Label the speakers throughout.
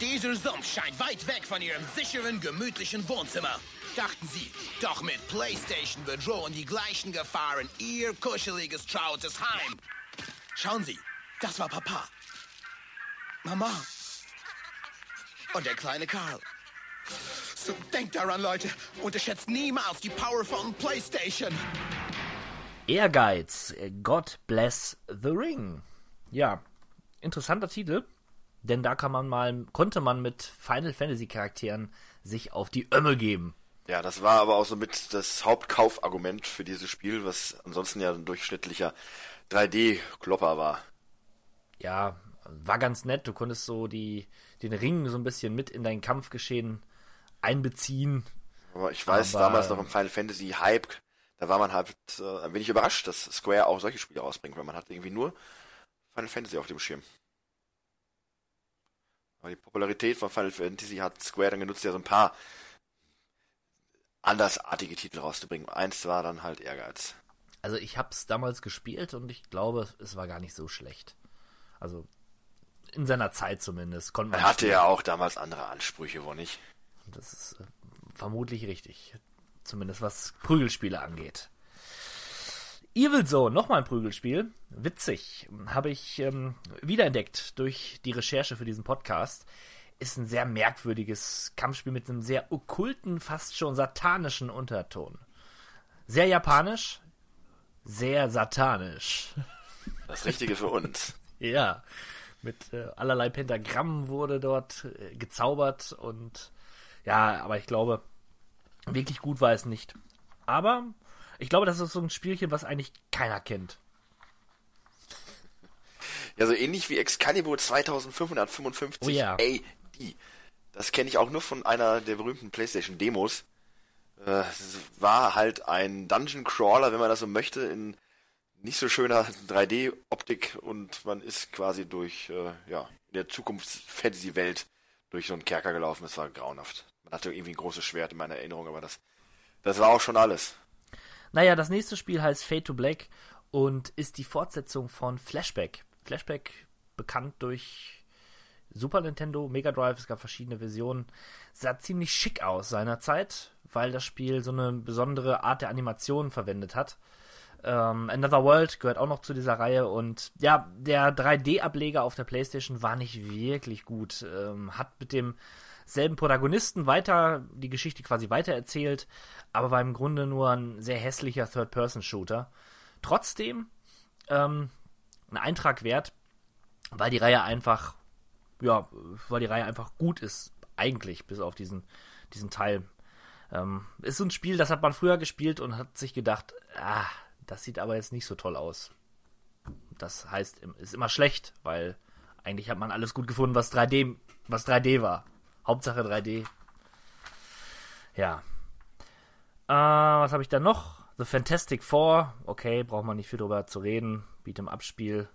Speaker 1: Dieser Sumpf scheint weit weg von Ihrem sicheren, gemütlichen Wohnzimmer. Dachten Sie, doch mit PlayStation bedrohen die gleichen Gefahren Ihr kuscheliges, trautes Heim. Schauen Sie, das war Papa. Mama. Und der kleine Karl. So denkt daran, Leute. Unterschätzt niemals die Power von PlayStation.
Speaker 2: Ehrgeiz. God bless the ring. Ja, interessanter Titel. Denn da kann man mal, konnte man mit Final Fantasy Charakteren sich auf die Ömme geben.
Speaker 3: Ja, das war aber auch so mit das Hauptkaufargument für dieses Spiel, was ansonsten ja ein durchschnittlicher 3D-Klopper war.
Speaker 2: Ja, war ganz nett. Du konntest so die, den Ring so ein bisschen mit in dein Kampfgeschehen einbeziehen.
Speaker 3: Aber ich weiß, aber, damals noch im Final Fantasy Hype, da war man halt äh, ein wenig überrascht, dass Square auch solche Spiele rausbringt, weil man hat irgendwie nur Final Fantasy auf dem Schirm. Aber die Popularität von Final Fantasy hat Square dann genutzt, ja so ein paar andersartige Titel rauszubringen. Eins war dann halt Ehrgeiz.
Speaker 2: Also ich hab's damals gespielt und ich glaube, es war gar nicht so schlecht. Also in seiner Zeit zumindest.
Speaker 3: Konnte man er hatte spielen. ja auch damals andere Ansprüche, wo nicht?
Speaker 2: Das ist äh, vermutlich richtig. Zumindest was Prügelspiele angeht. Evil Zone, nochmal ein Prügelspiel. Witzig. Habe ich ähm, wiederentdeckt durch die Recherche für diesen Podcast. Ist ein sehr merkwürdiges Kampfspiel mit einem sehr okkulten, fast schon satanischen Unterton. Sehr japanisch, sehr satanisch.
Speaker 3: Das Richtige für uns.
Speaker 2: ja. Mit äh, allerlei Pentagrammen wurde dort äh, gezaubert und ja, aber ich glaube, wirklich gut war es nicht. Aber ich glaube, das ist so ein Spielchen, was eigentlich keiner kennt.
Speaker 3: Ja, so ähnlich wie Excalibur 2555
Speaker 2: oh, ja.
Speaker 3: AD. Das kenne ich auch nur von einer der berühmten PlayStation Demos. Äh, es war halt ein Dungeon Crawler, wenn man das so möchte, in nicht so schöner 3D-Optik und man ist quasi durch, äh, ja, in der Zukunfts-Fantasy-Welt durch so einen Kerker gelaufen. Das war grauenhaft. Man hatte irgendwie ein großes Schwert in meiner Erinnerung, aber das, das war auch schon alles.
Speaker 2: Naja, das nächste Spiel heißt Fade to Black und ist die Fortsetzung von Flashback. Flashback bekannt durch Super Nintendo, Mega Drive, es gab verschiedene Versionen. Sah ziemlich schick aus seinerzeit, weil das Spiel so eine besondere Art der Animation verwendet hat. Ähm, Another World gehört auch noch zu dieser Reihe und ja, der 3D-Ableger auf der PlayStation war nicht wirklich gut. Ähm, hat mit demselben Protagonisten weiter die Geschichte quasi weitererzählt, aber war im Grunde nur ein sehr hässlicher Third-Person-Shooter. Trotzdem ähm, ein Eintrag wert, weil die Reihe einfach, ja, weil die Reihe einfach gut ist, eigentlich, bis auf diesen, diesen Teil. Ähm, ist so ein Spiel, das hat man früher gespielt und hat sich gedacht, ah, das sieht aber jetzt nicht so toll aus. Das heißt, ist immer schlecht, weil eigentlich hat man alles gut gefunden, was 3D, was 3D war. Hauptsache 3D. Ja. Äh, was habe ich da noch? The Fantastic Four. Okay, braucht man nicht viel drüber zu reden. Beat'em Abspiel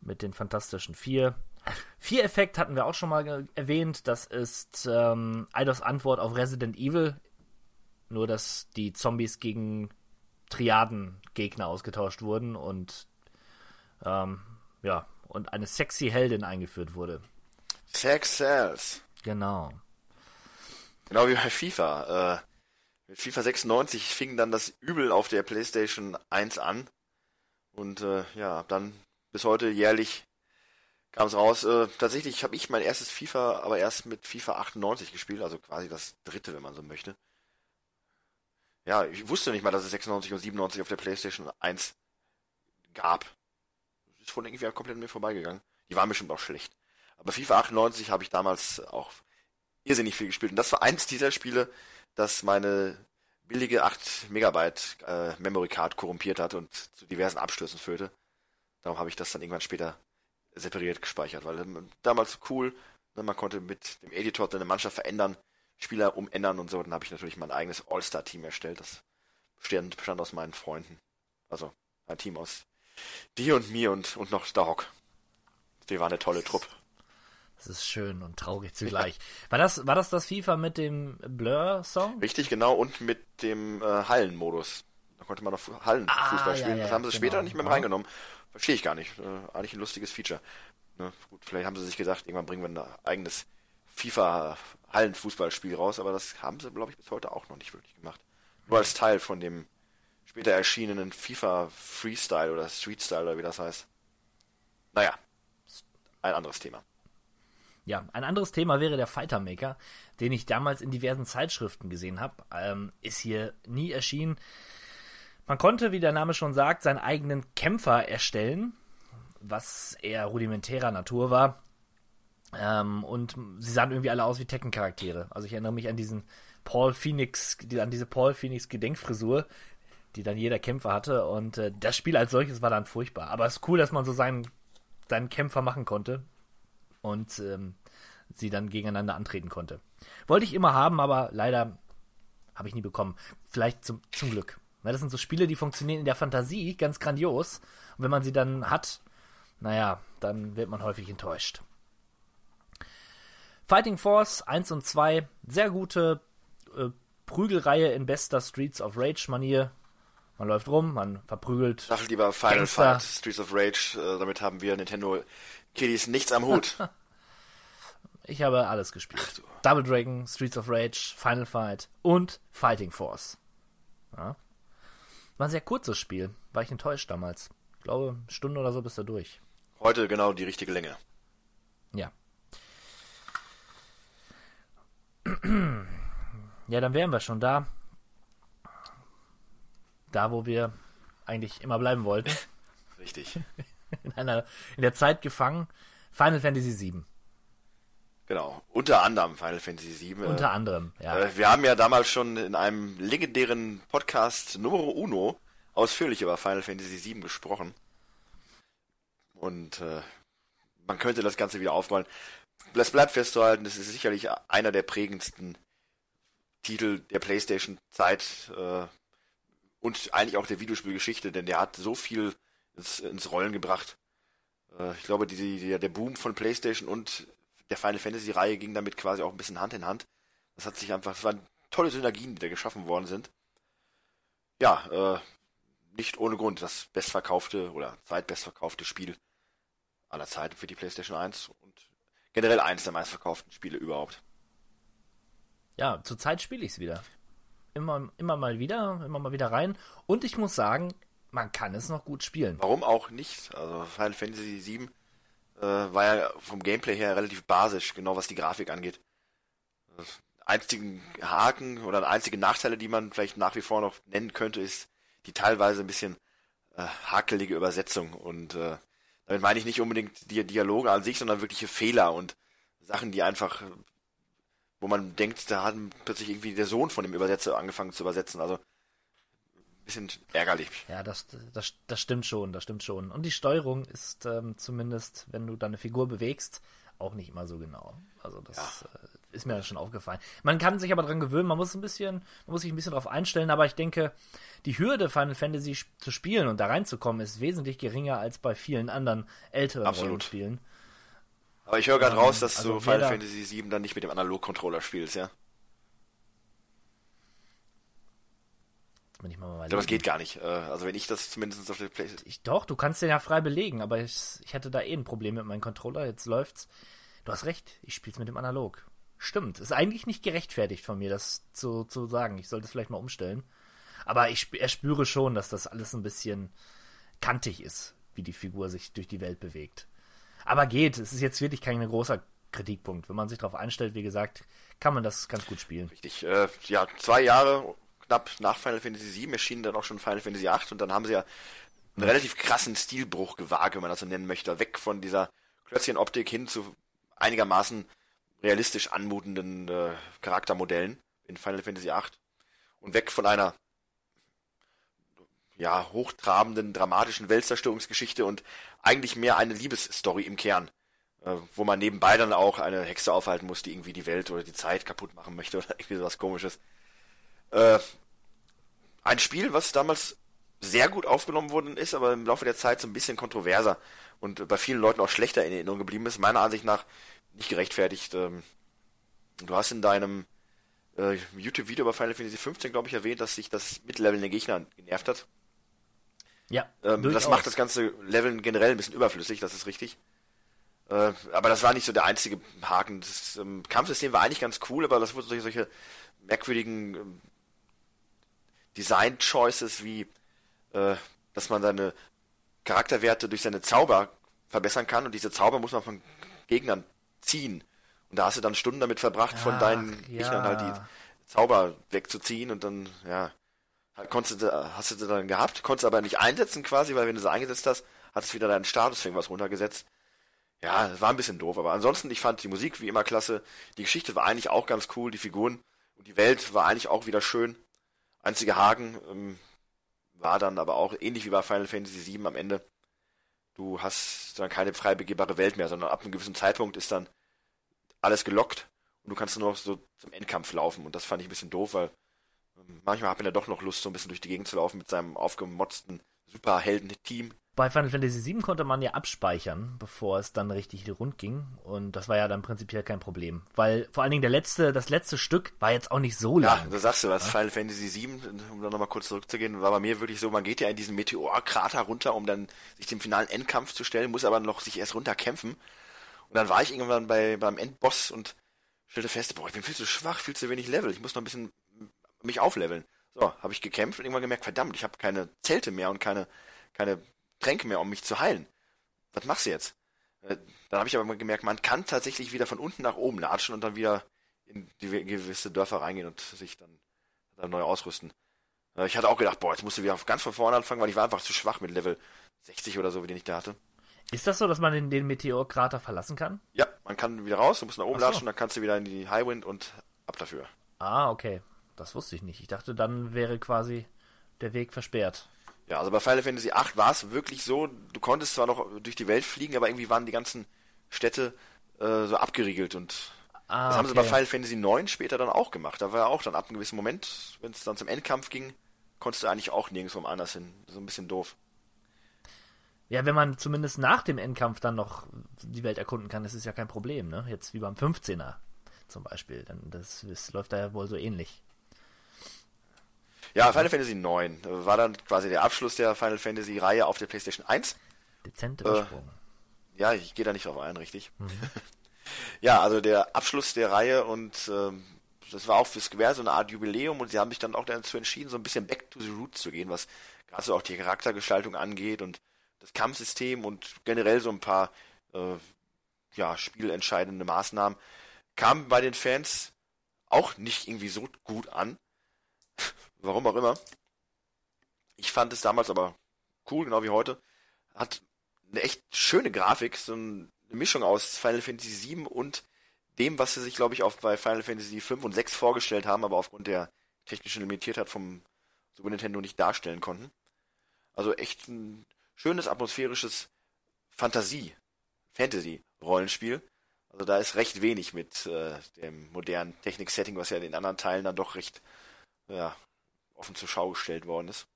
Speaker 2: mit den Fantastischen Vier. Vier Effekt hatten wir auch schon mal erwähnt. Das ist ähm, Eidos Antwort auf Resident Evil. Nur, dass die Zombies gegen Triaden-Gegner ausgetauscht wurden und ähm, ja, und eine sexy Heldin eingeführt wurde.
Speaker 3: Sex sells.
Speaker 2: Genau.
Speaker 3: Genau wie bei FIFA. Äh, mit FIFA 96 fing dann das Übel auf der PlayStation 1 an. Und äh, ja, dann bis heute jährlich kam es raus. Äh, tatsächlich habe ich mein erstes FIFA aber erst mit FIFA 98 gespielt, also quasi das dritte, wenn man so möchte. Ja, ich wusste nicht mal, dass es 96 und 97 auf der PlayStation 1 gab. Das ist wohl irgendwie komplett mir vorbeigegangen. Die waren bestimmt auch schlecht. Aber FIFA 98 habe ich damals auch irrsinnig viel gespielt. Und das war eins dieser Spiele, das meine billige 8 Megabyte äh, Memory Card korrumpiert hat und zu diversen Abstürzen führte. Darum habe ich das dann irgendwann später separiert gespeichert, weil ähm, damals cool, ne, man konnte mit dem Editor seine Mannschaft verändern, Spieler umändern und so. Dann habe ich natürlich mein eigenes All-Star-Team erstellt. Das bestand, bestand aus meinen Freunden. Also ein Team aus dir und mir und, und noch Starrock. Wir waren eine tolle Truppe.
Speaker 2: Das ist schön und traurig zugleich. War das, war das das FIFA mit dem Blur-Song?
Speaker 3: Richtig, genau, und mit dem äh, Hallenmodus. Da konnte man noch Hallenfußball
Speaker 2: Ah,
Speaker 3: spielen.
Speaker 2: ja, ja,
Speaker 3: das haben sie
Speaker 2: genau.
Speaker 3: später nicht mehr
Speaker 2: Ja.
Speaker 3: reingenommen. Verstehe ich gar nicht. Äh, eigentlich ein lustiges Feature. Ne? Gut, vielleicht haben sie sich gedacht, irgendwann bringen wir ein eigenes FIFA-Hallenfußballspiel raus, aber das haben sie, glaube ich, bis heute auch noch nicht wirklich gemacht. Nur als Teil von dem später erschienenen FIFA Freestyle oder Street Style oder wie das heißt. Naja, ein anderes Thema.
Speaker 2: Ja, ein anderes Thema wäre der Fighter Maker, den ich damals in diversen Zeitschriften gesehen habe. Ähm, ist hier nie erschienen. Man konnte, wie der Name schon sagt, seinen eigenen Kämpfer erstellen, was eher rudimentärer Natur war. Ähm, und sie sahen irgendwie alle aus wie Tekken-Charaktere. Also ich erinnere mich an diesen Paul Phoenix, an diese Paul Phoenix Gedenkfrisur, die dann jeder Kämpfer hatte. Und äh, das Spiel als solches war dann furchtbar. Aber es ist cool, dass man so seinen, seinen Kämpfer machen konnte und ähm, sie dann gegeneinander antreten konnte. Wollte ich immer haben, aber leider habe ich nie bekommen. Vielleicht zum, zum Glück. Weil das sind so Spiele, die funktionieren in der Fantasie ganz grandios. Und wenn man sie dann hat, naja, dann wird man häufig enttäuscht. Fighting Force 1 und 2, sehr gute äh, Prügelreihe in bester Streets of Rage Manier. Man läuft rum, man verprügelt.
Speaker 3: Sag lieber Final
Speaker 2: Gangster.
Speaker 3: Fight, Streets of Rage, äh, damit haben wir Nintendo Kiddies nichts am Hut.
Speaker 2: Ich habe alles gespielt. Double Dragon, Streets of Rage, Final Fight und Fighting Force. Ja. War ein sehr kurzes Spiel. War ich enttäuscht damals. Ich glaube, eine Stunde oder so bist du durch.
Speaker 3: Heute genau die richtige Länge.
Speaker 2: Ja. Ja, dann wären wir schon da. Da, wo wir eigentlich immer bleiben wollten.
Speaker 3: Richtig.
Speaker 2: In einer, in der Zeit gefangen. Final Fantasy VII.
Speaker 3: Genau. Unter anderem Final Fantasy VII.
Speaker 2: Unter anderem, ja.
Speaker 3: Äh, wir haben ja damals schon in einem legendären Podcast Numero Uno ausführlich über Final Fantasy VII gesprochen. Und äh, man könnte das Ganze wieder aufrollen. Es bleibt festzuhalten, das ist sicherlich einer der prägendsten Titel der PlayStation-Zeit äh, und eigentlich auch der Videospielgeschichte, denn der hat so viel ins, ins Rollen gebracht. Äh, ich glaube, die, die, der Boom von PlayStation und der Final Fantasy-Reihe ging damit quasi auch ein bisschen Hand in Hand. Das hat sich einfach, es waren tolle Synergien, die da geschaffen worden sind. Ja, äh, nicht ohne Grund das bestverkaufte oder zweitbestverkaufte Spiel aller Zeiten für die PlayStation 1 und generell eines der meistverkauften Spiele überhaupt.
Speaker 2: Ja, zurzeit spiele ich es wieder. Immer, immer mal wieder, immer mal wieder rein. Und ich muss sagen, man kann es noch gut spielen.
Speaker 3: Warum auch nicht? Also Final Fantasy VII äh, war ja vom Gameplay her relativ basisch, genau was die Grafik angeht. Äh, Einzigen Haken oder einzige Nachteile, die man vielleicht nach wie vor noch nennen könnte, ist die teilweise ein bisschen äh, hakelige Übersetzung. Und äh, damit meine ich nicht unbedingt die Dialoge an sich, sondern wirkliche Fehler und Sachen, die einfach, wo man denkt, da hat plötzlich irgendwie der Sohn von dem Übersetzer angefangen zu übersetzen. Also bisschen ärgerlich.
Speaker 2: Ja, das, das, das stimmt schon, das stimmt schon. Und die Steuerung ist ähm, zumindest, wenn du deine Figur bewegst, auch nicht immer so genau. Also das äh, ist mir schon aufgefallen. Man kann sich aber dran gewöhnen, man muss ein bisschen, man muss sich ein bisschen darauf einstellen, aber ich denke, die Hürde Final Fantasy zu spielen und da reinzukommen ist wesentlich geringer als bei vielen anderen älteren
Speaker 3: Absolut.
Speaker 2: Rollenspielen.
Speaker 3: Aber ich höre gerade
Speaker 2: Ähm,
Speaker 3: raus, dass
Speaker 2: also
Speaker 3: du Final Fantasy VII dann nicht mit dem Analog-Controller spielst, ja?
Speaker 2: Bin ich mal mal
Speaker 3: Ich glaube, das geht gar nicht. Äh, Also wenn ich das zumindest auf der Playstation...
Speaker 2: Ich, doch, du kannst den ja frei belegen, aber ich, ich hatte da eh ein Problem mit meinem Controller. Jetzt läuft's. Du hast recht, ich spiel's mit dem Analog. Stimmt, ist eigentlich nicht gerechtfertigt von mir, das zu, zu sagen. Ich sollte es vielleicht mal umstellen. Aber ich sp- erspüre schon, dass das alles ein bisschen kantig ist, wie die Figur sich durch die Welt bewegt. Aber geht, es ist jetzt wirklich kein großer Kritikpunkt. Wenn man sich darauf einstellt, wie gesagt, kann man das ganz gut spielen.
Speaker 3: Richtig. Äh, ja, zwei Jahre knapp nach Final Fantasy VII erschien dann auch schon Final Fantasy VIII und dann haben sie ja einen relativ krassen Stilbruch gewagt, wenn man das so nennen möchte. Weg von dieser Klötzchenoptik hin zu einigermaßen realistisch anmutenden äh, Charaktermodellen in Final Fantasy VIII und weg von einer ja, hochtrabenden, dramatischen Weltzerstörungsgeschichte und eigentlich mehr eine Liebesstory im Kern, äh, wo man nebenbei dann auch eine Hexe aufhalten muss, die irgendwie die Welt oder die Zeit kaputt machen möchte oder irgendwie sowas komisches. Äh, ein Spiel, was damals sehr gut aufgenommen worden ist, aber im Laufe der Zeit so ein bisschen kontroverser und bei vielen Leuten auch schlechter in Erinnerung geblieben ist, meiner Ansicht nach nicht gerechtfertigt. Ähm, du hast in deinem äh, YouTube-Video über Final Fantasy 15, glaube ich, erwähnt, dass sich das Mitleveln der Gegner genervt hat.
Speaker 2: Ja.
Speaker 3: Ähm, das macht das ganze Leveln generell ein bisschen überflüssig, das ist richtig. Äh, aber das war nicht so der einzige Haken. Das ähm, Kampfsystem war eigentlich ganz cool, aber das wurde solche, solche merkwürdigen ähm, Design-Choices wie, äh, dass man seine Charakterwerte durch seine Zauber verbessern kann und diese Zauber muss man von Gegnern ziehen. Und da hast du dann Stunden damit verbracht, von
Speaker 2: Ach,
Speaker 3: deinen
Speaker 2: ja.
Speaker 3: Gegnern halt die Zauber wegzuziehen und dann, ja, halt konntest du, hast du sie dann gehabt, konntest aber nicht einsetzen quasi, weil wenn du sie eingesetzt hast, hattest du wieder deinen Status für irgendwas runtergesetzt. Ja, das war ein bisschen doof, aber ansonsten, ich fand die Musik wie immer klasse. Die Geschichte war eigentlich auch ganz cool, die Figuren und die Welt war eigentlich auch wieder schön. Einzige Haken ähm, war dann aber auch ähnlich wie bei Final Fantasy VII am Ende. Du hast dann keine frei begehbare Welt mehr, sondern ab einem gewissen Zeitpunkt ist dann alles gelockt und du kannst nur noch so zum Endkampf laufen. Und das fand ich ein bisschen doof, weil ähm, manchmal hat man ja doch noch Lust, so ein bisschen durch die Gegend zu laufen mit seinem aufgemotzten Superhelden-Team.
Speaker 2: Bei Final Fantasy VII konnte man ja abspeichern, bevor es dann richtig rund ging. Und das war ja dann prinzipiell kein Problem. Weil vor allen Dingen der letzte, das letzte Stück war jetzt auch nicht so
Speaker 3: Ja,
Speaker 2: lang.
Speaker 3: da sagst du was. Final Fantasy VII, um da nochmal kurz zurückzugehen, war bei mir wirklich so, man geht ja in diesen Meteorkrater runter, um dann sich dem finalen Endkampf zu stellen, muss aber noch sich erst runterkämpfen. Und dann war ich irgendwann bei, beim Endboss und stellte fest, boah, ich bin viel zu schwach, viel zu wenig Level, ich muss noch ein bisschen mich aufleveln. So, habe ich gekämpft und irgendwann gemerkt, verdammt, ich habe keine Zelte mehr und keine, keine Tränke mehr, um mich zu heilen. Was machst du jetzt? Äh, Dann habe ich aber mal gemerkt, man kann tatsächlich wieder von unten nach oben latschen und dann wieder in gewisse Dörfer reingehen und sich dann, dann neu ausrüsten. Äh, Ich hatte auch gedacht, boah, jetzt musst du wieder ganz von vorne anfangen, weil ich war einfach zu schwach mit Level 60 oder so, wie den ich da hatte.
Speaker 2: Ist das so, dass man den, den Meteorkrater verlassen kann?
Speaker 3: Ja, man kann wieder raus, du musst nach oben
Speaker 2: so.
Speaker 3: latschen, dann kannst du wieder in die Highwind und ab dafür.
Speaker 2: Ah, okay. Das wusste ich nicht. Ich dachte, dann wäre quasi der Weg versperrt.
Speaker 3: Ja, also bei Final Fantasy VIII war es wirklich so, du konntest zwar noch durch die Welt fliegen, aber irgendwie waren die ganzen Städte äh, so abgeriegelt und
Speaker 2: Ah,
Speaker 3: das haben sie bei
Speaker 2: okay.
Speaker 3: Final Fantasy IX später dann auch gemacht. Da war ja auch dann ab einem gewissen Moment, wenn es dann zum Endkampf ging, konntest du eigentlich auch nirgendwo anders hin. So ein bisschen doof.
Speaker 2: Ja, wenn man zumindest nach dem Endkampf dann noch die Welt erkunden kann, das ist ja kein Problem, ne? Jetzt wie beim 15er zum Beispiel. Dann das, das läuft da ja wohl so ähnlich.
Speaker 3: Ja, Final Fantasy IX äh, war dann quasi der Abschluss der Final Fantasy Reihe auf der PlayStation 1.
Speaker 2: Dezent
Speaker 3: Äh,
Speaker 2: übersprungen.
Speaker 3: Ja, ich gehe da nicht drauf ein, richtig. ja, also der Abschluss der Reihe und ähm, das war auch für Square so eine Art Jubiläum und sie haben sich dann auch dazu entschieden, so ein bisschen back to the roots zu gehen, was gerade so auch die Charaktergestaltung angeht und das Kampfsystem und generell so ein paar äh, ja, spielentscheidende Maßnahmen kamen bei den Fans auch nicht irgendwie so gut an. Warum auch immer. Ich fand es damals aber cool, genau wie heute. Hat eine echt schöne Grafik, so eine Mischung aus Final Fantasy VII und dem, was sie sich, glaube ich, auch bei Final Fantasy V und 6 vorgestellt haben, aber aufgrund der technischen Limitiertheit vom Super Nintendo nicht darstellen konnten. Also echt ein schönes, atmosphärisches Fantasie, Fantasy-Rollenspiel. Also da ist recht wenig mit äh, dem modernen Technik-Setting, was ja in den anderen Teilen dann doch recht ja, offen zur Schau gestellt worden ist.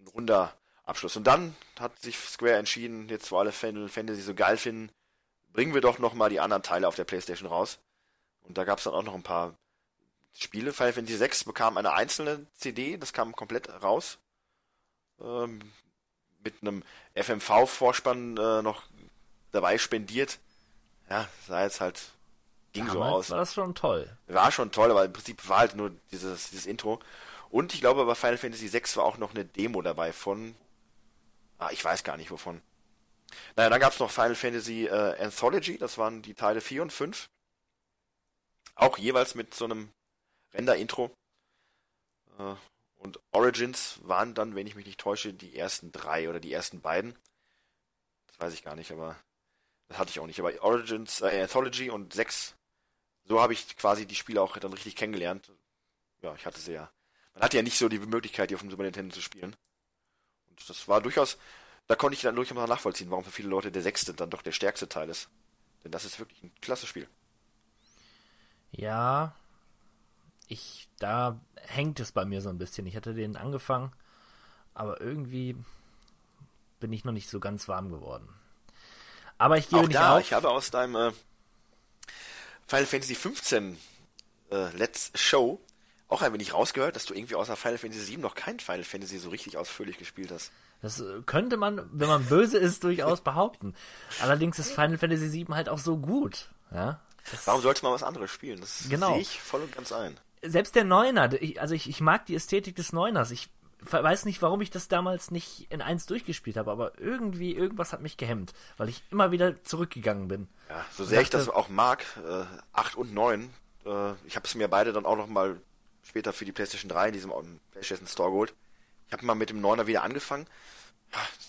Speaker 3: Ein runder Abschluss. Und dann hat sich Square entschieden, jetzt wo alle Final Fantasy so geil finden, bringen wir doch nochmal die anderen Teile auf der Playstation raus. Und da gab es dann auch noch ein paar Spiele. Final Fantasy 6 bekam eine einzelne CD, das kam komplett raus. Ähm, mit einem FMV-Vorspann äh, noch dabei spendiert. Ja, sah jetzt halt, ging so
Speaker 2: Damals
Speaker 3: aus.
Speaker 2: war das schon toll.
Speaker 3: War schon toll, aber im Prinzip war halt nur dieses, dieses Intro. Und ich glaube, bei Final Fantasy 6 war auch noch eine Demo dabei von. Ah, ich weiß gar nicht wovon. Naja, dann gab es noch Final Fantasy äh, Anthology, das waren die Teile 4 und 5. Auch jeweils mit so einem Render-Intro. Äh, und Origins waren dann, wenn ich mich nicht täusche, die ersten drei oder die ersten beiden. Das weiß ich gar nicht, aber das hatte ich auch nicht. Aber Origins, äh, Anthology und 6 so habe ich quasi die Spiele auch dann richtig kennengelernt. Ja, ich hatte sie ja. Man hatte ja nicht so die Möglichkeit, die auf dem Super Nintendo zu spielen. Und das war durchaus, da konnte ich dann durchaus nachvollziehen, warum für viele Leute der sechste dann doch der stärkste Teil ist. Denn das ist wirklich ein klasse Spiel.
Speaker 2: Ja, ich, da hängt es bei mir so ein bisschen. Ich hatte den angefangen, aber irgendwie bin ich noch nicht so ganz warm geworden. Aber ich gebe
Speaker 3: Auch
Speaker 2: nicht
Speaker 3: da,
Speaker 2: auf.
Speaker 3: ich habe aus deinem äh, Final Fantasy 15 äh, Let's Show auch ein wenig rausgehört, dass du irgendwie außer Final Fantasy VII noch kein Final Fantasy so richtig ausführlich gespielt hast.
Speaker 2: Das äh, könnte man, wenn man böse ist, durchaus behaupten. Allerdings ist Final Fantasy VII halt auch so gut. Ja?
Speaker 3: Das Warum sollte man was anderes spielen? Das genau. sehe ich voll und ganz ein.
Speaker 2: Selbst der Neuner, also ich, ich mag die Ästhetik des Neuners. Ich weiß nicht, warum ich das damals nicht in eins durchgespielt habe, aber irgendwie, irgendwas hat mich gehemmt, weil ich immer wieder zurückgegangen bin.
Speaker 3: Ja, so sehr dachte, ich das auch mag, äh, 8 und 9, äh, ich habe es mir beide dann auch noch mal später für die PlayStation 3 in diesem PlayStation Store geholt. Ich habe mal mit dem 9er wieder angefangen.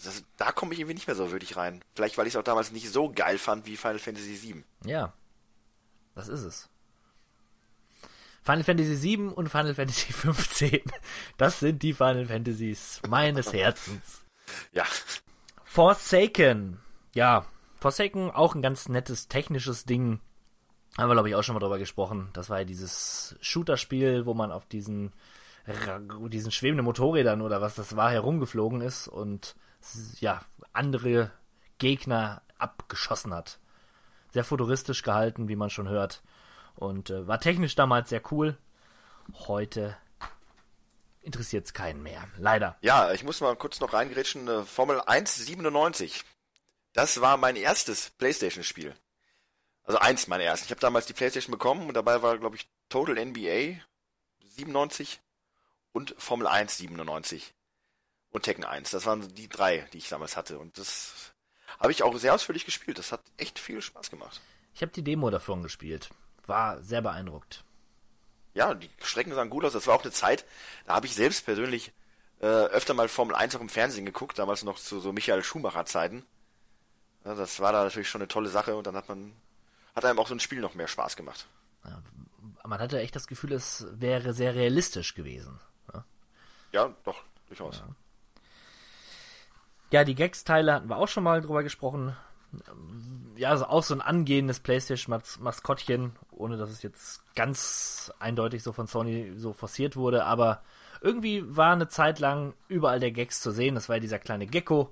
Speaker 3: Das, da komme ich irgendwie nicht mehr so wirklich rein. Vielleicht, weil ich es auch damals nicht so geil fand wie Final Fantasy VII.
Speaker 2: Ja, das ist es. Final Fantasy VII und Final Fantasy 15. Das sind die Final Fantasies meines Herzens.
Speaker 3: Ja.
Speaker 2: Forsaken. Ja, Forsaken auch ein ganz nettes technisches Ding. Haben wir, glaube ich, auch schon mal drüber gesprochen. Das war ja dieses Shooter-Spiel, wo man auf diesen, diesen schwebenden Motorrädern oder was das war, herumgeflogen ist und ja, andere Gegner abgeschossen hat. Sehr futuristisch gehalten, wie man schon hört. Und äh, war technisch damals sehr cool. Heute interessiert es keinen mehr. Leider.
Speaker 3: Ja, ich muss mal kurz noch reingrätschen. Äh, Formel 1 97. Das war mein erstes Playstation-Spiel. Also eins meiner ersten. Ich habe damals die Playstation bekommen und dabei war, glaube ich, Total NBA 97 und Formel 1 97 und Tekken 1. Das waren die drei, die ich damals hatte. Und das habe ich auch sehr ausführlich gespielt. Das hat echt viel Spaß gemacht.
Speaker 2: Ich habe die Demo davon gespielt. War sehr beeindruckt.
Speaker 3: Ja, die Strecken sahen gut aus. Das war auch eine Zeit, da habe ich selbst persönlich äh, öfter mal Formel 1 auch im Fernsehen geguckt, damals noch zu so Michael Schumacher Zeiten. Ja, das war da natürlich schon eine tolle Sache und dann hat man hat einem auch so ein Spiel noch mehr Spaß gemacht.
Speaker 2: Ja, man hatte echt das Gefühl, es wäre sehr realistisch gewesen.
Speaker 3: Ja, ja doch, durchaus.
Speaker 2: Ja. ja die Gags-Teile hatten wir auch schon mal drüber gesprochen. Ja, also auch so ein angehendes PlayStation-Maskottchen, ohne dass es jetzt ganz eindeutig so von Sony so forciert wurde, aber irgendwie war eine Zeit lang überall der Gags zu sehen. Das war ja dieser kleine Gecko,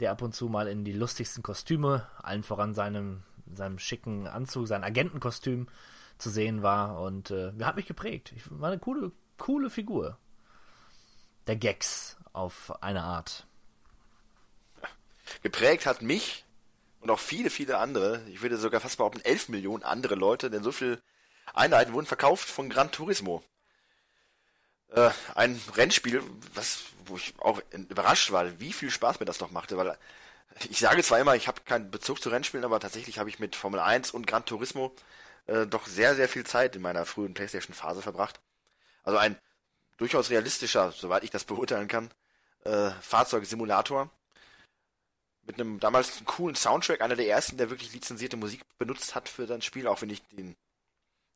Speaker 2: der ab und zu mal in die lustigsten Kostüme, allen voran seinem seinem schicken Anzug, sein Agentenkostüm zu sehen war und äh, hat mich geprägt. Ich war eine coole, coole Figur. Der Gags auf eine Art.
Speaker 3: Geprägt hat mich und auch viele, viele andere, ich würde sogar fast behaupten, 11 Millionen andere Leute, denn so viele Einheiten wurden verkauft von Gran Turismo. Äh, ein Rennspiel, was, wo ich auch überrascht war, wie viel Spaß mir das doch machte, weil ich sage zwar immer, ich habe keinen Bezug zu Rennspielen, aber tatsächlich habe ich mit Formel 1 und Gran Turismo äh, doch sehr, sehr viel Zeit in meiner frühen PlayStation-Phase verbracht. Also ein durchaus realistischer, soweit ich das beurteilen kann, äh, Fahrzeugsimulator. Mit einem damals einen coolen Soundtrack, einer der ersten, der wirklich lizenzierte Musik benutzt hat für sein Spiel, auch wenn ich den,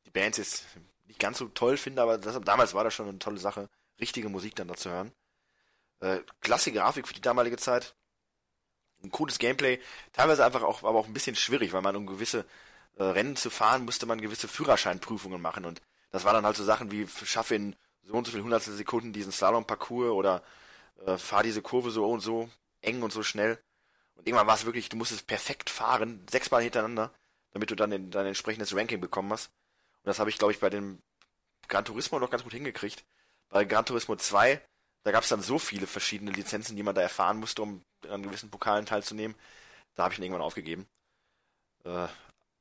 Speaker 3: die Bands jetzt nicht ganz so toll finde, aber das, damals war das schon eine tolle Sache, richtige Musik dann da zu hören. Äh, klasse Grafik für die damalige Zeit ein cooles Gameplay, teilweise einfach auch, aber auch ein bisschen schwierig, weil man um gewisse äh, Rennen zu fahren, musste man gewisse Führerscheinprüfungen machen und das war dann halt so Sachen wie schaffe in so und so viel hundertstel Sekunden diesen Slalom-Parcours oder äh, fahr diese Kurve so und so eng und so schnell. Und irgendwann war es wirklich, du musstest perfekt fahren, sechsmal hintereinander, damit du dann in, dein entsprechendes Ranking bekommen hast. Und das habe ich, glaube ich, bei dem Gran Turismo noch ganz gut hingekriegt. Bei Gran Turismo 2 da gab es dann so viele verschiedene Lizenzen, die man da erfahren musste, um an gewissen Pokalen teilzunehmen. Da habe ich ihn irgendwann aufgegeben. Äh,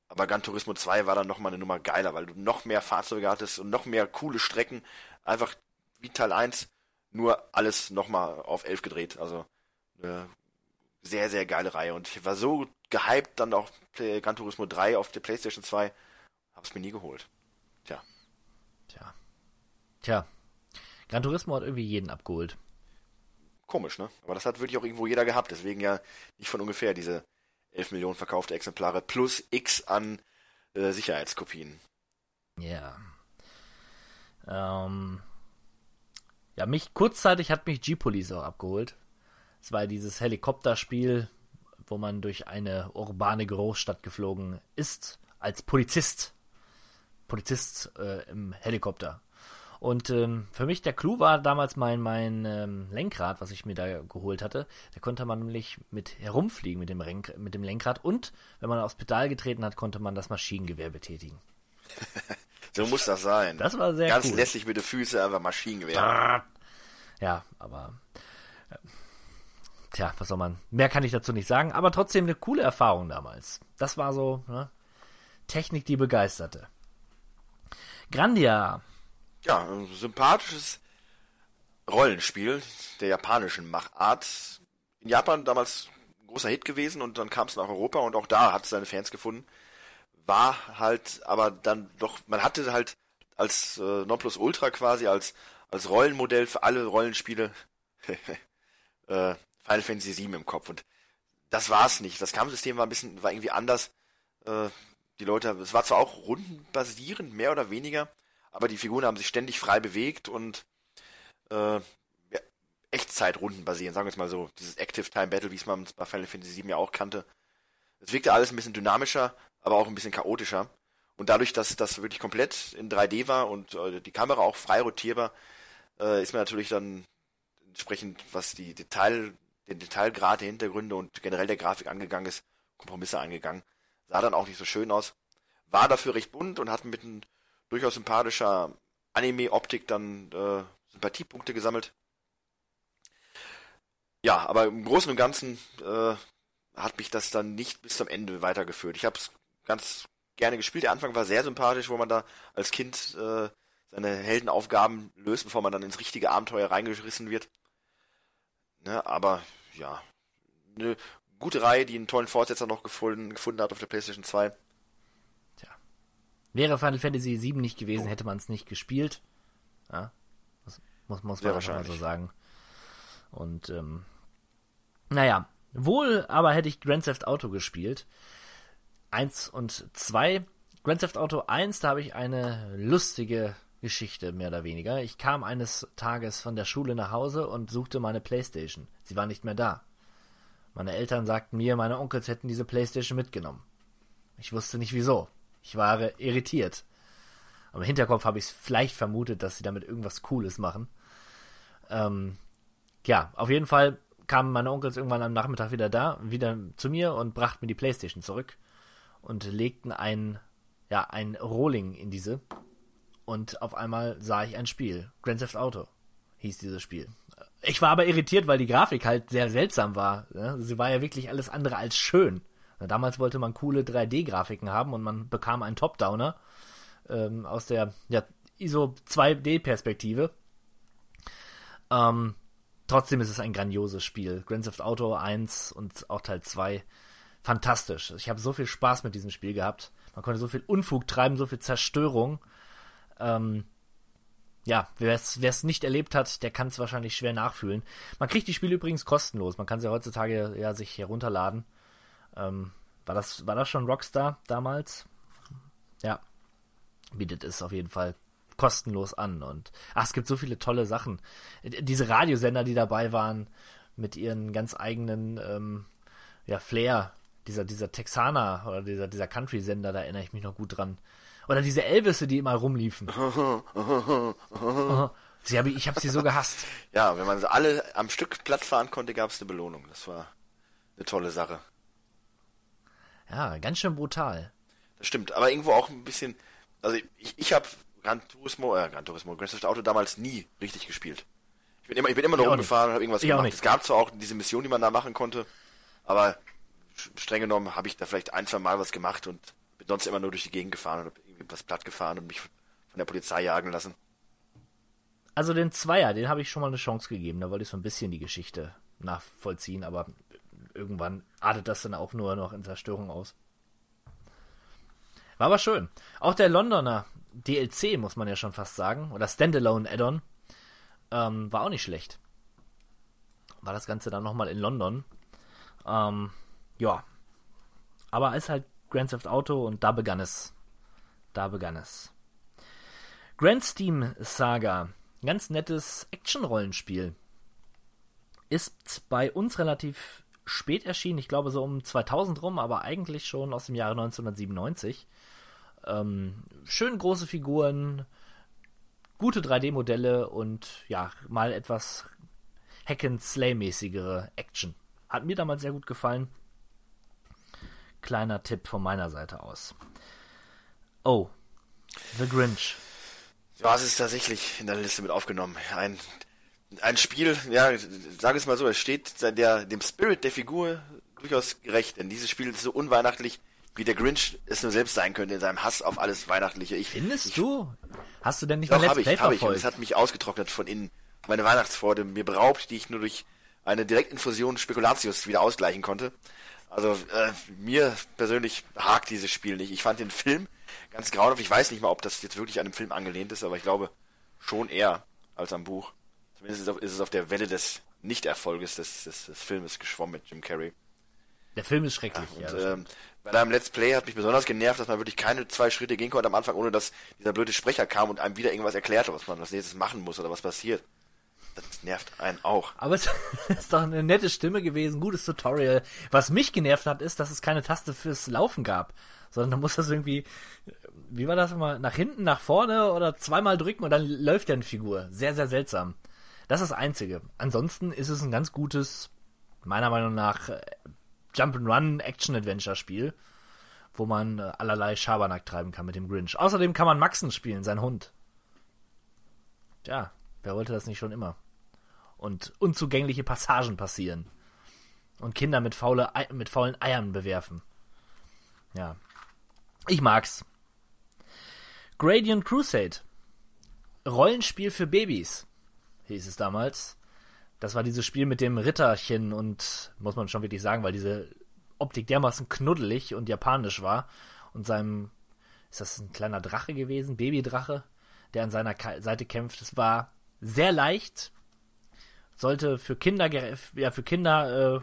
Speaker 3: aber Gran Turismo 2 war dann nochmal eine Nummer geiler, weil du noch mehr Fahrzeuge hattest und noch mehr coole Strecken. Einfach wie Teil 1, nur alles nochmal auf 11 gedreht. Also eine sehr, sehr geile Reihe. Und ich war so gehypt dann auch Gran Turismo 3 auf der Playstation 2. Hab's mir nie geholt. Tja.
Speaker 2: Tja. Tja, Gran Turismo hat irgendwie jeden abgeholt.
Speaker 3: Komisch, ne? Aber das hat wirklich auch irgendwo jeder gehabt. Deswegen ja nicht von ungefähr diese 11 Millionen verkaufte Exemplare plus X an äh, Sicherheitskopien.
Speaker 2: Ja. Ähm. Ja, mich kurzzeitig hat mich G-Police auch abgeholt. Es war dieses Helikopterspiel, wo man durch eine urbane Großstadt geflogen ist als Polizist. Polizist äh, im Helikopter. Und ähm, für mich der Clou war damals mein, mein ähm, Lenkrad, was ich mir da geholt hatte. Da konnte man nämlich mit herumfliegen mit dem, Renk mit dem Lenkrad und wenn man aufs Pedal getreten hat, konnte man das Maschinengewehr betätigen.
Speaker 3: So muss das sein.
Speaker 2: Das war sehr
Speaker 3: Ganz
Speaker 2: cool.
Speaker 3: lässig mit den Füßen, einfach Maschinengewehr.
Speaker 2: Ja, aber. Tja, was soll man. Mehr kann ich dazu nicht sagen, aber trotzdem eine coole Erfahrung damals. Das war so, ne? Technik, die begeisterte. Grandia.
Speaker 3: Ja, ein sympathisches Rollenspiel der japanischen Machart. In Japan damals ein großer Hit gewesen und dann kam es nach Europa und auch da hat es seine Fans gefunden. War halt aber dann doch, man hatte halt als äh, Nonplusultra quasi, als, als Rollenmodell für alle Rollenspiele äh, Final Fantasy VII im Kopf. Und das war's nicht. Das Kampfsystem war ein bisschen, war irgendwie anders. Äh, die Leute, es war zwar auch rundenbasierend, mehr oder weniger, aber die Figuren haben sich ständig frei bewegt und äh, ja, Echtzeit-Runden basieren, sagen wir es mal so. Dieses Active Time Battle, wie es man bei Final Fantasy VII ja auch kannte. Es wirkte alles ein bisschen dynamischer, aber auch ein bisschen chaotischer. Und dadurch, dass das wirklich komplett in 3D war und äh, die Kamera auch frei rotierbar, äh, ist man natürlich dann entsprechend, was die Detail, den Detailgrad der Hintergründe und generell der Grafik angegangen ist, Kompromisse eingegangen. Sah dann auch nicht so schön aus. War dafür recht bunt und hat mit ein durchaus sympathischer Anime-Optik dann äh, Sympathiepunkte gesammelt. Ja, aber im Großen und Ganzen äh, hat mich das dann nicht bis zum Ende weitergeführt. Ich habe es ganz gerne gespielt. Der Anfang war sehr sympathisch, wo man da als Kind äh, seine Heldenaufgaben löst, bevor man dann ins richtige Abenteuer reingerissen wird. Ne, aber ja, eine gute Reihe, die einen tollen Fortsetzer noch gefunden, gefunden hat auf der PlayStation 2.
Speaker 2: Wäre Final Fantasy VII nicht gewesen, hätte man es nicht gespielt. Ja, das muss, muss man einfach mal so sagen. Und ähm, naja, wohl aber hätte ich Grand Theft Auto gespielt. Eins und zwei. Grand Theft Auto 1, da habe ich eine lustige Geschichte, mehr oder weniger. Ich kam eines Tages von der Schule nach Hause und suchte meine Playstation. Sie war nicht mehr da. Meine Eltern sagten mir, meine Onkels hätten diese Playstation mitgenommen. Ich wusste nicht wieso. Ich war irritiert. Im Hinterkopf habe ich es vielleicht vermutet, dass sie damit irgendwas Cooles machen. Ähm, ja, auf jeden Fall kamen meine Onkels irgendwann am Nachmittag wieder da, wieder zu mir und brachten mir die Playstation zurück und legten ein, ja, ein Rolling in diese. Und auf einmal sah ich ein Spiel. Grand Theft Auto hieß dieses Spiel. Ich war aber irritiert, weil die Grafik halt sehr seltsam war. ne? Sie war ja wirklich alles andere als schön. Damals wollte man coole 3D-Grafiken haben und man bekam einen Top-Downer ähm, aus der ja, ISO 2D-Perspektive. Ähm, trotzdem ist es ein grandioses Spiel. Grand Theft Auto 1 und auch Teil 2 fantastisch. Ich habe so viel Spaß mit diesem Spiel gehabt. Man konnte so viel Unfug treiben, so viel Zerstörung. Ähm, ja, wer es nicht erlebt hat, der kann es wahrscheinlich schwer nachfühlen. Man kriegt die Spiele übrigens kostenlos. Man kann sie heutzutage ja sich herunterladen. Ähm, war das war das schon Rockstar damals? Ja, bietet es auf jeden Fall kostenlos an und ach, es gibt so viele tolle Sachen. Diese Radiosender, die dabei waren mit ihren ganz eigenen ähm, ja Flair, dieser dieser Texaner oder dieser dieser Country Sender, da erinnere ich mich noch gut dran. Oder diese Elvisse, die immer rumliefen. sie hab ich habe sie so gehasst.
Speaker 3: Ja, wenn man sie alle am Stück platt fahren konnte, gab es eine Belohnung. Das war eine tolle Sache.
Speaker 2: Ja, ganz schön brutal.
Speaker 3: Das stimmt, aber irgendwo auch ein bisschen. Also ich, ich habe Gran Turismo, äh, Gran Turismo, Grand Theft Auto damals nie richtig gespielt. Ich bin immer, ich bin immer nur
Speaker 2: Ich auch
Speaker 3: rumgefahren und habe irgendwas
Speaker 2: Ich
Speaker 3: gemacht. Es gab zwar auch diese Mission, die man da machen konnte, aber streng genommen habe ich da vielleicht ein, zwei Mal was gemacht und bin sonst immer nur durch die Gegend gefahren und habe irgendwie was platt gefahren und mich von der Polizei jagen lassen.
Speaker 2: Also den Zweier, den habe ich schon mal eine Chance gegeben. Da wollte ich so ein bisschen die Geschichte nachvollziehen, aber irgendwann artet das dann auch nur noch in Zerstörung aus. War aber schön. Auch der Londoner DLC, muss man ja schon fast sagen, oder Standalone Add-on, ähm, war auch nicht schlecht. War das Ganze dann nochmal in London. Ähm, ja. Aber ist halt Grand Theft Auto und da begann es. Da begann es. Grand Steam Saga. Ganz nettes Action-Rollenspiel. Ist bei uns relativ spät erschienen, ich glaube so um 2000 rum, aber eigentlich schon aus dem Jahre 1997. Ähm, schön große Figuren, gute 3D-Modelle und ja, mal etwas Hack-and-Slay-mäßigere Action. Hat mir damals sehr gut gefallen. Kleiner Tipp von meiner Seite aus. Oh, The Grinch.
Speaker 3: Ja, es ist tatsächlich in der Liste mit aufgenommen. Ein, ein Spiel, ja, sag es mal so, es steht der, dem Spirit der Figur durchaus gerecht, denn dieses Spiel ist so unweihnachtlich, wie der Grinch es nur selbst sein könnte in seinem Hass auf alles Weihnachtliche. Ich,
Speaker 2: Findest
Speaker 3: ich,
Speaker 2: du? Hast du denn nicht
Speaker 3: Doch,
Speaker 2: mal Let's Play
Speaker 3: ich, habe ich. Und
Speaker 2: verfolgt?
Speaker 3: es hat mich ausgetrocknet von innen. Meine Weihnachtsfreude mir beraubt, die ich nur durch eine Direktinfusion Spekulatius wieder ausgleichen konnte. Also äh, mir persönlich hakt dieses Spiel nicht. Ich fand den Film ganz grauenhaft. Ich weiß nicht mal, ob das jetzt wirklich an dem Film angelehnt ist, aber ich glaube schon eher als am Buch. Zumindest ist es auf, der Welle des Nichterfolges des, des, des Filmes geschwommen mit Jim Carrey.
Speaker 2: Der Film ist schrecklich.
Speaker 3: Und
Speaker 2: ja,
Speaker 3: ähm, bei deinem Let's Play hat mich besonders genervt, dass man wirklich keine zwei Schritte gehen konnte am Anfang, ohne dass dieser blöde Sprecher kam und einem wieder irgendwas erklärte, was man als nächstes machen muss oder was passiert. Das nervt einen auch.
Speaker 2: Aber es ist doch eine nette Stimme gewesen, gutes Tutorial. Was mich genervt hat, ist, dass es keine Taste fürs Laufen gab. Sondern da muss das irgendwie, wie war das immer, nach hinten, nach vorne oder zweimal drücken und dann läuft ja eine Figur. Sehr, sehr seltsam. Das ist das Einzige. Ansonsten ist es ein ganz gutes, meiner Meinung nach, äh, Jump'n'Run Action-Adventure-Spiel, wo man äh, allerlei Schabernack treiben kann mit dem Grinch. Außerdem kann man Maxen spielen, sein Hund. Tja, wer wollte das nicht schon immer? Und unzugängliche Passagen passieren. Und Kinder mit, faule, mit faulen Eiern bewerfen. Ja. Ich mag's. Gradient Crusade. Rollenspiel für Babys, hieß es damals. Das war dieses Spiel mit dem Ritterchen und, muss man schon wirklich sagen, weil diese Optik dermaßen knuddelig und japanisch war. Und seinem, ist das ein kleiner Drache gewesen? Babydrache, der an seiner Seite kämpft. Es war sehr leicht, sollte für Kinder ja für Kinder äh,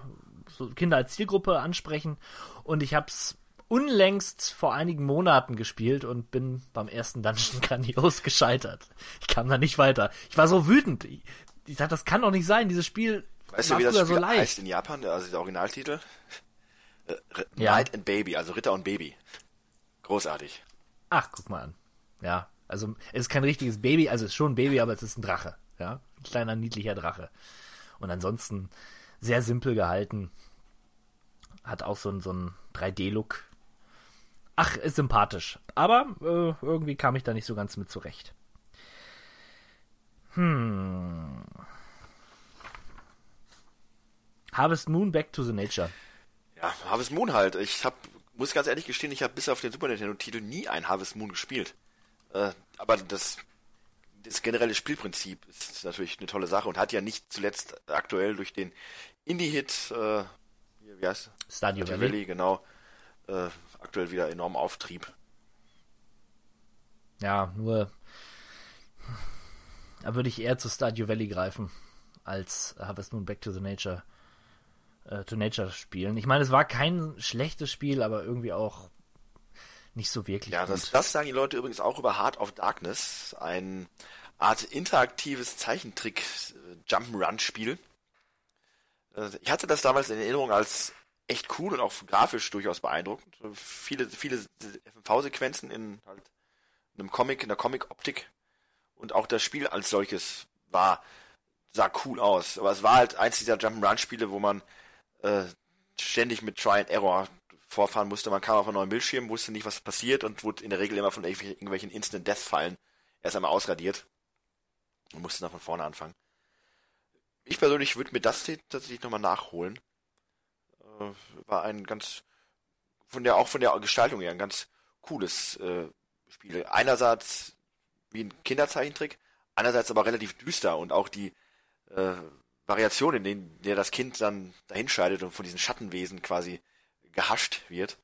Speaker 2: so Kinder als Zielgruppe ansprechen und ich habe es unlängst vor einigen Monaten gespielt und bin beim ersten Dungeon grandios gescheitert. Ich kam da nicht weiter. Ich war so wütend. Ich, ich dachte, das kann doch nicht sein. Dieses Spiel
Speaker 3: Weißt du, wie das Spiel
Speaker 2: so leicht.
Speaker 3: heißt in Japan? Also der Originaltitel? Äh,
Speaker 2: Ja.
Speaker 3: Knight and Baby, also Ritter und Baby. Großartig.
Speaker 2: Ach, guck mal an. Ja, also es ist kein richtiges Baby, also es ist schon ein Baby, aber es ist ein Drache. Ja, ein kleiner niedlicher Drache. Und ansonsten sehr simpel gehalten. Hat auch so, einen- so einen 3D-Look. Ach, ist sympathisch. Aber äh, irgendwie kam ich da nicht so ganz mit zurecht. Hm. Harvest Moon Back to the Nature.
Speaker 3: Ja, Harvest Moon halt. Ich hab, muss ganz ehrlich gestehen, ich habe bis auf den Super Nintendo-Titel nie ein Harvest Moon gespielt. Äh, aber das, das generelle Spielprinzip ist natürlich eine tolle Sache und hat ja nicht zuletzt aktuell durch den Indie-Hit, äh, wie heißt
Speaker 2: Stadio Valley.
Speaker 3: Valley, genau, äh, aktuell wieder enorm Auftrieb.
Speaker 2: Ja, nur da würde ich eher zu Stardew Valley greifen, als Harvest Moon Back to the Nature äh, to Nature spielen. Ich meine, es war kein schlechtes Spiel, aber irgendwie auch nicht so wirklich
Speaker 3: Ja, das, das sagen die Leute übrigens auch über Heart of Darkness, ein Art interaktives Zeichentrick äh, Jump'n'Run-Spiel. Äh, Ich hatte das damals in Erinnerung als echt cool und auch grafisch durchaus beeindruckend. Viele, viele FMV-Sequenzen in halt einem Comic, in der Comic-Optik. Und auch das Spiel als solches war, sah cool aus. Aber es war halt eins dieser Jump'n'Run-Spiele, wo man äh, ständig mit Try and Error vorfahren musste. Man kam auf einen neuen Bildschirm, wusste nicht, was passiert und wurde in der Regel immer von irgendwelchen Instant-Death-Fallen erst einmal ausradiert und musste dann von vorne anfangen. Ich persönlich würde mir das tatsächlich nochmal nachholen. Äh, war ein ganz, von der, auch von der Gestaltung her, ein ganz cooles äh, Spiel. Einerseits wie ein Kinderzeichentrick, andererseits aber relativ düster und auch die äh, Variation, in denen der das Kind dann dahinscheidet und von diesen Schattenwesen quasi gehascht wird,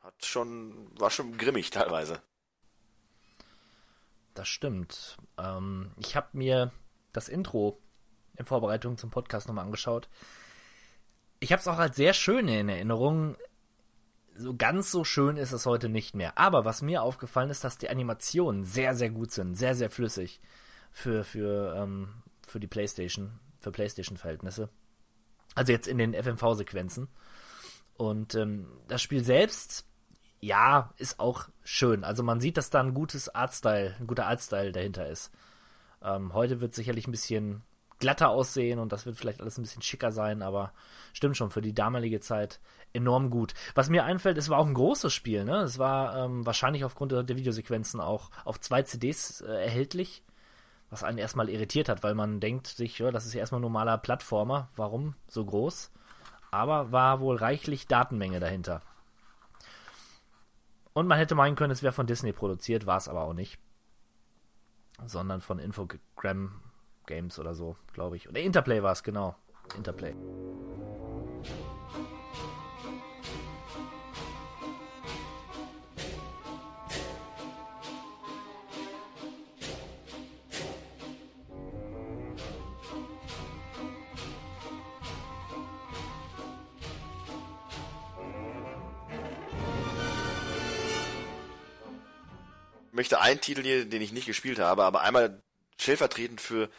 Speaker 3: hat schon, war schon grimmig teilweise.
Speaker 2: Das stimmt. Ähm, ich habe mir das Intro in Vorbereitung zum Podcast nochmal angeschaut. Ich habe es auch als sehr schön in Erinnerung. So ganz so schön ist es heute nicht mehr. Aber was mir aufgefallen ist, dass die Animationen sehr, sehr gut sind, sehr, sehr flüssig für, für, ähm, für die PlayStation, für PlayStation-Verhältnisse. Also jetzt in den FMV-Sequenzen. Und ähm, das Spiel selbst, ja, ist auch schön. Also man sieht, dass da ein gutes Artstyle, ein guter Artstyle dahinter ist. Ähm, heute wird sicherlich ein bisschen glatter aussehen und das wird vielleicht alles ein bisschen schicker sein, aber stimmt schon, für die damalige Zeit enorm gut. Was mir einfällt, es war auch ein großes Spiel, ne? Es war ähm, wahrscheinlich aufgrund der Videosequenzen auch auf zwei CDs äh, erhältlich, was einen erstmal irritiert hat, weil man denkt sich, ja, das ist ja erstmal ein normaler Plattformer, warum so groß? Aber war wohl reichlich Datenmenge dahinter. Und man hätte meinen können, es wäre von Disney produziert, war es aber auch nicht. Sondern von Infogram Games oder so, glaube ich. Oder Interplay war es, genau. Interplay.
Speaker 3: Möchte einen Titel hier, den ich nicht gespielt habe, aber einmal stellvertretend für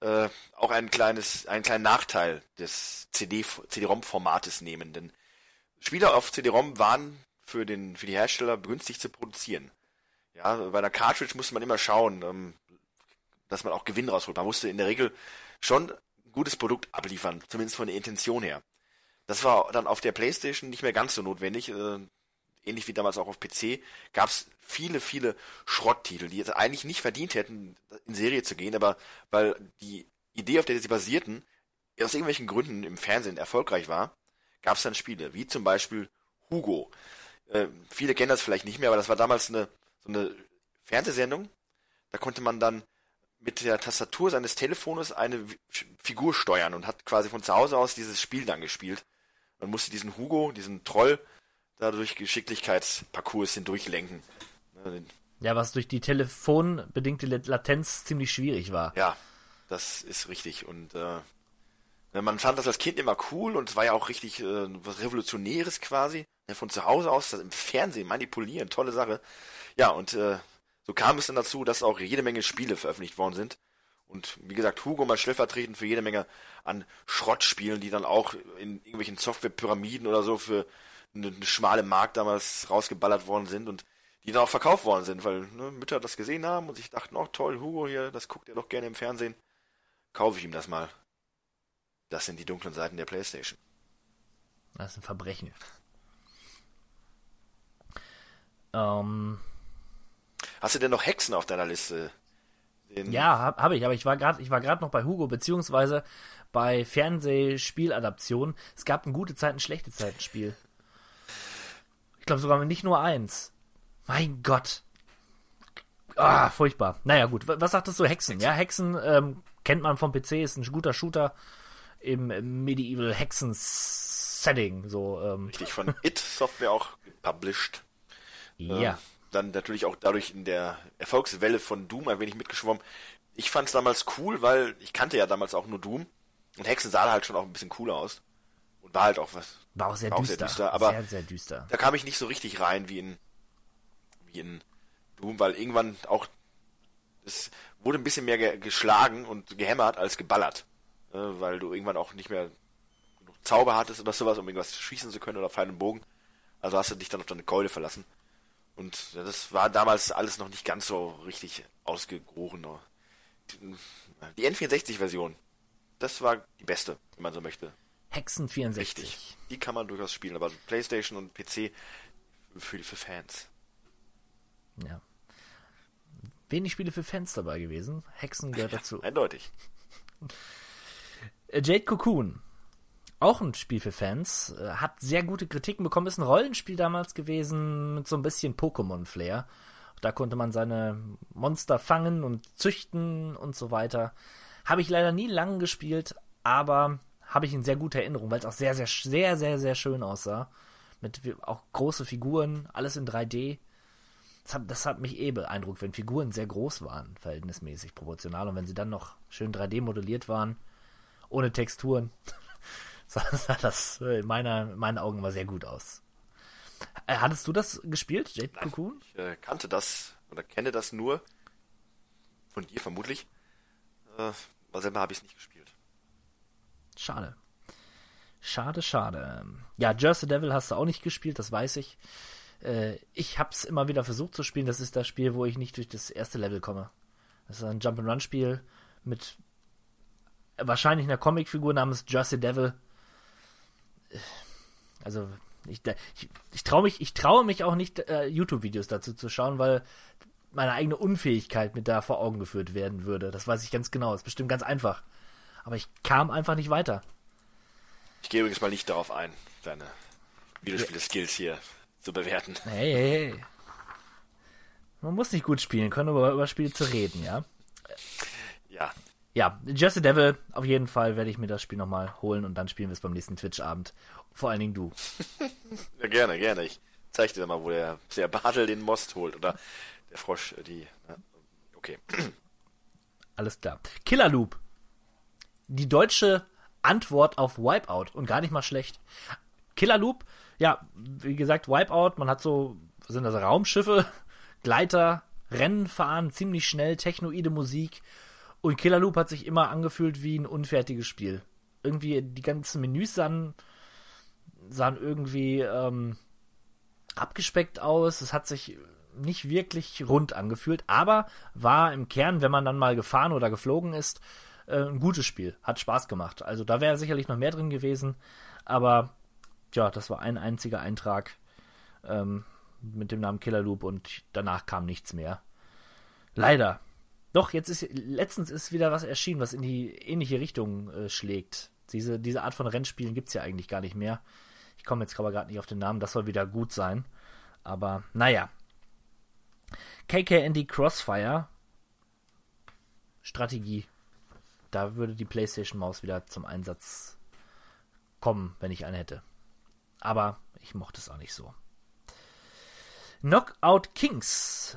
Speaker 3: äh, auch ein kleines, einen kleinen Nachteil des CD, CD-ROM-Formates nehmen. Denn Spiele auf CD-ROM waren für den, für die Hersteller günstig zu produzieren. Ja, bei einer Cartridge musste man immer schauen, ähm, dass man auch Gewinn rausholt. Man musste in der Regel schon ein gutes Produkt abliefern, zumindest von der Intention her. Das war dann auf der Playstation nicht mehr ganz so notwendig. Äh, ähnlich wie damals auch auf PC, gab es viele, viele Schrotttitel, die jetzt eigentlich nicht verdient hätten, in Serie zu gehen, aber weil die Idee, auf der sie basierten, aus irgendwelchen Gründen im Fernsehen erfolgreich war, gab es dann Spiele, wie zum Beispiel Hugo. Äh, viele kennen das vielleicht nicht mehr, aber das war damals eine, so eine Fernsehsendung. Da konnte man dann mit der Tastatur seines Telefones eine Figur steuern und hat quasi von zu Hause aus dieses Spiel dann gespielt. Man musste diesen Hugo, diesen Troll, dadurch Geschicklichkeitsparcours hindurchlenken.
Speaker 2: Ja, was durch die telefonbedingte Latenz ziemlich schwierig war.
Speaker 3: Ja, das ist richtig. Und äh, man fand das als Kind immer cool und es war ja auch richtig äh, was Revolutionäres quasi. Ja, von zu Hause aus, das im Fernsehen manipulieren, tolle Sache. Ja, und äh, so kam es dann dazu, dass auch jede Menge Spiele veröffentlicht worden sind. Und wie gesagt, Hugo mal stellvertretend für jede Menge an Schrottspielen, die dann auch in irgendwelchen Softwarepyramiden oder so für eine, eine schmale Markt damals rausgeballert worden sind und die dann auch verkauft worden sind, weil ne, Mütter das gesehen haben und sich dachten, oh toll, Hugo hier, das guckt er doch gerne im Fernsehen. Kaufe ich ihm das mal. Das sind die dunklen Seiten der Playstation.
Speaker 2: Das ist ein Verbrechen. Ähm,
Speaker 3: Hast du denn noch Hexen auf deiner Liste?
Speaker 2: Den ja, habe hab ich, aber ich war gerade, ich war gerade noch bei Hugo beziehungsweise bei Fernsehspieladaptionen. Es gab ein gute Zeiten, schlechte Zeiten Spiel. Ich glaube sogar nicht nur eins. Mein Gott. Ah, furchtbar. Naja, gut. Was sagtest du, Hexen? Ja, Hexen ähm, kennt man vom PC, ist ein guter Shooter im, Medieval Hexen-Setting. So, ähm.
Speaker 3: Richtig, von It Software auch published.
Speaker 2: Ja.
Speaker 3: Ähm, dann natürlich auch dadurch in der Erfolgswelle von Doom ein wenig mitgeschwommen. Ich fand es damals cool, weil ich kannte ja damals auch nur Doom. Und Hexen sah halt schon auch ein bisschen cooler aus. Und war halt auch was
Speaker 2: war auch sehr, war düster. Auch sehr düster.
Speaker 3: Aber
Speaker 2: sehr, sehr düster.
Speaker 3: Da kam ich nicht so richtig rein wie in, wie in Doom, weil irgendwann auch es wurde ein bisschen mehr ge geschlagen und gehämmert als geballert. Äh, weil du irgendwann auch nicht mehr genug Zauber hattest oder sowas, um irgendwas schießen zu können oder Pfeil und Bogen. Also hast du dich dann auf deine Keule verlassen. Und das war damals alles noch nicht ganz so richtig ausgegoren. Die N64-Version, das war die beste, wenn man so möchte.
Speaker 2: Hexen 64.
Speaker 3: Richtig. Die kann man durchaus spielen, aber PlayStation und PC für, für Fans.
Speaker 2: Ja. Wenig Spiele für Fans dabei gewesen. Hexen gehört
Speaker 3: ja,
Speaker 2: dazu.
Speaker 3: Eindeutig.
Speaker 2: Äh, Jade Cocoon. Auch ein Spiel für Fans. Äh, hat sehr gute Kritiken bekommen. Ist ein Rollenspiel damals gewesen mit so ein bisschen Pokémon-Flair. Da konnte man seine Monster fangen und züchten und so weiter. Habe ich leider nie lang gespielt, aber habe ich in sehr guter Erinnerung, weil es auch sehr, sehr, sehr, sehr, sehr schön aussah. Mit auch große Figuren, alles in 3D. Das hat, das hat mich eh beeindruckt, wenn Figuren sehr groß waren, verhältnismäßig proportional. Und wenn sie dann noch schön 3D modelliert waren, ohne Texturen, sah, das in, meiner, in meinen Augen mal sehr gut aus. Äh, hattest du das gespielt, Jade Cocoon?
Speaker 3: Ich äh, kannte das oder kenne das nur. Von dir vermutlich. Äh, aber selber habe ich es nicht gespielt.
Speaker 2: Schade. Schade, schade. Ja, Jersey Devil hast du auch nicht gespielt, das weiß ich. Äh, ich hab's immer wieder versucht zu spielen. Das ist das Spiel, wo ich nicht durch das erste Level komme. Das ist ein Jump-and-Run-Spiel mit wahrscheinlich einer Comicfigur namens Jersey Devil. Also ich, ich, ich traue mich, ich mich auch nicht, äh, YouTube-Videos dazu zu schauen, weil meine eigene Unfähigkeit mit da vor Augen geführt werden würde. Das weiß ich ganz genau. Das ist bestimmt ganz einfach. Aber ich kam einfach nicht weiter.
Speaker 3: Ich gehe übrigens mal nicht darauf ein, deine Videospiele-Skills hier zu bewerten.
Speaker 2: Hey, hey, hey. Man muss nicht gut spielen können, um über, über Spiele zu reden, ja?
Speaker 3: Ja.
Speaker 2: Ja, Just the Devil, auf jeden Fall werde ich mir das Spiel nochmal holen und dann spielen wir es beim nächsten Twitch-Abend. Vor allen Dingen du.
Speaker 3: ja, gerne, gerne. Ich zeige dir mal, wo der, der Bartel den Most holt oder der Frosch die. Okay.
Speaker 2: Alles klar. Killer Loop. Die deutsche Antwort auf Wipeout und gar nicht mal schlecht. Killer Loop, ja, wie gesagt, Wipeout, man hat so, sind das, Raumschiffe, Gleiter, Rennen fahren, ziemlich schnell, technoide Musik und Killer Loop hat sich immer angefühlt wie ein unfertiges Spiel. Irgendwie die ganzen Menüs sahen, sahen irgendwie ähm, abgespeckt aus. Es hat sich nicht wirklich rund angefühlt, aber war im Kern, wenn man dann mal gefahren oder geflogen ist, äh, ein gutes Spiel. Hat Spaß gemacht. Also da wäre sicherlich noch mehr drin gewesen, aber ja, das war ein einziger Eintrag ähm, mit dem Namen Killer Loop und danach kam nichts mehr. Leider. Doch, jetzt ist letztens ist wieder was erschienen, was in die ähnliche Richtung äh, schlägt. Diese, diese Art von Rennspielen gibt es ja eigentlich gar nicht mehr. Ich komme jetzt aber gerade nicht auf den Namen, das soll wieder gut sein. Aber naja. KKND Crossfire. Strategie. Da würde die PlayStation Maus wieder zum Einsatz kommen, wenn ich eine hätte. Aber ich mochte es auch nicht so. Knockout Kings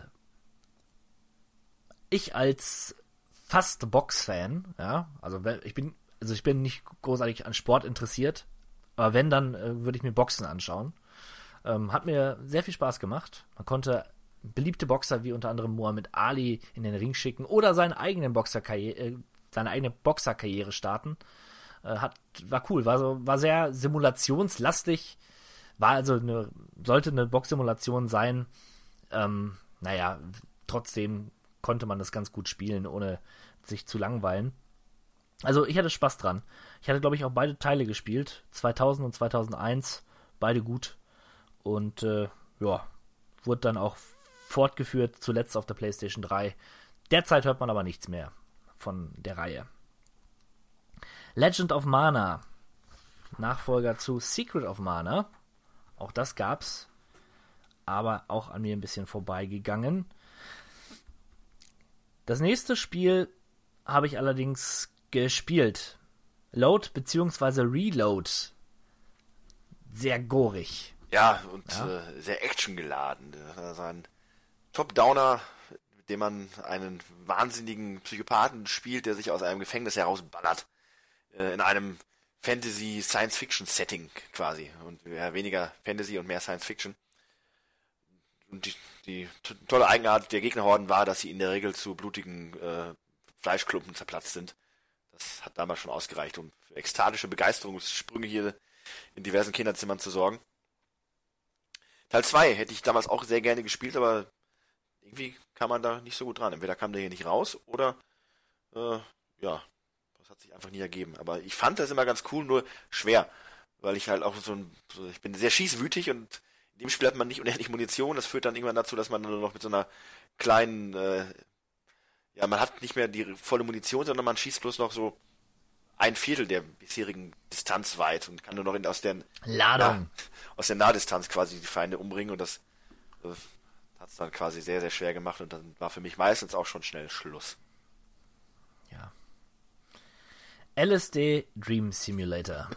Speaker 2: ich als fast Box-Fan, ja, also ich bin, also ich bin nicht großartig an Sport interessiert, aber wenn, dann äh, würde ich mir Boxen anschauen. Ähm, hat mir sehr viel Spaß gemacht. Man konnte beliebte Boxer wie unter anderem Muhammad Ali in den Ring schicken oder seine eigenen Boxerkarriere, äh, seine eigene Boxerkarriere starten. Äh, hat, war cool, war war sehr simulationslastig, war also eine, sollte eine Boxsimulation sein. Ähm, naja, trotzdem konnte man das ganz gut spielen, ohne sich zu langweilen. Also ich hatte Spaß dran. Ich hatte, glaube ich, auch beide Teile gespielt. 2000 und 2001. Beide gut. Und äh, ja, wurde dann auch fortgeführt, zuletzt auf der PlayStation 3. Derzeit hört man aber nichts mehr von der Reihe. Legend of Mana. Nachfolger zu Secret of Mana. Auch das gab's. Aber auch an mir ein bisschen vorbeigegangen. Das nächste Spiel habe ich allerdings gespielt. Load bzw. Reload. Sehr gorig.
Speaker 3: Ja, und ja. Äh, sehr actiongeladen. Das ist ein Top-Downer, dem man einen wahnsinnigen Psychopathen spielt, der sich aus einem Gefängnis herausballert. Äh, in einem Fantasy-Science-Fiction-Setting quasi. Und ja, weniger Fantasy und mehr Science-Fiction. Und die, die tolle Eigenart der Gegnerhorden war, dass sie in der Regel zu blutigen äh, Fleischklumpen zerplatzt sind. Das hat damals schon ausgereicht, um für ekstatische Begeisterungssprünge hier in diversen Kinderzimmern zu sorgen. Teil 2 hätte ich damals auch sehr gerne gespielt, aber irgendwie kam man da nicht so gut dran. Entweder kam der hier nicht raus oder äh, ja, das hat sich einfach nie ergeben. Aber ich fand das immer ganz cool, nur schwer, weil ich halt auch so ein, so, ich bin sehr schießwütig und in dem Spiel hat man nicht unendlich Munition. Das führt dann irgendwann dazu, dass man nur noch mit so einer kleinen, äh, ja, man hat nicht mehr die volle Munition, sondern man schießt bloß noch so ein Viertel der bisherigen Distanz weit und kann nur noch in, aus der
Speaker 2: Ladung,
Speaker 3: ja, aus der Nahdistanz quasi die Feinde umbringen und das äh, hat es dann quasi sehr, sehr schwer gemacht und dann war für mich meistens auch schon schnell Schluss.
Speaker 2: Ja. LSD Dream Simulator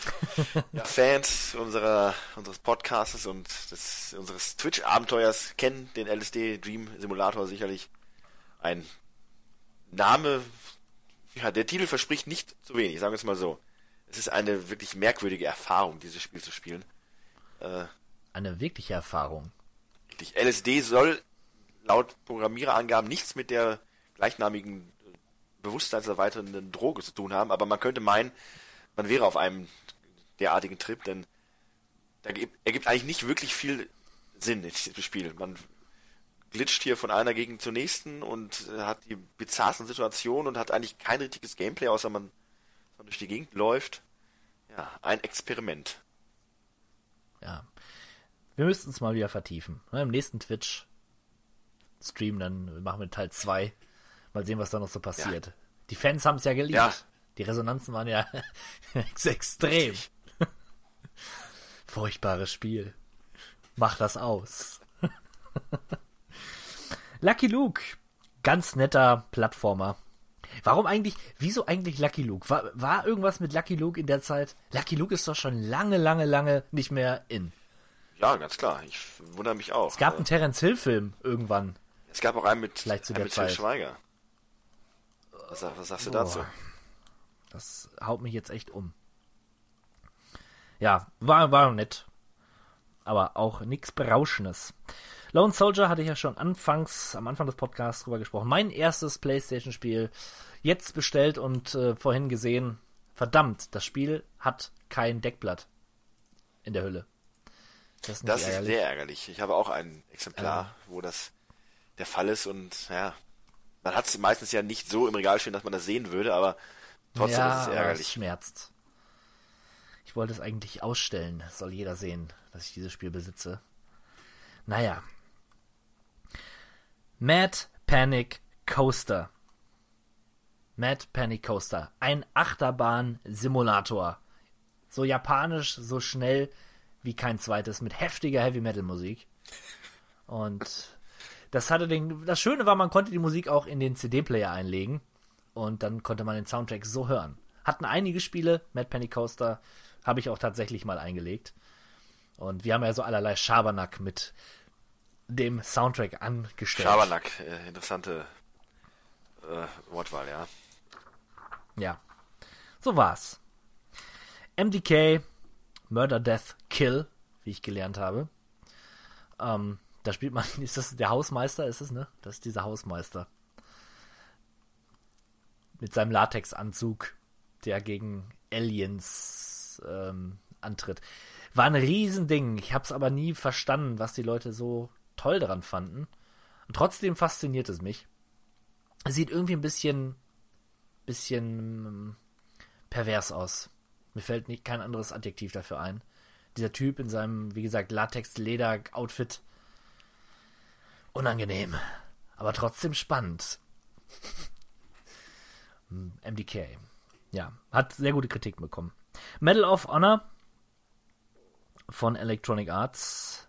Speaker 3: ja, Fans unserer, unseres Podcasts und des, unseres Twitch-Abenteuers kennen den LSD Dream Simulator sicherlich. Ein Name, ja, der Titel verspricht nicht zu wenig, sagen wir es mal so. Es ist eine wirklich merkwürdige Erfahrung, dieses Spiel zu spielen.
Speaker 2: Äh, eine wirkliche Erfahrung.
Speaker 3: Richtig. LSD soll laut Programmiererangaben nichts mit der gleichnamigen bewusstseinserweiternden Droge zu tun haben, aber man könnte meinen, man wäre auf einem derartigen Trip, denn da ergibt eigentlich nicht wirklich viel Sinn in diesem Spiel. Man glitscht hier von einer Gegend zur nächsten und äh, hat die bizarrsten Situationen und hat eigentlich kein richtiges Gameplay, außer man durch die Gegend läuft. Ja, ein Experiment.
Speaker 2: Ja. Wir müssten es mal wieder vertiefen. Ne, Im nächsten Twitch-Stream, dann machen wir Teil 2. Mal sehen, was da noch so passiert.
Speaker 3: Ja.
Speaker 2: Die Fans haben es ja geliebt.
Speaker 3: Ja.
Speaker 2: Die Resonanzen waren ja extrem. Furchtbares Spiel. Mach das aus. Lucky Luke. Ganz netter Plattformer. Warum eigentlich, wieso eigentlich Lucky Luke? War, war irgendwas mit Lucky Luke in der Zeit? Lucky Luke ist doch schon lange, lange, lange nicht mehr in.
Speaker 3: Ja, ganz klar. Ich wundere mich auch.
Speaker 2: Es gab einen Terence Hill Film irgendwann.
Speaker 3: Es gab auch einen mit,
Speaker 2: Vielleicht zu
Speaker 3: einen
Speaker 2: der
Speaker 3: mit Till
Speaker 2: Zeit.
Speaker 3: Schweiger. Was, was sagst du
Speaker 2: Boah.
Speaker 3: dazu?
Speaker 2: Das haut mich jetzt echt um. Ja, war, war nett. Aber auch nichts Berauschendes. Lone Soldier hatte ich ja schon anfangs, am Anfang des Podcasts drüber gesprochen. Mein erstes Playstation-Spiel jetzt bestellt und äh, vorhin gesehen. Verdammt, das Spiel hat kein Deckblatt in der Hülle. Das ist ärgerlich.
Speaker 3: sehr ärgerlich. Ich habe auch ein Exemplar, wo das der Fall ist und ja, man hat es meistens ja nicht so im Regal stehen, dass man das sehen würde, aber trotzdem
Speaker 2: ja,
Speaker 3: ist es ärgerlich.
Speaker 2: Es schmerzt. Ich wollte es eigentlich ausstellen. Das soll jeder sehen, dass ich dieses Spiel besitze. Naja. Mad Panic Coaster. Mad Panic Coaster. Ein Achterbahn-Simulator. So japanisch, so schnell wie kein zweites, mit heftiger Heavy Metal Musik. Und das hatte den. Das Schöne war, man konnte die Musik auch in den CD-Player einlegen. Und dann konnte man den Soundtrack so hören. Hatten einige Spiele, Mad Penny Coaster, habe ich auch tatsächlich mal eingelegt. Und wir haben ja so allerlei Schabernack mit dem Soundtrack angestellt.
Speaker 3: Schabernack, äh, interessante äh, Wortwahl, ja.
Speaker 2: Ja. So war's. MDK, Murder, Death, Kill, wie ich gelernt habe. Ähm, da spielt man, ist das der Hausmeister, ist es, ne? Das ist dieser Hausmeister. Mit seinem Latexanzug, der gegen Aliens ähm, antritt. War ein Riesending. Ich hab's aber nie verstanden, was die Leute so toll daran fanden. Und trotzdem fasziniert es mich. Sieht irgendwie ein bisschen, bisschen ähm, pervers aus. Mir fällt nicht kein anderes Adjektiv dafür ein. Dieser Typ in seinem, wie gesagt, Latex-Leder-Outfit. Unangenehm. Aber trotzdem spannend. Hm, MDK. Ja, hat sehr gute Kritiken bekommen. Medal of Honor von Electronic Arts.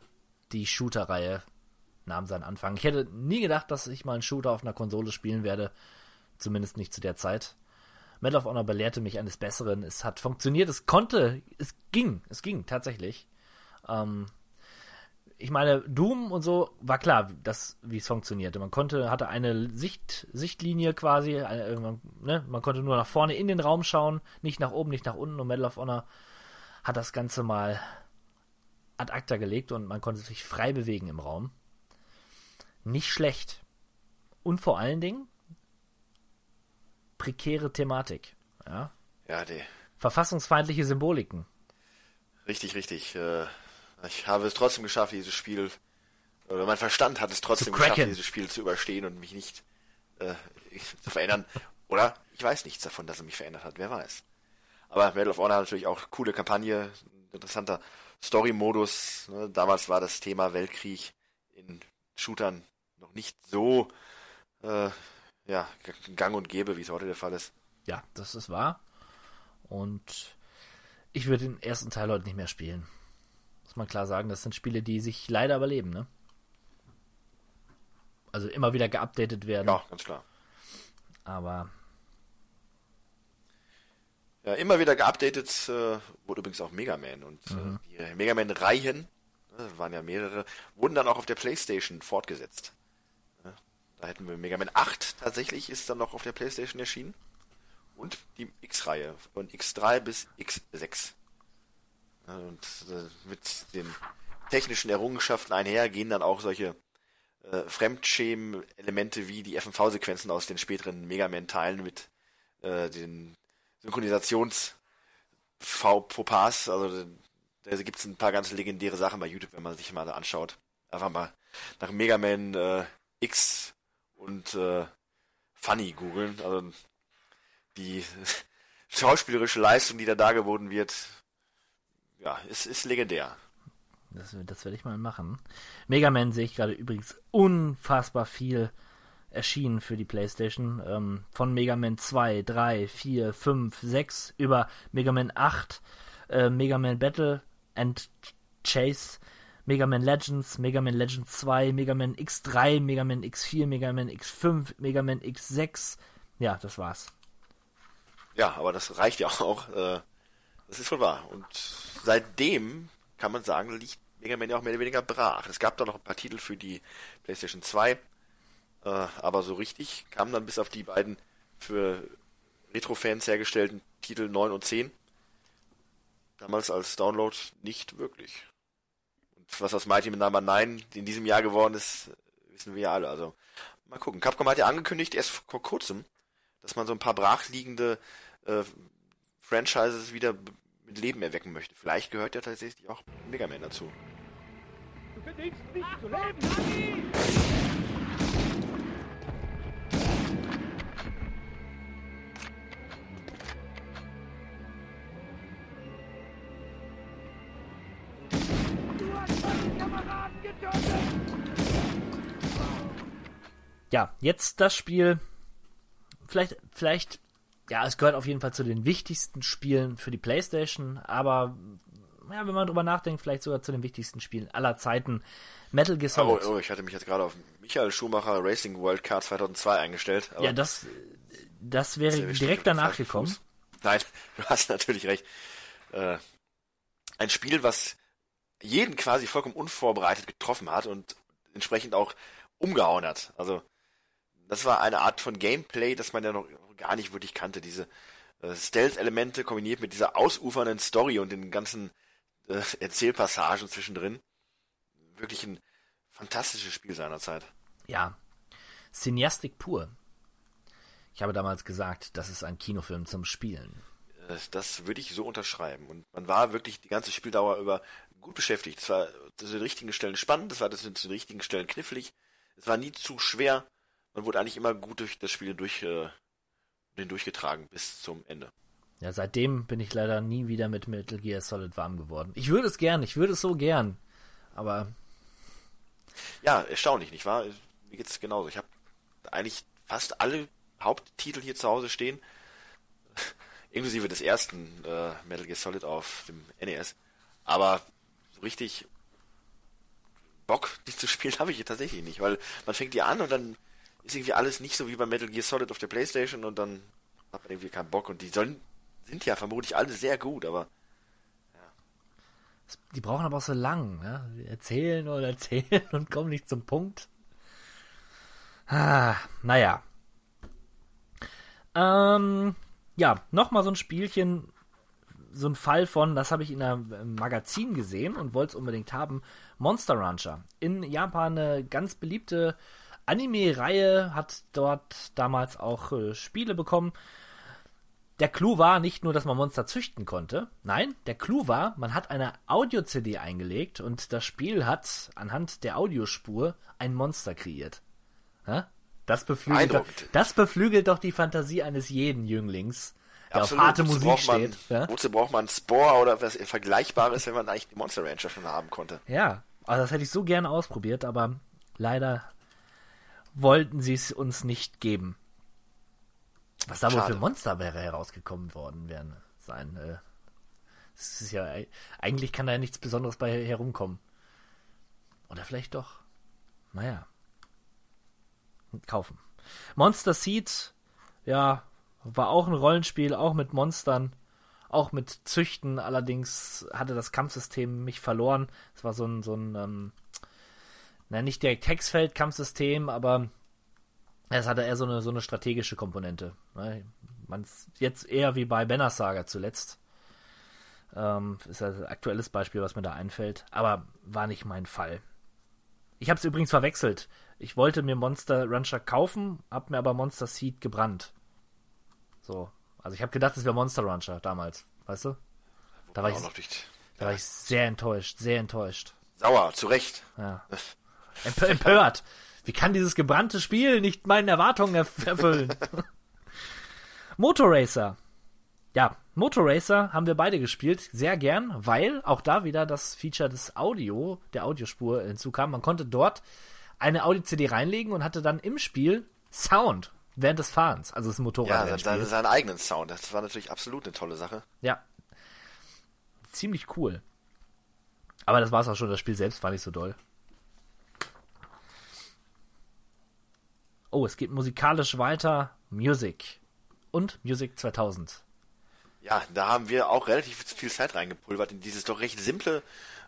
Speaker 2: Die Shooter-Reihe nahm seinen Anfang. Ich hätte nie gedacht, dass ich mal einen Shooter auf einer Konsole spielen werde. Zumindest nicht zu der Zeit. Medal of Honor belehrte mich eines Besseren. Es hat funktioniert, es konnte, es ging, es ging tatsächlich. Ähm, ich meine, Doom und so war klar, das, wie es funktionierte. Man konnte, hatte eine Sicht, Sichtlinie quasi, eine, man, ne? man konnte nur nach vorne in den Raum schauen, nicht nach oben, nicht nach unten. Und Medal of Honor hat das Ganze mal ad acta gelegt und man konnte sich frei bewegen im Raum. Nicht schlecht. Und vor allen Dingen prekäre Thematik. Ja?
Speaker 3: Ja, die,
Speaker 2: Verfassungsfeindliche Symboliken.
Speaker 3: richtig, richtig. Äh, ich habe es trotzdem geschafft, dieses Spiel, oder mein Verstand hat es trotzdem geschafft, dieses Spiel zu überstehen und mich nicht äh, zu verändern. Oder ich weiß nichts davon, dass er mich verändert hat, wer weiß. Aber Medal of Honor hat natürlich auch coole Kampagne, interessanter Story-Modus. Ne? Damals war das Thema Weltkrieg in Shootern noch nicht so äh, ja, gang und gäbe, wie es heute der Fall ist.
Speaker 2: Ja, das ist wahr. Und ich würde den ersten Teil heute nicht mehr spielen. Muss man klar sagen, das sind Spiele, die sich leider überleben, ne? Also immer wieder geupdatet werden.
Speaker 3: Ja, ganz klar.
Speaker 2: Aber
Speaker 3: Ja, immer wieder geupdatet äh, wurde übrigens auch Mega Man und äh, die Mega Man Reihen, äh, waren ja mehrere, wurden dann auch auf der Playstation fortgesetzt. Da hätten wir Mega Man 8 tatsächlich ist dann noch auf der Playstation erschienen und die X-Reihe von X3 bis X6. Ja, und äh, mit den technischen Errungenschaften einher gehen dann auch solche äh, Fremdschämen-Elemente wie die FMV-Sequenzen aus den späteren Mega Man-Teilen mit äh, den Synchronisations Fauxpas, also da gibt es ein paar ganz legendäre Sachen bei YouTube, wenn man sich mal anschaut. einfach mal nach Mega Man äh, X und äh, Funny googeln. Also die schauspielerische Leistung, die da dargeboten wird, ja, ist, ist legendär.
Speaker 2: Das, das werde ich mal machen. Mega Man sehe ich gerade übrigens unfassbar viel erschienen für die PlayStation. Ähm, von Mega Man 2, 3, 4, 5, 6 über Mega Man 8, äh, Mega Man Battle and Chase, Mega Man Legends, Mega Man Legends 2, Mega Man X3, Mega Man X4, Mega Man X5, Mega Man X6. Ja, das war's.
Speaker 3: Ja, aber das reicht ja auch. Äh, das ist wohl wahr. Und seitdem kann man sagen, liegt Mega Man ja auch mehr oder weniger brach. Es gab da noch ein paar Titel für die PlayStation 2, äh, aber so richtig kamen dann bis auf die beiden für Retro-Fans hergestellten Titel 9 und 10 damals als Download nicht wirklich. Was aus Mighty Number 9 in diesem Jahr geworden ist, wissen wir ja alle. Also mal gucken. Capcom hat ja angekündigt, erst vor kurzem, dass man so ein paar brachliegende äh, Franchises wieder mit Leben erwecken möchte. Vielleicht gehört ja tatsächlich auch Mega Man dazu. Du verdienst nicht zu leben!
Speaker 2: Ja, jetzt das Spiel. Vielleicht, vielleicht ja, es gehört auf jeden Fall zu den wichtigsten Spielen für die PlayStation, aber ja, wenn man drüber nachdenkt, vielleicht sogar zu den wichtigsten Spielen aller Zeiten. Metal Gear Solid.
Speaker 3: Oh, oh ich hatte mich jetzt gerade auf Michael Schumacher Racing World Card 2002 eingestellt.
Speaker 2: ja, das, das wäre direkt danach gekommen. Fuß.
Speaker 3: Nein, du hast natürlich recht. Äh, ein Spiel, was jeden quasi vollkommen unvorbereitet getroffen hat und entsprechend auch umgehauen hat. Also, das war eine Art von Gameplay, das man ja noch gar nicht wirklich kannte. Diese äh, Stealth-Elemente kombiniert mit dieser ausufernden Story und den ganzen äh, Erzählpassagen zwischendrin. Wirklich ein fantastisches Spiel seinerzeit.
Speaker 2: Ja. Cineastik pur. Ich habe damals gesagt, das ist ein Kinofilm zum Spielen.
Speaker 3: Äh, das würde ich so unterschreiben. Und man war wirklich die ganze Spieldauer über gut beschäftigt. Es war zu den richtigen Stellen spannend, es war zu den richtigen Stellen knifflig. Es war nie zu schwer. Man wurde eigentlich immer gut durch das Spiel durch, äh, den durchgetragen bis zum Ende.
Speaker 2: Ja, seitdem bin ich leider nie wieder mit Metal Gear Solid warm geworden. Ich würde es gern, ich würde es so gern. Aber.
Speaker 3: Ja, erstaunlich, nicht wahr? Mir geht es genauso. Ich habe eigentlich fast alle Haupttitel hier zu Hause stehen. Inklusive des ersten äh, Metal Gear Solid auf dem NES. Aber so richtig Bock, die zu spielen, habe ich hier tatsächlich nicht, weil man fängt die an und dann ist irgendwie alles nicht so wie bei Metal Gear Solid auf der Playstation und dann hat man irgendwie keinen Bock und die sollen, sind ja vermutlich alle sehr gut, aber
Speaker 2: ja. Die brauchen aber auch so lang, ne? Erzählen und erzählen und kommen nicht zum Punkt. Ah, naja. Ähm, ja, nochmal so ein Spielchen, so ein Fall von, das habe ich in einem Magazin gesehen und wollte es unbedingt haben, Monster Rancher. In Japan eine ganz beliebte Anime-Reihe hat dort damals auch äh, Spiele bekommen. Der Clou war nicht nur, dass man Monster züchten konnte. Nein, der Clou war, man hat eine Audio-CD eingelegt und das Spiel hat anhand der Audiospur ein Monster kreiert. Ha? Das beflügelt, doch, das beflügelt doch die Fantasie eines jeden Jünglings, der Absolut. auf harte wozu Musik steht.
Speaker 3: Man, ja? Wozu braucht man Spore oder was Vergleichbares, wenn man eigentlich die Monster Rancher schon haben konnte?
Speaker 2: Ja, also das hätte ich so gerne ausprobiert, aber leider wollten sie es uns nicht geben. Was da wohl für Monster wäre herausgekommen worden wären sein. Äh, das ist ja eigentlich kann da ja nichts Besonderes bei herumkommen. Oder vielleicht doch. Naja. Kaufen. Monster Seed, ja, war auch ein Rollenspiel, auch mit Monstern, auch mit Züchten. Allerdings hatte das Kampfsystem mich verloren. Es war so ein, so ein ähm, na, nicht direkt Textfeld-Kampfsystem, aber es hatte eher so eine, so eine strategische Komponente. Ne? Man jetzt eher wie bei Banner Saga zuletzt. Ähm, ist ein aktuelles Beispiel, was mir da einfällt, aber war nicht mein Fall. Ich habe es übrigens verwechselt. Ich wollte mir Monster Rancher kaufen, habe mir aber Monster Seed gebrannt. So, also ich habe gedacht, es wäre Monster Rancher damals, weißt du? Da war, ich, da war ich sehr enttäuscht, sehr enttäuscht.
Speaker 3: Sauer, zu Recht.
Speaker 2: Ja. Emp empört. Wie kann dieses gebrannte Spiel nicht meinen Erwartungen erf erfüllen? Motorracer. Ja, Motorracer haben wir beide gespielt, sehr gern, weil auch da wieder das Feature des Audio, der Audiospur hinzukam. Man konnte dort eine Audio-CD reinlegen und hatte dann im Spiel Sound während des Fahrens, also das Motorrad.
Speaker 3: Ja, seinen, seinen eigenen Sound. Das war natürlich absolut eine tolle Sache.
Speaker 2: Ja. Ziemlich cool. Aber das war es auch schon. Das Spiel selbst war nicht so doll. Oh, es geht musikalisch weiter. Music. Und Music 2000.
Speaker 3: Ja, da haben wir auch relativ viel Zeit reingepulvert in dieses doch recht simple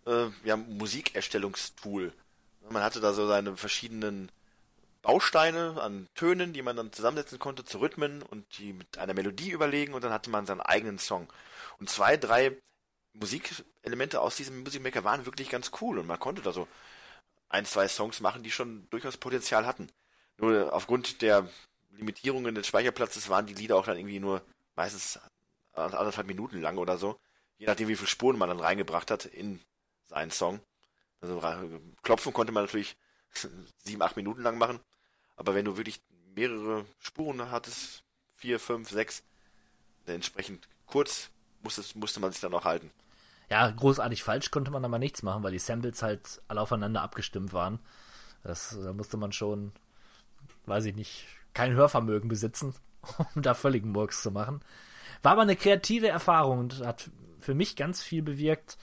Speaker 3: äh, ja, Musikerstellungstool. Man hatte da so seine verschiedenen Bausteine an Tönen, die man dann zusammensetzen konnte zu Rhythmen und die mit einer Melodie überlegen und dann hatte man seinen eigenen Song. Und zwei, drei Musikelemente aus diesem Musikmaker waren wirklich ganz cool und man konnte da so ein, zwei Songs machen, die schon durchaus Potenzial hatten. Nur aufgrund der Limitierungen des Speicherplatzes waren die Lieder auch dann irgendwie nur meistens anderthalb Minuten lang oder so. Je nachdem, wie viele Spuren man dann reingebracht hat in seinen Song. Also klopfen konnte man natürlich sieben, acht Minuten lang machen. Aber wenn du wirklich mehrere Spuren hattest, vier, fünf, sechs, entsprechend kurz musste, musste man sich dann auch halten.
Speaker 2: Ja, großartig falsch konnte man aber nichts machen, weil die Samples halt alle aufeinander abgestimmt waren. Das, da musste man schon, weiß ich nicht, kein Hörvermögen besitzen, um da völligen Murks zu machen. War aber eine kreative Erfahrung und hat für mich ganz viel bewirkt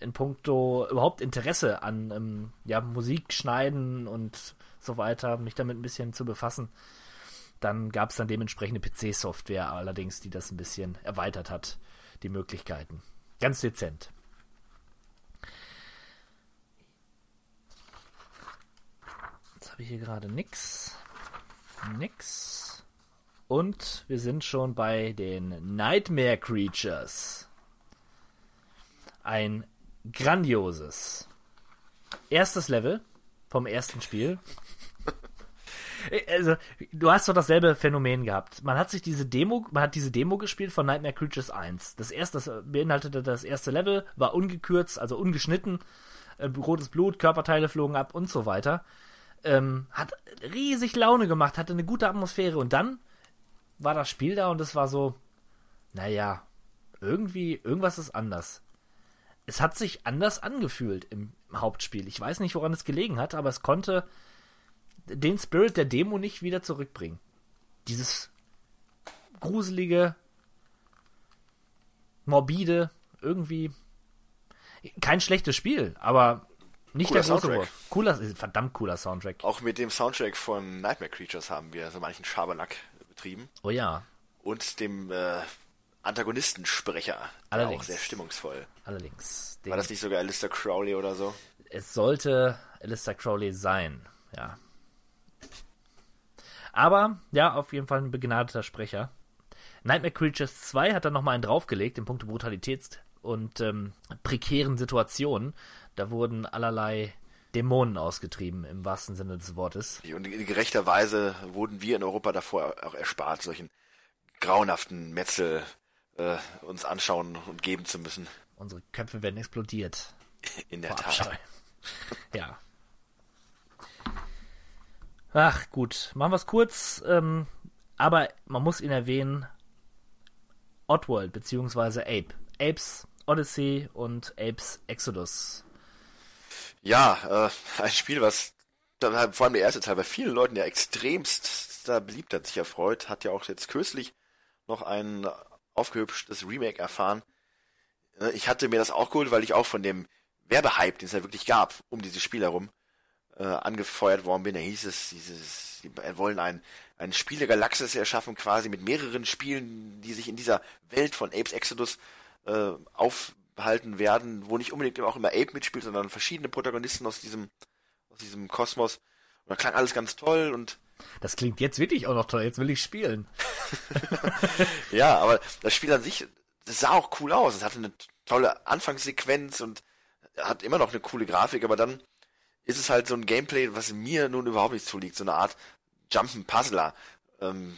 Speaker 2: in puncto überhaupt Interesse an ähm, ja, Musik schneiden und so weiter, mich damit ein bisschen zu befassen. Dann gab es dann dementsprechende PC-Software allerdings, die das ein bisschen erweitert hat, die Möglichkeiten. Ganz dezent. Jetzt habe ich hier gerade nix. Nix. Und wir sind schon bei den Nightmare Creatures. Ein grandioses erstes Level vom ersten Spiel. Also, du hast doch dasselbe Phänomen gehabt. Man hat sich diese Demo, man hat diese Demo gespielt von Nightmare Creatures 1. Das erste, das beinhaltete das erste Level, war ungekürzt, also ungeschnitten, äh, rotes Blut, Körperteile flogen ab und so weiter. Ähm, hat riesig Laune gemacht, hatte eine gute Atmosphäre und dann war das Spiel da und es war so, naja, irgendwie, irgendwas ist anders. Es hat sich anders angefühlt im, im Hauptspiel. Ich weiß nicht, woran es gelegen hat, aber es konnte den Spirit der Demo nicht wieder zurückbringen. Dieses gruselige, morbide, irgendwie kein schlechtes Spiel, aber nicht cooler der große Soundtrack. Cooler, verdammt cooler Soundtrack.
Speaker 3: Auch mit dem Soundtrack von Nightmare Creatures haben wir so manchen Schabernack betrieben.
Speaker 2: Oh ja.
Speaker 3: Und dem äh, Antagonistensprecher.
Speaker 2: Allerdings.
Speaker 3: Auch sehr stimmungsvoll.
Speaker 2: Allerdings.
Speaker 3: War das nicht sogar Alistair Crowley oder so?
Speaker 2: Es sollte Alistair Crowley sein, ja. Aber, ja, auf jeden Fall ein begnadeter Sprecher. Nightmare Creatures 2 hat dann nochmal einen draufgelegt in puncto Brutalität und ähm, prekären Situationen. Da wurden allerlei Dämonen ausgetrieben, im wahrsten Sinne des Wortes.
Speaker 3: Und gerechterweise wurden wir in Europa davor auch erspart, solchen grauenhaften Metzel äh, uns anschauen und geben zu müssen.
Speaker 2: Unsere Köpfe werden explodiert.
Speaker 3: In der Tat. Abscheu.
Speaker 2: ja. Ach, gut. Machen wir es kurz. Ähm, aber man muss ihn erwähnen. Oddworld beziehungsweise Ape. Apes Odyssey und Apes Exodus.
Speaker 3: Ja, äh, ein Spiel, was dann vor allem der erste Teil bei vielen Leuten ja extremst da beliebt hat sich erfreut, hat ja auch jetzt kürzlich noch ein aufgehübschtes Remake erfahren. Äh, ich hatte mir das auch geholt, weil ich auch von dem Werbehype, den es ja wirklich gab, um dieses Spiel herum, äh, angefeuert worden bin. Da hieß es, dieses, die wollen ein, ein Spiel der Galaxis erschaffen, quasi mit mehreren Spielen, die sich in dieser Welt von Apes Exodus äh, aufhalten werden, wo nicht unbedingt auch immer Ape mitspielt, sondern verschiedene Protagonisten aus diesem, aus diesem Kosmos. Und da klang alles ganz toll und
Speaker 2: das klingt jetzt wirklich auch noch toll, jetzt will ich spielen.
Speaker 3: ja, aber das Spiel an sich, das sah auch cool aus. Es hatte eine tolle Anfangssequenz und hat immer noch eine coole Grafik, aber dann ist es halt so ein Gameplay, was mir nun überhaupt nicht zuliegt, so eine Art Jump'n'Puzzler. Ähm,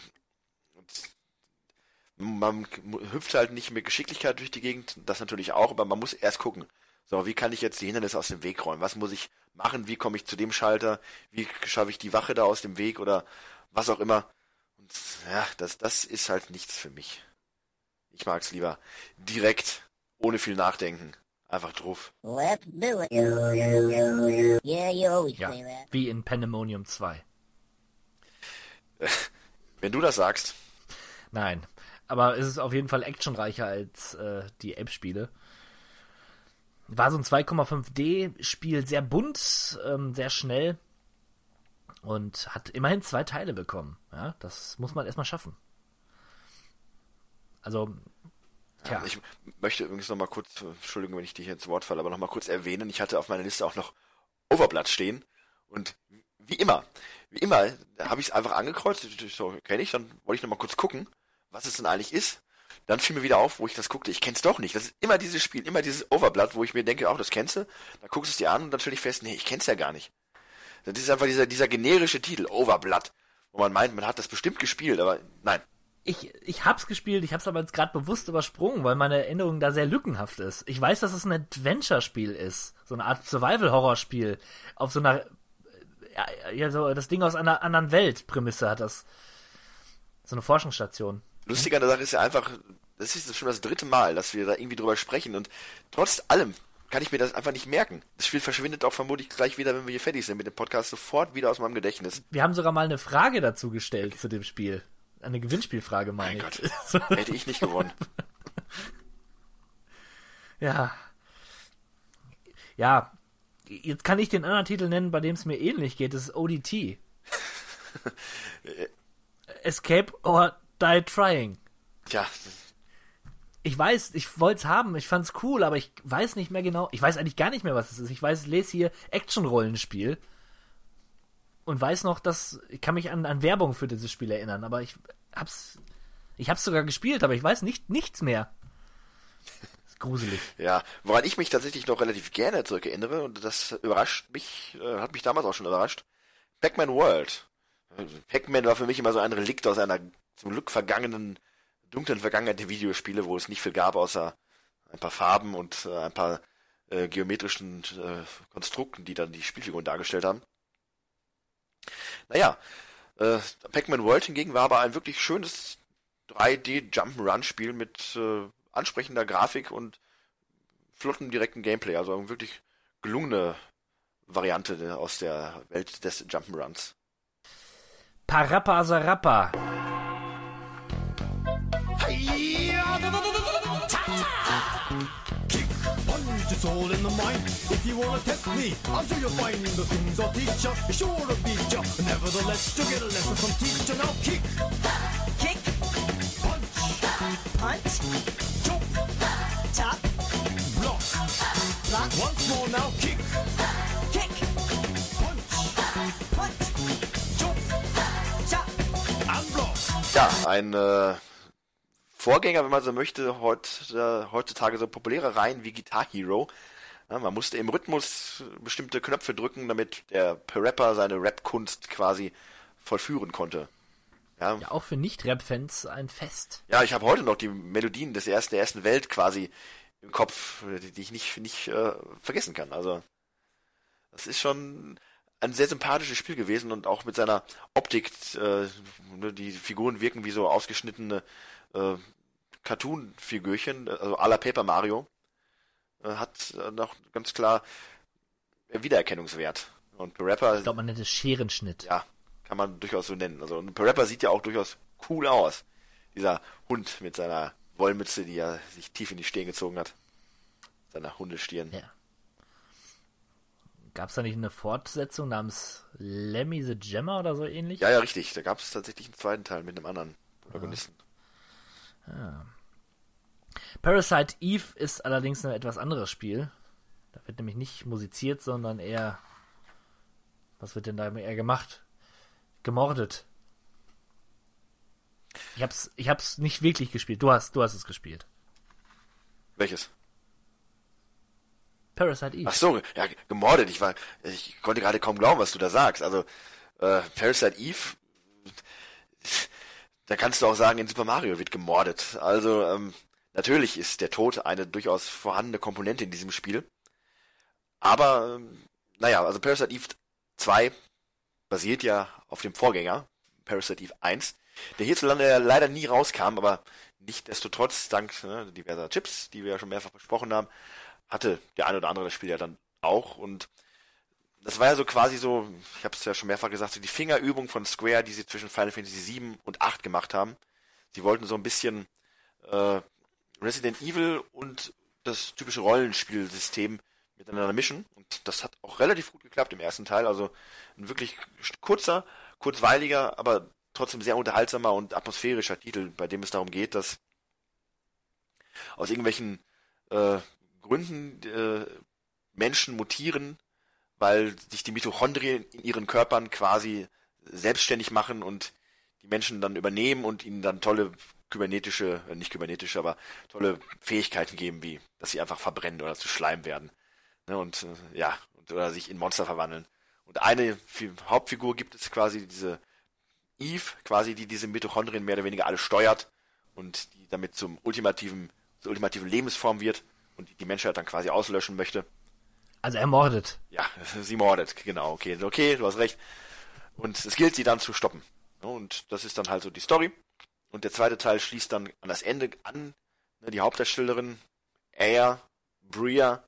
Speaker 3: man hüpft halt nicht mit Geschicklichkeit durch die Gegend, das natürlich auch, aber man muss erst gucken. So, wie kann ich jetzt die Hindernisse aus dem Weg räumen? Was muss ich machen? Wie komme ich zu dem Schalter? Wie schaffe ich die Wache da aus dem Weg oder was auch immer? Und ja, das, das ist halt nichts für mich. Ich mag's lieber direkt, ohne viel Nachdenken. Einfach drauf.
Speaker 2: Ja. Wie in Pandemonium 2.
Speaker 3: Wenn du das sagst.
Speaker 2: Nein. Aber es ist auf jeden Fall actionreicher als äh, die Ape-Spiele. War so ein 2,5D-Spiel, sehr bunt, ähm, sehr schnell und hat immerhin zwei Teile bekommen. Ja, das muss man erstmal schaffen. Also,
Speaker 3: ja. Ich möchte übrigens noch mal kurz, Entschuldigung, wenn ich dich hier ins Wort falle, aber noch mal kurz erwähnen, ich hatte auf meiner Liste auch noch Overblood stehen und wie immer, wie immer, habe ich es einfach angekreuzt, so kenne ich, dann wollte ich noch mal kurz gucken, was es denn eigentlich ist. Dann fiel mir wieder auf, wo ich das guckte, ich kenn's doch nicht. Das ist immer dieses Spiel, immer dieses Overblood, wo ich mir denke, auch das kennst du. Dann guckst du es dir an und dann stelle ich fest, nee, ich kenn's ja gar nicht. Das ist einfach dieser, dieser generische Titel, Overblood, wo man meint, man hat das bestimmt gespielt, aber nein,
Speaker 2: ich, ich hab's gespielt, ich hab's aber jetzt gerade bewusst übersprungen, weil meine Erinnerung da sehr lückenhaft ist. Ich weiß, dass es ein Adventure-Spiel ist. So eine Art Survival-Horror-Spiel. Auf so einer, ja, so das Ding aus einer anderen Welt Prämisse hat das. So eine Forschungsstation.
Speaker 3: Lustiger an der Sache ist ja einfach, das ist schon das dritte Mal, dass wir da irgendwie drüber sprechen und trotz allem kann ich mir das einfach nicht merken. Das Spiel verschwindet auch vermutlich gleich wieder, wenn wir hier fertig sind mit dem Podcast, sofort wieder aus meinem Gedächtnis.
Speaker 2: Wir haben sogar mal eine Frage dazu gestellt zu dem Spiel eine Gewinnspielfrage, meine
Speaker 3: mein ich. Gott, hätte ich nicht gewonnen.
Speaker 2: ja. Ja. Jetzt kann ich den anderen Titel nennen, bei dem es mir ähnlich geht. Das ist ODT. Escape or Die Trying.
Speaker 3: Tja.
Speaker 2: Ich weiß, ich wollte es haben, ich fand's cool, aber ich weiß nicht mehr genau. Ich weiß eigentlich gar nicht mehr, was es ist. Ich weiß, lese hier Action-Rollenspiel und weiß noch, dass ich kann mich an, an Werbung für dieses Spiel erinnern, aber ich hab's ich hab's sogar gespielt, aber ich weiß nicht nichts mehr. ist gruselig.
Speaker 3: Ja, woran ich mich tatsächlich noch relativ gerne zurückerinnere und das überrascht mich, äh, hat mich damals auch schon überrascht. Pac-Man World. Pac-Man war für mich immer so ein Relikt aus einer zum Glück vergangenen, dunklen Vergangenheit der Videospiele, wo es nicht viel gab, außer ein paar Farben und äh, ein paar äh, geometrischen äh, Konstrukten, die dann die Spielfiguren dargestellt haben. Naja, äh, Pac-Man World hingegen war aber ein wirklich schönes 3D Jump'n'Run-Spiel mit äh, ansprechender Grafik und flotten direkten Gameplay. Also eine wirklich gelungene Variante aus der Welt des Jump'n'Runs.
Speaker 2: Parappa Sarappa. It's all in the mind. If you wanna test me, I'm sure you'll find the things I'll teach ya. Sure to beat ya. Nevertheless, you'll get a lesson from teacher. Now kick, kick, punch, punch, jump, tap, block, block. Once more now, kick, kick, punch, punch, jump, tap, and block.
Speaker 3: Ja, ein äh, Vorgänger, wenn man so möchte, äh, heutzutage so populäre Reihen wie Guitar Hero. Man musste im Rhythmus bestimmte Knöpfe drücken, damit der Rapper seine Rap-Kunst quasi vollführen konnte.
Speaker 2: Ja, ja auch für Nicht-Rap-Fans ein Fest.
Speaker 3: Ja, ich habe heute noch die Melodien des ersten, der ersten Welt quasi im Kopf, die ich nicht, nicht äh, vergessen kann. Also, das ist schon ein sehr sympathisches Spiel gewesen und auch mit seiner Optik, äh, ne, die Figuren wirken wie so ausgeschnittene äh, Cartoon-Figürchen, also à la Paper Mario, äh, hat äh, noch ganz klar Wiedererkennungswert. Und Rapper.
Speaker 2: Ich glaube, man nennt es Scherenschnitt.
Speaker 3: Ja, kann man durchaus so nennen. Also ein Rapper sieht ja auch durchaus cool aus. Dieser Hund mit seiner Wollmütze, die er sich tief in die Stirn gezogen hat. Seiner Hundestirn. Ja.
Speaker 2: Gab es da nicht eine Fortsetzung namens Lemmy the Gemmer oder so ähnlich?
Speaker 3: Ja, ja, richtig. Da gab es tatsächlich einen zweiten Teil mit einem anderen Protagonisten.
Speaker 2: Ja. Parasite Eve ist allerdings ein etwas anderes Spiel. Da wird nämlich nicht musiziert, sondern eher. Was wird denn da eher gemacht? Gemordet. Ich hab's, ich hab's nicht wirklich gespielt. Du hast, du hast es gespielt.
Speaker 3: Welches?
Speaker 2: Parasite Eve.
Speaker 3: Ach so, ja, gemordet. Ich war, ich konnte gerade kaum glauben, was du da sagst. Also, äh, Parasite Eve da kannst du auch sagen, in Super Mario wird gemordet. Also ähm, natürlich ist der Tod eine durchaus vorhandene Komponente in diesem Spiel. Aber, ähm, naja, also Parasite Eve 2 basiert ja auf dem Vorgänger, Parasite Eve 1, der hierzulande ja leider nie rauskam, aber Nichtsdestotrotz, dank ne, diverser Chips, die wir ja schon mehrfach besprochen haben, hatte der eine oder andere das Spiel ja dann auch. Und das war ja so quasi so, ich habe es ja schon mehrfach gesagt, so die Fingerübung von Square, die sie zwischen Final Fantasy 7 und 8 gemacht haben. Sie wollten so ein bisschen äh, Resident Evil und das typische Rollenspielsystem miteinander mischen. Und das hat auch relativ gut geklappt im ersten Teil. Also ein wirklich kurzer, kurzweiliger, aber trotzdem sehr unterhaltsamer und atmosphärischer Titel, bei dem es darum geht, dass aus irgendwelchen äh, Gründen äh, Menschen mutieren, weil sich die Mitochondrien in ihren Körpern quasi selbstständig machen und die Menschen dann übernehmen und ihnen dann tolle kybernetische, äh, nicht kybernetische, aber tolle Fähigkeiten geben, wie dass sie einfach verbrennen oder zu Schleim werden. Ne, und äh, ja, oder sich in Monster verwandeln. Und eine Hauptfigur gibt es quasi diese Eve, quasi, die diese Mitochondrien mehr oder weniger alle steuert und die damit zum ultimativen, zur ultimativen Lebensform wird und die, die Menschheit dann quasi auslöschen möchte.
Speaker 2: Also er mordet.
Speaker 3: Ja, sie mordet, genau, okay, okay, du hast recht. Und es gilt, sie dann zu stoppen. Und das ist dann halt so die Story. Und der zweite Teil schließt dann an das Ende an. Ne, die Hauptdarstellerin, Aya, Bria,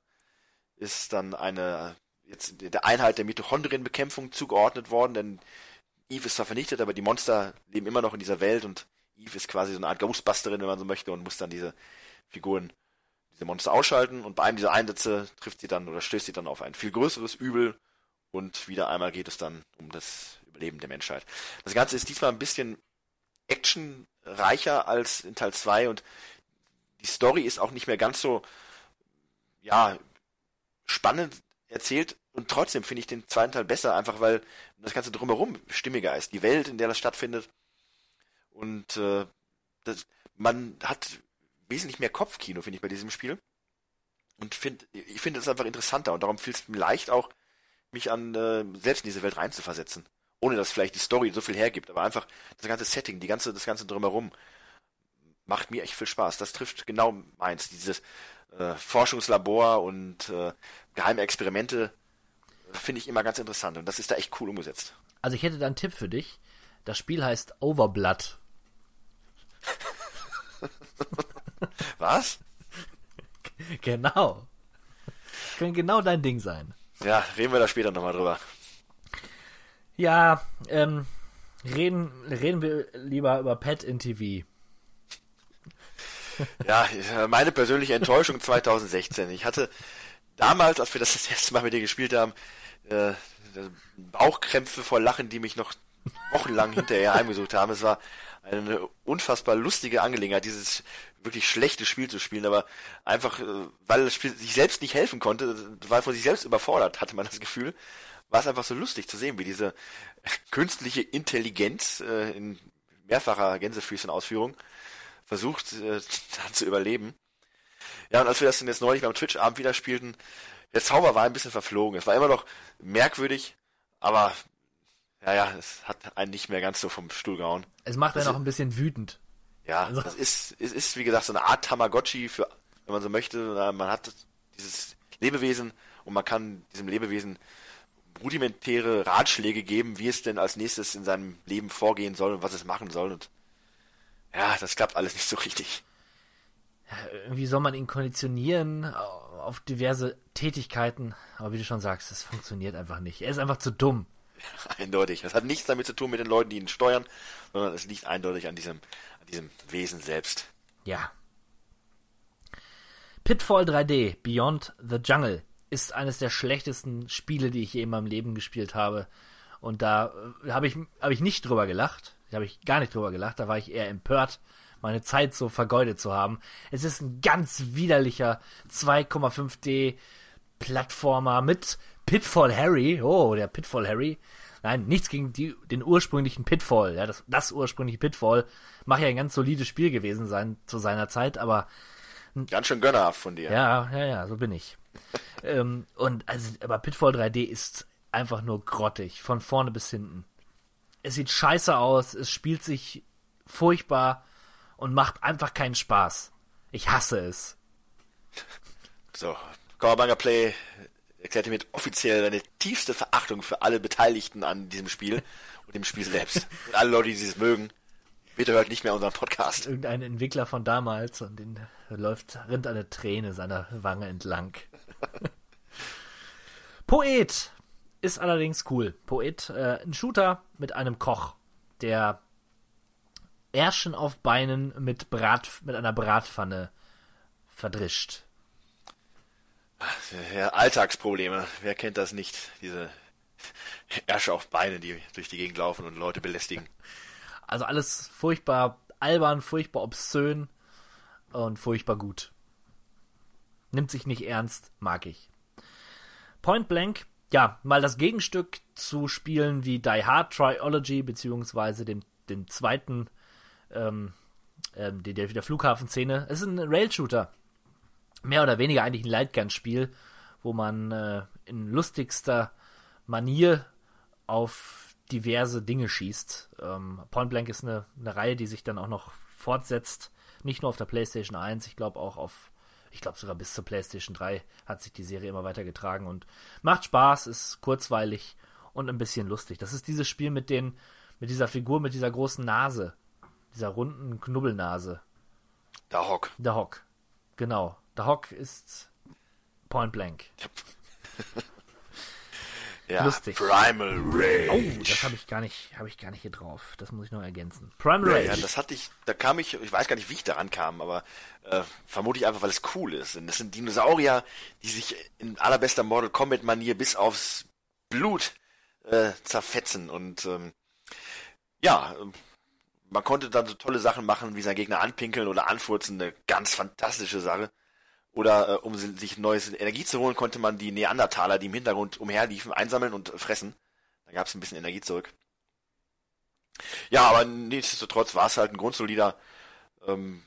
Speaker 3: ist dann eine, jetzt der Einheit der Mitochondrienbekämpfung zugeordnet worden, denn Eve ist zwar vernichtet, aber die Monster leben immer noch in dieser Welt und Eve ist quasi so eine Art Ghostbusterin, wenn man so möchte, und muss dann diese Figuren, diese Monster ausschalten. Und bei einem dieser Einsätze trifft sie dann oder stößt sie dann auf ein viel größeres Übel und wieder einmal geht es dann um das Überleben der Menschheit. Das Ganze ist diesmal ein bisschen actionreicher als in Teil 2 und die Story ist auch nicht mehr ganz so, ja, spannend erzählt, und trotzdem finde ich den zweiten Teil besser, einfach weil das Ganze drumherum stimmiger ist. Die Welt, in der das stattfindet. Und äh, das, man hat wesentlich mehr Kopfkino, finde ich, bei diesem Spiel. Und find, ich finde es einfach interessanter. Und darum fiel es mir leicht auch, mich an äh, selbst in diese Welt reinzuversetzen. Ohne dass vielleicht die Story so viel hergibt. Aber einfach das ganze Setting, die ganze, das ganze drumherum macht mir echt viel Spaß. Das trifft genau meins. Dieses äh, Forschungslabor und äh, geheime Experimente finde ich immer ganz interessant und das ist da echt cool umgesetzt.
Speaker 2: Also ich hätte da einen Tipp für dich. Das Spiel heißt Overblood.
Speaker 3: Was?
Speaker 2: Genau. Könnte genau dein Ding sein.
Speaker 3: Ja, reden wir da später nochmal drüber.
Speaker 2: Ja, ähm, reden, reden wir lieber über Pet in TV.
Speaker 3: Ja, meine persönliche Enttäuschung 2016. Ich hatte damals, als wir das das erste Mal mit dir gespielt haben, äh, Bauchkrämpfe vor Lachen, die mich noch wochenlang hinterher heimgesucht haben. Es war eine unfassbar lustige Angelegenheit, dieses wirklich schlechte Spiel zu spielen, aber einfach, äh, weil das Spiel sich selbst nicht helfen konnte, weil von sich selbst überfordert, hatte man das Gefühl, war es einfach so lustig zu sehen, wie diese künstliche Intelligenz äh, in mehrfacher Gänsefüßchen-Ausführung versucht äh, zu überleben. Ja, und als wir das dann jetzt neulich beim Twitch-Abend wieder spielten, der Zauber war ein bisschen verflogen. Es war immer noch merkwürdig, aber ja, ja, es hat einen nicht mehr ganz so vom Stuhl gehauen.
Speaker 2: Es macht einen auch ein bisschen wütend.
Speaker 3: Ja, also. das ist, es ist, wie gesagt, so eine Art Tamagotchi für, wenn man so möchte. Man hat dieses Lebewesen und man kann diesem Lebewesen rudimentäre Ratschläge geben, wie es denn als nächstes in seinem Leben vorgehen soll und was es machen soll. Und ja, das klappt alles nicht so richtig
Speaker 2: irgendwie soll man ihn konditionieren auf diverse Tätigkeiten, aber wie du schon sagst, das funktioniert einfach nicht. Er ist einfach zu dumm.
Speaker 3: eindeutig. Das hat nichts damit zu tun mit den Leuten, die ihn steuern, sondern es liegt eindeutig an diesem, an diesem Wesen selbst.
Speaker 2: Ja. Pitfall 3D Beyond the Jungle ist eines der schlechtesten Spiele, die ich je in meinem Leben gespielt habe. Und da äh, habe ich, hab ich nicht drüber gelacht. Da habe ich gar nicht drüber gelacht. Da war ich eher empört, meine Zeit so vergeudet zu haben. Es ist ein ganz widerlicher 2,5D Plattformer mit Pitfall Harry. Oh, der Pitfall Harry. Nein, nichts gegen die, den ursprünglichen Pitfall. Ja, das, das ursprüngliche Pitfall mag ja ein ganz solides Spiel gewesen sein zu seiner Zeit, aber.
Speaker 3: Ganz schön gönnerhaft von dir.
Speaker 2: Ja, ja, ja, so bin ich. ähm, und also, aber Pitfall 3D ist einfach nur grottig, von vorne bis hinten. Es sieht scheiße aus, es spielt sich furchtbar und macht einfach keinen Spaß. Ich hasse es.
Speaker 3: So, Kawabanga Play erklärt hiermit offiziell seine tiefste Verachtung für alle Beteiligten an diesem Spiel und dem Spiel selbst. Und alle Leute, die es mögen, bitte hört nicht mehr unseren Podcast.
Speaker 2: Irgendein Entwickler von damals und den läuft, rinnt eine Träne seiner Wange entlang. Poet ist allerdings cool. Poet, äh, ein Shooter mit einem Koch, der Ärschen auf Beinen mit Brat, mit einer Bratpfanne verdrischt.
Speaker 3: Ja, Alltagsprobleme. Wer kennt das nicht? Diese Ärsche auf Beinen, die durch die Gegend laufen und Leute belästigen.
Speaker 2: Also alles furchtbar albern, furchtbar obszön und furchtbar gut. Nimmt sich nicht ernst, mag ich. Point Blank, ja, mal das Gegenstück zu Spielen wie Die Hard Triology, beziehungsweise dem, dem zweiten, ähm, ähm, der, der Flughafenszene. Es ist ein Rail-Shooter mehr oder weniger eigentlich ein Lightgun-Spiel, wo man äh, in lustigster Manier auf diverse Dinge schießt. Ähm, Point Blank ist eine, eine Reihe, die sich dann auch noch fortsetzt. Nicht nur auf der PlayStation 1, ich glaube auch auf, ich glaube sogar bis zur PlayStation 3 hat sich die Serie immer weiter getragen und macht Spaß, ist kurzweilig und ein bisschen lustig. Das ist dieses Spiel mit den, mit dieser Figur, mit dieser großen Nase, dieser runden Knubbelnase.
Speaker 3: Der Hock.
Speaker 2: Der Hock, genau. Der Hock ist Point Blank.
Speaker 3: ja,
Speaker 2: Lustig.
Speaker 3: Primal Rage.
Speaker 2: Oh, das habe ich gar nicht, habe ich gar nicht hier drauf. Das muss ich noch ergänzen. Primal Rage.
Speaker 3: Ja, das hatte ich, da kam ich, ich weiß gar nicht, wie ich daran kam, aber äh, vermute ich einfach, weil es cool ist. Und das sind Dinosaurier, die sich in allerbester Mortal Kombat Manier bis aufs Blut äh, zerfetzen und ähm, ja, man konnte dann so tolle Sachen machen, wie sein Gegner anpinkeln oder anfurzen, eine ganz fantastische Sache. Oder äh, um sich neues Energie zu holen, konnte man die Neandertaler, die im Hintergrund umherliefen, einsammeln und fressen. Da gab es ein bisschen Energie zurück. Ja, aber nichtsdestotrotz war es halt ein grundsolider ähm,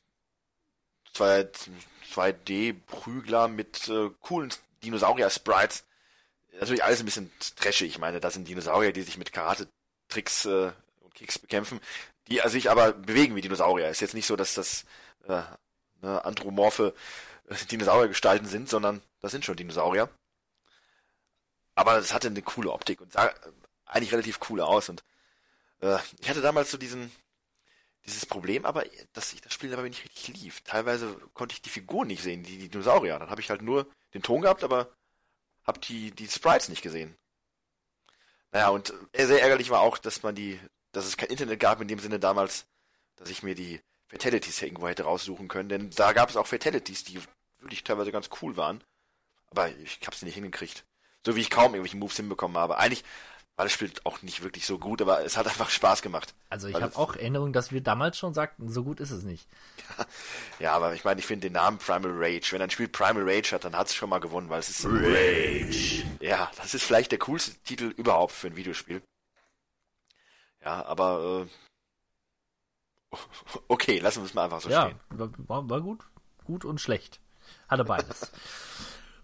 Speaker 3: 2D-Prügler mit äh, coolen Dinosaurier-Sprites. Natürlich alles ein bisschen trashig. Ich meine, das sind Dinosaurier, die sich mit Karate-Tricks äh, und Kicks bekämpfen, die sich aber bewegen wie Dinosaurier. Ist jetzt nicht so, dass das äh, ne, anthropomorphe Dinosauriergestalten sind, sondern das sind schon Dinosaurier. Aber es hatte eine coole Optik und sah eigentlich relativ cool aus. Und äh, ich hatte damals so diesen dieses Problem, aber dass ich das Spiel dabei nicht richtig lief. Teilweise konnte ich die Figuren nicht sehen, die, die Dinosaurier. Dann habe ich halt nur den Ton gehabt, aber habe die die Sprites nicht gesehen. Naja, und sehr ärgerlich war auch, dass man die, dass es kein Internet gab in dem Sinne damals, dass ich mir die Fatalities irgendwo hätte raussuchen können, denn da gab es auch Fatalities, die wirklich teilweise ganz cool waren. Aber ich habe sie nicht hingekriegt. So wie ich kaum irgendwelche Moves hinbekommen habe. Eigentlich war das Spiel auch nicht wirklich so gut, aber es hat einfach Spaß gemacht.
Speaker 2: Also ich habe auch Erinnerung, dass wir damals schon sagten, so gut ist es nicht.
Speaker 3: Ja, ja aber ich meine, ich finde den Namen Primal Rage, wenn ein Spiel Primal Rage hat, dann hat es schon mal gewonnen, weil es ist Rage. Ja, das ist vielleicht der coolste Titel überhaupt für ein Videospiel. Ja, aber äh, okay, lassen wir es mal einfach so
Speaker 2: ja,
Speaker 3: stehen.
Speaker 2: War, war gut, gut und schlecht. Hatte beides.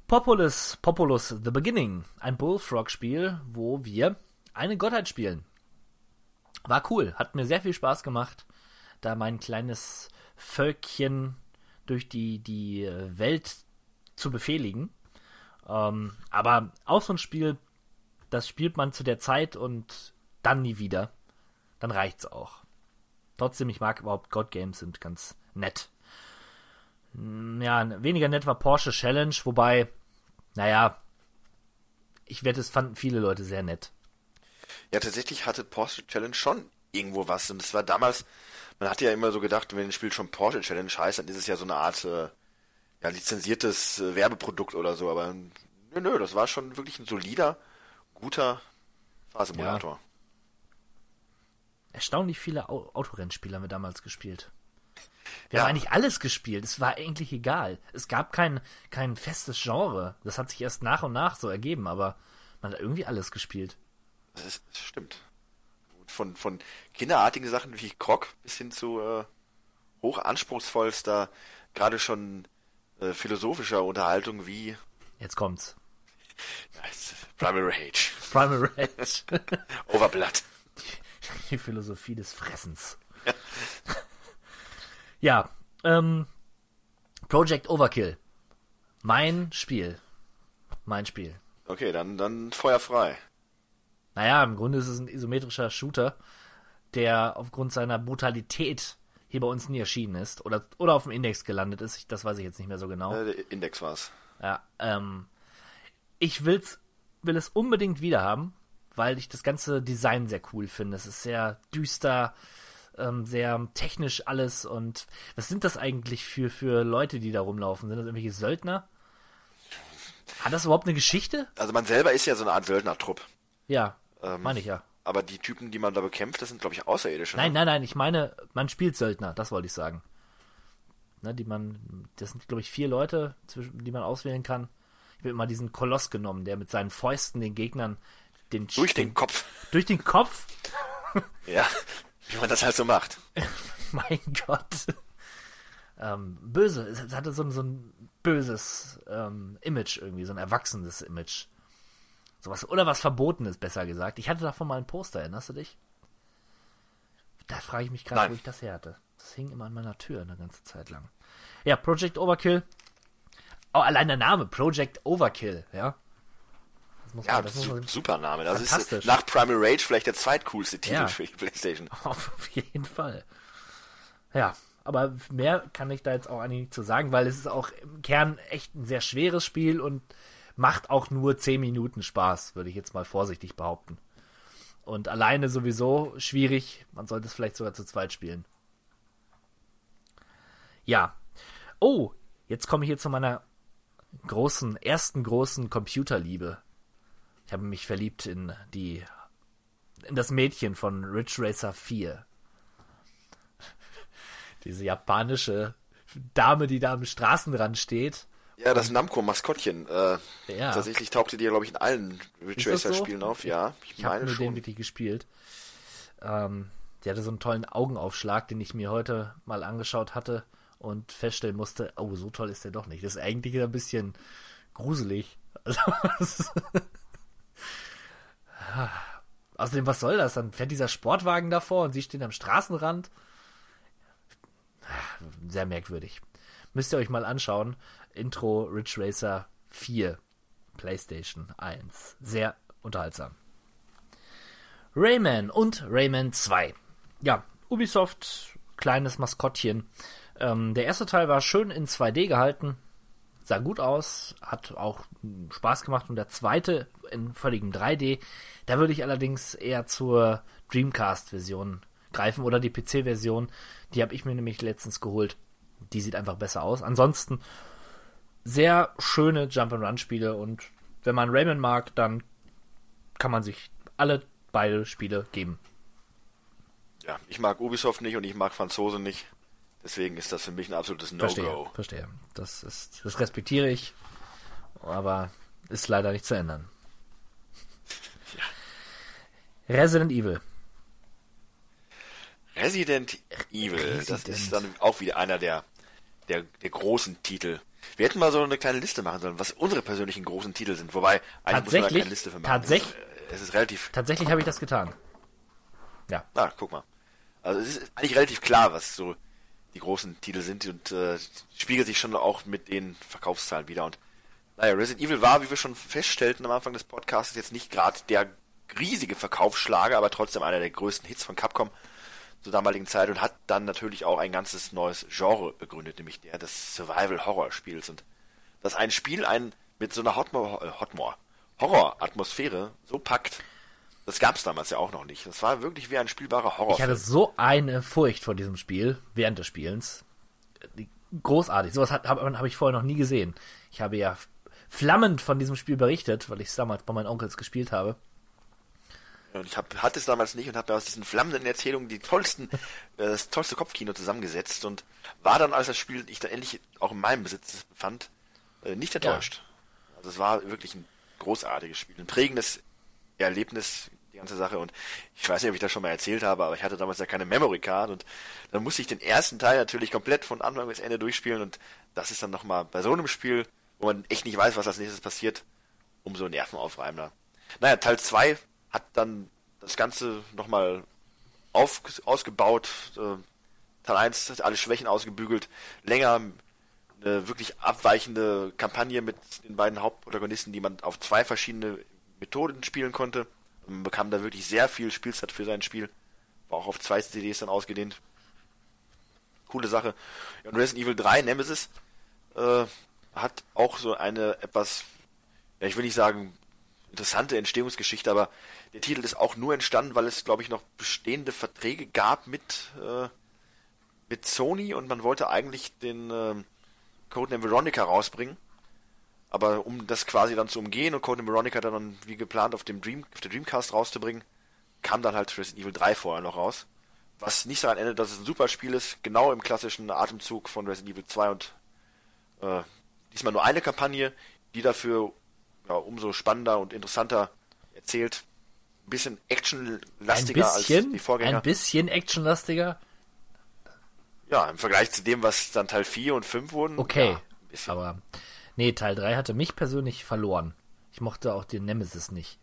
Speaker 2: Populus, Populus The Beginning, ein Bullfrog-Spiel, wo wir eine Gottheit spielen. War cool, hat mir sehr viel Spaß gemacht, da mein kleines Völkchen durch die, die Welt zu befehligen. Ähm, aber auch so ein Spiel, das spielt man zu der Zeit und dann nie wieder. Dann reicht's auch. Trotzdem, ich mag überhaupt God Games, sind ganz nett. Hm, ja, weniger nett war Porsche Challenge, wobei, naja, ich wette, es fanden viele Leute sehr nett.
Speaker 3: Ja, tatsächlich hatte Porsche Challenge schon irgendwo was. Und es war damals, man hatte ja immer so gedacht, wenn ein Spiel schon Porsche Challenge heißt, dann ist es ja so eine Art äh, ja, lizenziertes äh, Werbeprodukt oder so. Aber nö, nö, das war schon wirklich ein solider, guter Fahrsimulator. Ja.
Speaker 2: Erstaunlich viele Autorennspiele haben wir damals gespielt. Wir ja. haben eigentlich alles gespielt. Es war eigentlich egal. Es gab kein, kein festes Genre. Das hat sich erst nach und nach so ergeben, aber man hat irgendwie alles gespielt.
Speaker 3: Das, ist, das stimmt. Von, von kinderartigen Sachen wie Krog bis hin zu äh, hochanspruchsvollster, gerade schon äh, philosophischer Unterhaltung wie.
Speaker 2: Jetzt kommt's.
Speaker 3: Nice. Primal Rage.
Speaker 2: Primal Rage.
Speaker 3: Overblood.
Speaker 2: Die, die Philosophie des Fressens. Ja. Ja, ähm, Project Overkill. Mein Spiel. Mein Spiel.
Speaker 3: Okay, dann, dann Feuer frei.
Speaker 2: Naja, im Grunde ist es ein isometrischer Shooter, der aufgrund seiner Brutalität hier bei uns nie erschienen ist oder, oder auf dem Index gelandet ist. Das weiß ich jetzt nicht mehr so genau.
Speaker 3: Äh, der Index war's.
Speaker 2: Ja, ähm, ich will's, will es unbedingt wieder haben, weil ich das ganze Design sehr cool finde. Es ist sehr düster, ähm, sehr technisch alles und was sind das eigentlich für, für Leute, die da rumlaufen? Sind das irgendwelche Söldner? Hat das überhaupt eine Geschichte?
Speaker 3: Also man selber ist ja so eine Art Söldnertrupp.
Speaker 2: Ja,
Speaker 3: Ähm,
Speaker 2: meine ich ja.
Speaker 3: Aber die Typen, die man da bekämpft, das sind, glaube ich, Außerirdische. ne?
Speaker 2: Nein, nein, nein, ich meine, man spielt Söldner, das wollte ich sagen. Ne, die man, das sind, glaube ich, vier Leute, zwischen, die man auswählen kann. Ich habe immer diesen Koloss genommen, der mit seinen Fäusten den Gegnern den
Speaker 3: Durch den Kopf.
Speaker 2: durch den Kopf.
Speaker 3: Ja, wie man das halt so macht.
Speaker 2: mein Gott. Ähm, böse, es hatte so, ein- so ein böses ähm, Image irgendwie, so ein erwachsenes Image. Sowas, oder was Verbotenes, besser gesagt. Ich hatte davon mal ein Poster, erinnerst du dich? Da frage ich mich gerade, wo ich das her hatte. Das hing immer an meiner Tür eine ganze Zeit lang. Ja, Project Overkill. Oh, allein der Name, Project Overkill, ja. Muss
Speaker 3: Ja,
Speaker 2: man, das
Speaker 3: su
Speaker 2: man,
Speaker 3: super Name. Das ist nach Primal Rage vielleicht der zweitcoolste Titel
Speaker 2: Ja.
Speaker 3: für die Playstation.
Speaker 2: Auf jeden Fall. Ja, aber mehr kann ich da jetzt auch eigentlich nicht zu sagen, weil es ist auch im Kern echt ein sehr schweres Spiel und macht auch nur 10 Minuten Spaß, würde ich jetzt mal vorsichtig behaupten. Und alleine sowieso schwierig, man sollte es vielleicht sogar zu zweit spielen. Ja. Oh, jetzt komme ich hier zu meiner großen, ersten großen Computerliebe. Ich habe mich verliebt in die in das Mädchen von Ridge Racer 4. Diese japanische Dame, die da am Straßenrand steht.
Speaker 3: Ja, das Namco-Maskottchen. Äh,
Speaker 2: Ja.
Speaker 3: Tatsächlich tauchte die ja, glaube ich, in allen Ridge
Speaker 2: Ist das so?
Speaker 3: Racer-Spielen auf. Ja, ich,
Speaker 2: Ich habe
Speaker 3: meine
Speaker 2: nur den
Speaker 3: schon.
Speaker 2: wirklich gespielt. Ähm, die hatte so einen tollen Augenaufschlag, den ich mir heute mal angeschaut hatte und feststellen musste, oh, so toll ist der doch nicht. Das ist eigentlich ein bisschen gruselig. Also, Außerdem, was soll das? Dann fährt dieser Sportwagen davor und sie stehen am Straßenrand. Sehr merkwürdig. Müsst ihr euch mal anschauen. Intro Ridge Racer 4, PlayStation 1. Sehr unterhaltsam. Rayman und Rayman 2. Ja, Ubisoft, kleines Maskottchen. Ähm, der erste Teil war schön in 2D gehalten, sah gut aus, hat auch Spaß gemacht und der zweite in völligem 3D. Da würde ich allerdings eher zur Dreamcast-Version greifen oder die PC-Version. Die habe ich mir nämlich letztens geholt. Die sieht einfach besser aus. Ansonsten sehr schöne Jump-and-Run-Spiele und wenn man Rayman mag, dann kann man sich alle beide Spiele geben.
Speaker 3: Ja, ich mag Ubisoft nicht und ich mag Franzose nicht. Deswegen ist das für mich ein absolutes
Speaker 2: Verstehe,
Speaker 3: No-Go.
Speaker 2: verstehe. Das ist, das respektiere ich, aber ist leider nicht zu ändern. Resident Evil.
Speaker 3: Resident Evil, das
Speaker 2: Resident.
Speaker 3: ist dann auch wieder einer der, der, der großen Titel. Wir hätten mal so eine kleine Liste machen sollen, was unsere persönlichen großen Titel sind. Wobei, eigentlich muss man da keine Liste für machen.
Speaker 2: Tatsächlich?
Speaker 3: Äh, es ist relativ
Speaker 2: Tatsächlich habe ich das getan. Ja,
Speaker 3: Na, guck mal. Also es ist eigentlich relativ klar, was so die großen Titel sind und äh, spiegelt sich schon auch mit den Verkaufszahlen wieder. Und naja, Resident Evil war, wie wir schon feststellten am Anfang des Podcasts, jetzt nicht gerade der riesige Verkaufsschlager, aber trotzdem einer der größten Hits von Capcom zur damaligen Zeit und hat dann natürlich auch ein ganzes neues Genre begründet, nämlich der des Survival-Horror-Spiels. Und dass ein Spiel einen mit so einer Hotmore, äh, Hotmore Horror-Atmosphäre so packt, das gab es damals ja auch noch nicht. Das war wirklich wie ein spielbarer Horror.
Speaker 2: ich hatte so eine Furcht vor diesem Spiel während des Spielens. Großartig. Sowas habe hab, ich vorher noch nie gesehen. Ich habe ja flammend von diesem Spiel berichtet, weil ich es damals bei meinen Onkels gespielt habe.
Speaker 3: Und ich hab, hatte es damals nicht und habe aus diesen flammenden Erzählungen die tollsten, äh, das tollste Kopfkino zusammengesetzt und war dann, als das Spiel ich dann endlich auch in meinem Besitz befand, äh, nicht enttäuscht. Also es war wirklich ein großartiges Spiel, ein prägendes Erlebnis, die ganze Sache. Und ich weiß nicht, ob ich das schon mal erzählt habe, aber ich hatte damals ja keine Memory Card und dann musste ich den ersten Teil natürlich komplett von Anfang bis Ende durchspielen und das ist dann nochmal bei so einem Spiel, wo man echt nicht weiß, was als nächstes passiert, umso nervenaufreibender. Naja, Teil 2 hat dann das Ganze nochmal auf, ausgebaut. Äh, Teil 1 hat alle Schwächen ausgebügelt, länger, eine wirklich abweichende Kampagne mit den beiden Hauptprotagonisten, die man auf zwei verschiedene Methoden spielen konnte. Man bekam da wirklich sehr viel Spielzeit für sein Spiel. War auch auf zwei CDs dann ausgedehnt. Coole Sache. und Resident Evil 3 Nemesis äh, hat auch so eine etwas, ja, ich will nicht sagen interessante Entstehungsgeschichte, aber der Titel ist auch nur entstanden, weil es, glaube ich, noch bestehende Verträge gab mit, äh, mit Sony und man wollte eigentlich den äh, Codename Veronica rausbringen. Aber um das quasi dann zu umgehen und Codename Veronica dann wie geplant auf dem Dream, auf der Dreamcast rauszubringen, kam dann halt Resident Evil 3 vorher noch raus. Was nicht daran endet, dass es ein super Spiel ist, genau im klassischen Atemzug von Resident Evil 2 und äh, diesmal nur eine Kampagne, die dafür ja, umso spannender und interessanter erzählt. Ein bisschen actionlastiger als die Vorgänger.
Speaker 2: Ein bisschen actionlastiger?
Speaker 3: Ja, im Vergleich zu dem, was dann Teil 4 und 5 wurden.
Speaker 2: Okay, ja, aber nee, Teil 3 hatte mich persönlich verloren. Ich mochte auch den Nemesis nicht.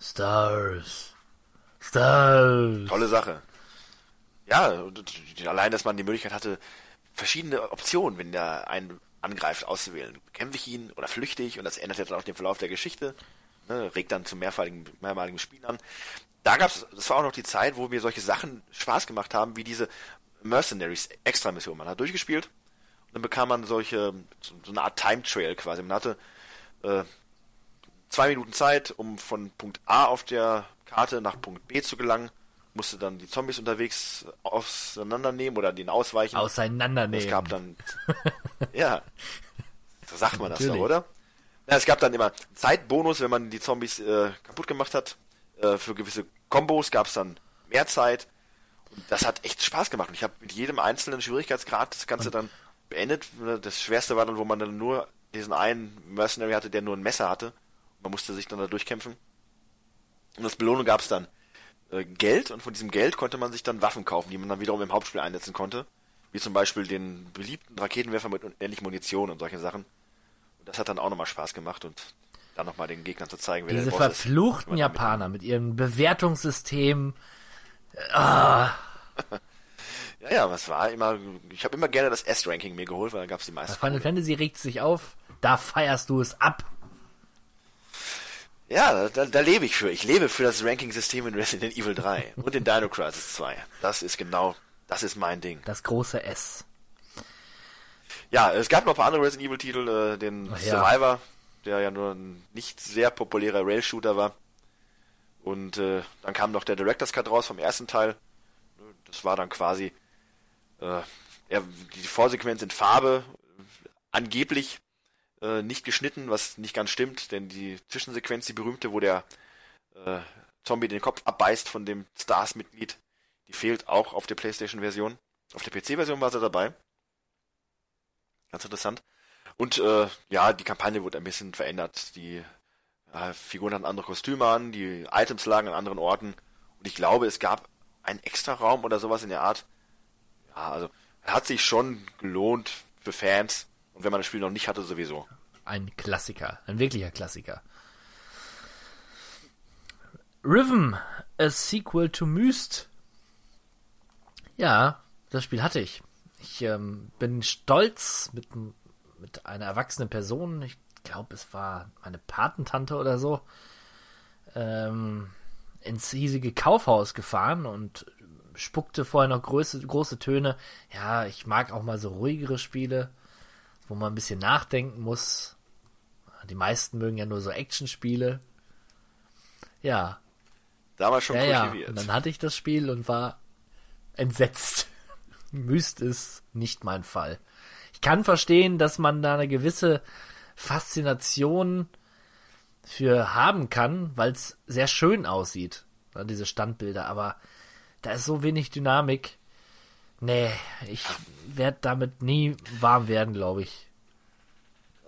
Speaker 2: Stars. Stars.
Speaker 3: Tolle Sache. Ja, allein, dass man die Möglichkeit hatte, verschiedene Optionen, wenn der einen angreift, auszuwählen. Kämpfe ich ihn oder flüchte ich? Und das ändert ja dann auch den Verlauf der Geschichte. Ne, regt dann zum mehrmaligen, mehrmaligen Spiel an. Da gab's, das war auch noch die Zeit, wo mir solche Sachen Spaß gemacht haben, wie diese Mercenaries Extra-Mission. Man hat durchgespielt dann bekam man solche, so, so eine Art Time Trail quasi. Man hatte äh, zwei Minuten Zeit, um von Punkt A auf der Karte nach Punkt B zu gelangen. Musste dann die Zombies unterwegs auseinandernehmen oder den ausweichen.
Speaker 2: Auseinandernehmen.
Speaker 3: Es gab dann, ja, so sagt man das ja, oder? Ja, es gab dann immer Zeitbonus, wenn man die Zombies äh, kaputt gemacht hat. Äh, für gewisse Kombos gab es dann mehr Zeit. Und das hat echt Spaß gemacht. Und ich habe mit jedem einzelnen Schwierigkeitsgrad das Ganze dann beendet. Das Schwerste war dann, wo man dann nur diesen einen Mercenary hatte, der nur ein Messer hatte. Man musste sich dann da durchkämpfen. Und als Belohnung gab es dann äh, Geld und von diesem Geld konnte man sich dann Waffen kaufen, die man dann wiederum im Hauptspiel einsetzen konnte. Wie zum Beispiel den beliebten Raketenwerfer mit unendlich Munition und solche Sachen. Und das hat dann auch nochmal Spaß gemacht und dann nochmal den Gegnern zu zeigen,
Speaker 2: wer Diese der Boss verfluchten ist, Japaner mit ihrem Bewertungssystem Ah.
Speaker 3: ja, ja, was war immer. Ich habe immer gerne das S-Ranking mir geholt, weil da gab es die meisten.
Speaker 2: Bei Final Fantasy regt sich auf, da feierst du es ab.
Speaker 3: Ja, da, da lebe ich für. Ich lebe für das Ranking-System in Resident Evil 3 und in Dino Crisis 2. Das ist genau, das ist mein Ding.
Speaker 2: Das große S.
Speaker 3: Ja, es gab noch ein paar andere Resident Evil-Titel, äh, den Ach, Survivor, ja. der ja nur ein nicht sehr populärer Rail-Shooter war. Und äh, dann kam noch der Director's Cut raus vom ersten Teil. Das war dann quasi äh, ja, die Vorsequenz in Farbe, angeblich äh, nicht geschnitten, was nicht ganz stimmt, denn die Zwischensequenz, die berühmte, wo der äh, Zombie den Kopf abbeißt von dem Stars-Mitglied, die fehlt auch auf der PlayStation-Version. Auf der PC-Version war sie dabei. Ganz interessant. Und äh, ja, die Kampagne wurde ein bisschen verändert. Die äh, Figuren hatten andere Kostüme an, die Items lagen an anderen Orten. Und ich glaube, es gab einen extra Raum oder sowas in der Art. Ja, also hat sich schon gelohnt für Fans. Und wenn man das Spiel noch nicht hatte, sowieso.
Speaker 2: Ein Klassiker, ein wirklicher Klassiker. Rhythm, a sequel to Myst. Ja, das Spiel hatte ich. Ich ähm, bin stolz mit, mit einer erwachsenen Person. Ich glaube, es war meine Patentante oder so, ähm, ins hiesige Kaufhaus gefahren und spuckte vorher noch große, große Töne. Ja, ich mag auch mal so ruhigere Spiele, wo man ein bisschen nachdenken muss. Die meisten mögen ja nur so Actionspiele. Ja.
Speaker 3: Damals schon
Speaker 2: ja, kultiviert. Ja. Und dann hatte ich das Spiel und war entsetzt. Myst ist nicht mein Fall. Ich kann verstehen, dass man da eine gewisse Faszination für haben kann, weil es sehr schön aussieht, diese Standbilder, aber da ist so wenig Dynamik. Nee, ich werde damit nie warm werden, glaube ich.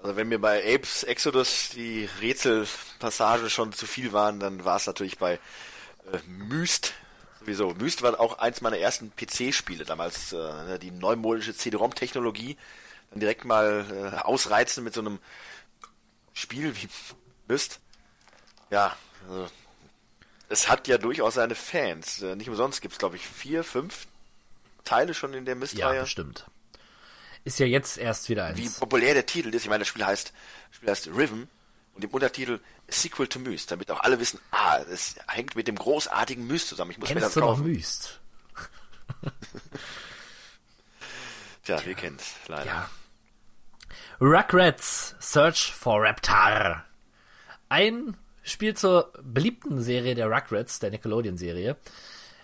Speaker 3: Also wenn mir bei Apes Exodus die Rätselpassage schon zu viel waren, dann war es natürlich bei äh, Myst sowieso. Myst war auch eins meiner ersten PC-Spiele damals, äh, ne, die neumodische CD-ROM-Technologie dann direkt mal äh, ausreizen mit so einem Spiel wie Myst. Ja, also, es hat ja durchaus seine Fans. Äh, nicht umsonst gibt es, glaube ich, vier, fünf Teile schon in der Myst-Reihe.
Speaker 2: Ja, bestimmt. ist ja jetzt erst wieder eins.
Speaker 3: Wie populär der Titel ist. Ich meine, das Spiel heißt, das Spiel heißt Rhythm und im Untertitel Sequel to Myst, damit auch alle wissen, ah, das hängt mit dem großartigen Myst zusammen. Ich muss
Speaker 2: Kennst
Speaker 3: mir das
Speaker 2: du
Speaker 3: kaufen.
Speaker 2: noch Myst?
Speaker 3: Tja, wir kennen es leider.
Speaker 2: Ja. Rugrats Search for Reptar. Ein Spiel zur beliebten Serie der Rugrats, der Nickelodeon-Serie.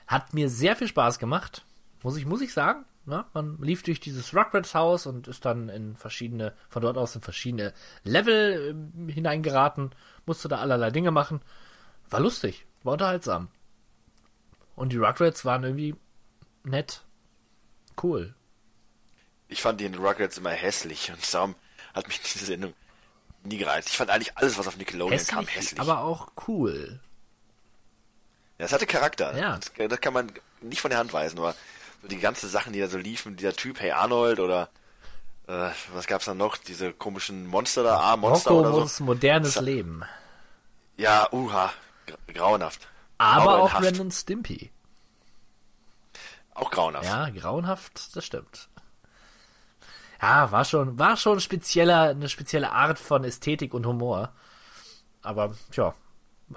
Speaker 2: Hat mir sehr viel Spaß gemacht. Muss ich, muss ich sagen. Na, man lief durch dieses Rugrats-Haus und ist dann in verschiedene, von dort aus in verschiedene Level äh, hineingeraten, musste da allerlei Dinge machen. War lustig, war unterhaltsam. Und die Rugrats waren irgendwie nett. Cool.
Speaker 3: Ich fand den Rugrats immer hässlich und darum hat mich diese Sendung nie gereizt. Ich fand eigentlich alles, was auf Nickelodeon kam, hässlich.
Speaker 2: aber auch cool.
Speaker 3: Ja, es hatte Charakter.
Speaker 2: Ja.
Speaker 3: Das, das kann man nicht von der Hand weisen, aber so die ganzen Sachen, die da so liefen, dieser Typ Hey Arnold oder äh, was gab's da noch? Diese komischen Monster da, A-Monster oder so.
Speaker 2: Modernes
Speaker 3: Das-
Speaker 2: Leben.
Speaker 3: Ja, uha, gra- grauenhaft.
Speaker 2: Aber auch
Speaker 3: Grauenhaft.
Speaker 2: Ren und Stimpy.
Speaker 3: Auch grauenhaft.
Speaker 2: Ja, grauenhaft, das stimmt. Ja, war schon, war schon spezieller, eine spezielle Art von Ästhetik und Humor. Aber, tja,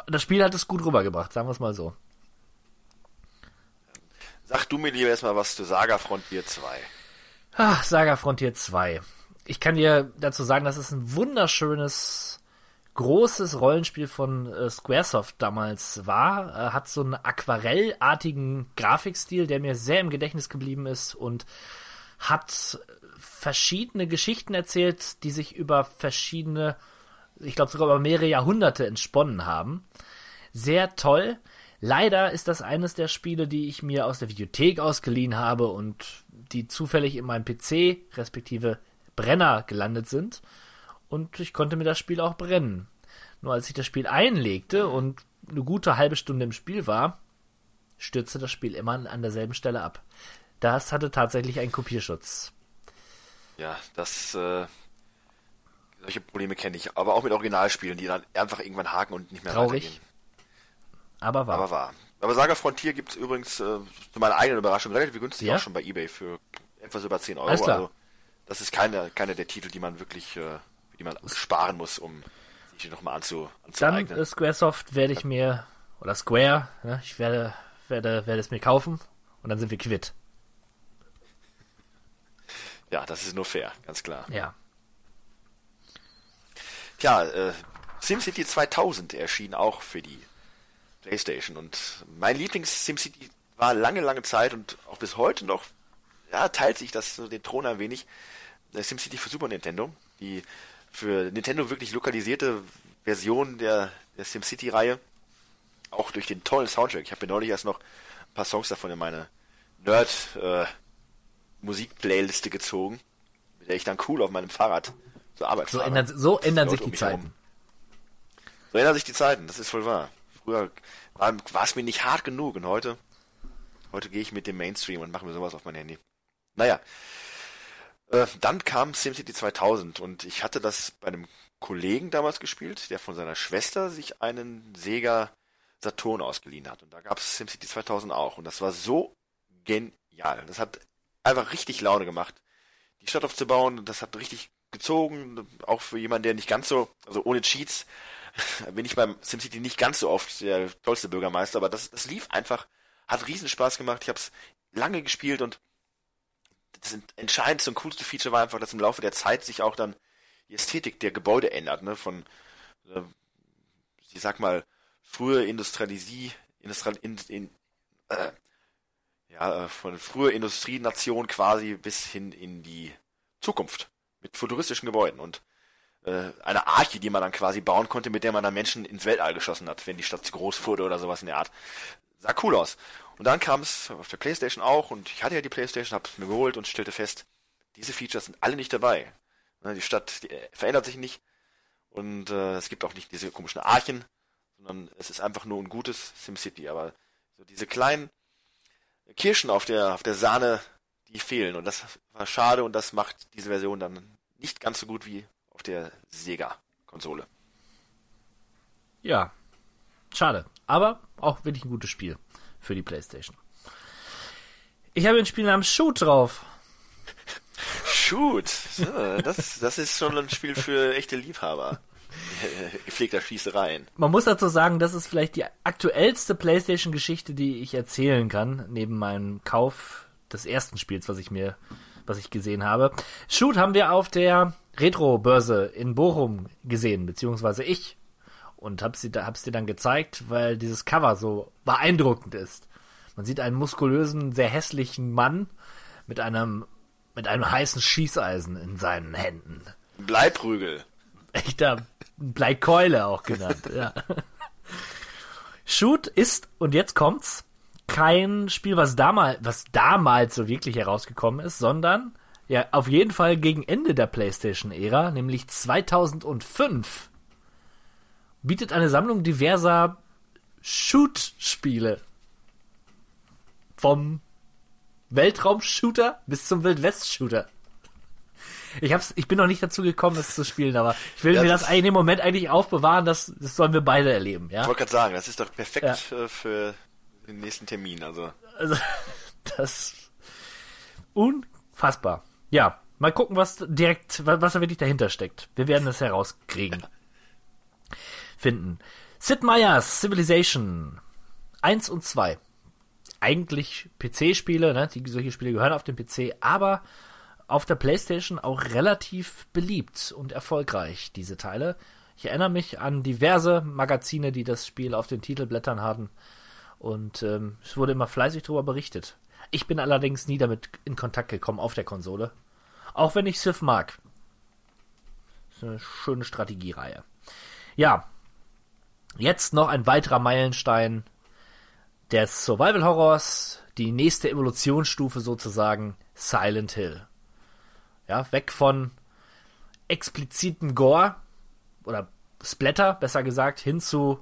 Speaker 2: das Spiel hat es gut rübergebracht, sagen wir es mal so.
Speaker 3: Sag du mir lieber erstmal was zu Saga Frontier 2.
Speaker 2: Ah, Saga Frontier 2. Ich kann dir dazu sagen, das ist ein wunderschönes, großes Rollenspiel von äh, Squaresoft damals war. Äh, hat so einen aquarellartigen Grafikstil, der mir sehr im Gedächtnis geblieben ist und hat verschiedene Geschichten erzählt, die sich über verschiedene, ich glaube sogar über mehrere Jahrhunderte entsponnen haben. Sehr toll. Leider ist das eines der Spiele, die ich mir aus der Videothek ausgeliehen habe und die zufällig in meinem PC, respektive Brenner, gelandet sind. Und ich konnte mir das Spiel auch brennen. Nur als ich das Spiel einlegte und eine gute halbe Stunde im Spiel war, stürzte das Spiel immer an derselben Stelle ab. Das hatte tatsächlich einen Kopierschutz.
Speaker 3: Ja, das, äh, solche Probleme kenne ich. Aber auch mit Originalspielen, die dann einfach irgendwann haken und nicht mehr
Speaker 2: Traurig.
Speaker 3: weitergehen.
Speaker 2: Aber war.
Speaker 3: Aber wahr. Aber Saga Frontier gibt's übrigens äh, zu meiner eigenen Überraschung relativ günstig
Speaker 2: Ja?
Speaker 3: auch schon bei Ebay für etwas über 10 Euro. Also das ist keine, keine der Titel, die man wirklich, äh, die man sparen muss, um sich nochmal anzu,
Speaker 2: Dann
Speaker 3: anzueignen.
Speaker 2: äh, Squaresoft werde ich mir, oder Square, ne, ich werde, werde, werde es mir kaufen und dann sind wir quitt.
Speaker 3: Ja, das ist nur fair, ganz klar.
Speaker 2: Ja.
Speaker 3: Ja, äh, SimCity 2000 erschien auch für die PlayStation und mein Lieblings-SimCity war lange, lange Zeit und auch bis heute noch, ja, teilt sich das so den Thron ein wenig. äh, SimCity für Super Nintendo, die für Nintendo wirklich lokalisierte Version der, der SimCity-Reihe, auch durch den tollen Soundtrack. Ich habe mir neulich erst noch ein paar Songs davon in meine Nerd-Musik-Playliste gezogen, mit der ich dann cool auf meinem Fahrrad zur Arbeit
Speaker 2: So
Speaker 3: fahre.
Speaker 2: ändern, so ändern sich
Speaker 3: um
Speaker 2: die Zeiten.
Speaker 3: herum. So ändern sich die Zeiten, das ist wohl wahr. Früher war, war es mir nicht hart genug und heute, heute gehe ich mit dem Mainstream und mache mir sowas auf mein Handy. Naja, äh, dann kam SimCity 2000 und ich hatte das bei einem Kollegen damals gespielt, der von seiner Schwester sich einen Sega Saturn ausgeliehen hat. Und da gab es SimCity 2000 auch. Und das war so genial. Das hat einfach richtig Laune gemacht, die Stadt aufzubauen. Das hat richtig gezogen. Auch für jemanden, der nicht ganz so, also ohne Cheats, bin ich beim SimCity nicht ganz so oft der tollste Bürgermeister. Aber das, das lief einfach, hat riesen Spaß gemacht. Ich habe es lange gespielt und das entscheidendste und coolste Feature war einfach, dass im Laufe der Zeit sich auch dann die Ästhetik der Gebäude ändert, ne? Von, äh, ich sag mal, frühe Industrialisi, Industrial, in, in, äh, ja, äh, von früher Industrienation quasi bis hin in die Zukunft mit futuristischen Gebäuden und äh, eine Arche, die man dann quasi bauen konnte, mit der man dann Menschen ins Weltall geschossen hat, wenn die Stadt zu groß wurde oder sowas in der Art. Sah cool aus. Und dann kam es auf der Playstation auch und ich hatte ja die Playstation, hab's mir geholt und stellte fest, diese Features sind alle nicht dabei. Ne, Die Stadt die äh, verändert sich nicht und äh, es gibt auch nicht diese komischen Archen, sondern es ist einfach nur ein gutes SimCity. Aber so diese kleinen Kirschen auf der auf der Sahne, die fehlen und das war schade und das macht diese Version dann nicht ganz so gut wie auf der Sega-Konsole.
Speaker 2: Ja. Schade. Aber auch wirklich ein gutes Spiel für die Playstation. Ich habe ein Spiel namens Shoot drauf.
Speaker 3: Shoot. Das, das ist schon ein Spiel für echte Liebhaber. Gepflegter Schießereien.
Speaker 2: Man muss dazu sagen, das ist vielleicht die aktuellste PlayStation-Geschichte, die ich erzählen kann, neben meinem Kauf des ersten Spiels, was ich mir, was ich gesehen habe. Shoot haben wir auf der Retro-Börse in Bochum gesehen, beziehungsweise ich. Und hab's dir, hab's dir dann gezeigt, weil dieses Cover so beeindruckend ist. Man sieht einen muskulösen, sehr hässlichen Mann mit einem, mit einem heißen Schießeisen in seinen Händen.
Speaker 3: Bleiprügel.
Speaker 2: Echter Bleikeule auch genannt, ja. Shoot ist, und jetzt kommt's, kein Spiel, was damals, was damals so wirklich herausgekommen ist, sondern ja, auf jeden Fall gegen Ende der PlayStation-Ära, nämlich 2005, bietet eine Sammlung diverser Shoot-Spiele. Vom Weltraum-Shooter bis zum Wildwest-Shooter. Ich, hab's, ich bin noch nicht dazu gekommen, das zu spielen, aber ich will ja, mir das, das in dem Moment eigentlich aufbewahren, das, das sollen wir beide erleben. Ja?
Speaker 3: Ich wollte gerade sagen, das ist doch perfekt ja. Äh, für den nächsten Termin. Also.
Speaker 2: also das unfassbar. Ja, mal gucken, was direkt, was da wirklich dahinter steckt. Wir werden es herauskriegen. Finden. Sid Meier's Civilization 1 und 2. Eigentlich PC-Spiele, ne? Die, solche Spiele gehören auf den PC, aber auf der PlayStation auch relativ beliebt und erfolgreich, diese Teile. Ich erinnere mich an diverse Magazine, die das Spiel auf den Titelblättern hatten. Und ähm, es wurde immer fleißig darüber berichtet. Ich bin allerdings nie damit in Kontakt gekommen auf der Konsole. Auch wenn ich Civ mag. Das ist eine schöne Strategiereihe. Ja. Jetzt noch ein weiterer Meilenstein des Survival Horrors. Die nächste Evolutionsstufe sozusagen. Silent Hill. Ja, weg von expliziten Gore oder Splatter, besser gesagt, hin zu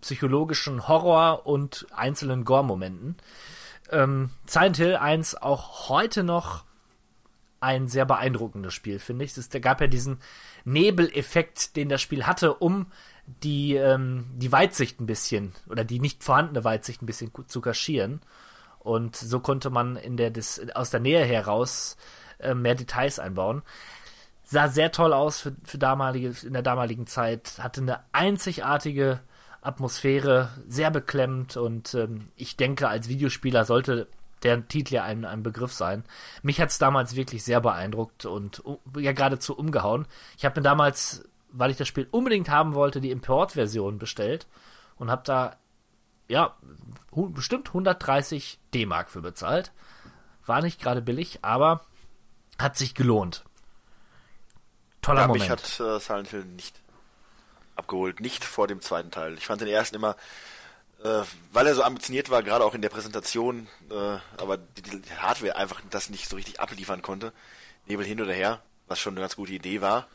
Speaker 2: psychologischen Horror und einzelnen Gore-Momenten. Ähm, Silent Hill 1 auch heute noch ein sehr beeindruckendes Spiel, finde ich. Es gab ja diesen Nebeleffekt, den das Spiel hatte, um die, ähm, die Weitsicht ein bisschen oder die nicht vorhandene Weitsicht ein bisschen zu kaschieren. Und so konnte man in der, des, aus der Nähe heraus äh, mehr Details einbauen. Sah sehr toll aus für, für damalige, in der damaligen Zeit, hatte eine einzigartige Atmosphäre, sehr beklemmt und ähm, ich denke, als Videospieler sollte der Titel ja ein, ein Begriff sein. Mich hat es damals wirklich sehr beeindruckt und ja geradezu umgehauen. Ich habe mir damals, weil ich das Spiel unbedingt haben wollte, die Import-Version bestellt und habe da ja bestimmt 130 D-Mark für bezahlt. War nicht gerade billig, aber hat sich gelohnt.
Speaker 3: Toller ja, Moment. Mich hat äh, Silent Hill nicht abgeholt, nicht vor dem zweiten Teil. Ich fand den ersten immer, äh, weil er so ambitioniert war, gerade auch in der Präsentation, äh, aber die, die, Hardware einfach das nicht so richtig abliefern konnte. Nebel hin oder her, was schon eine ganz gute Idee war.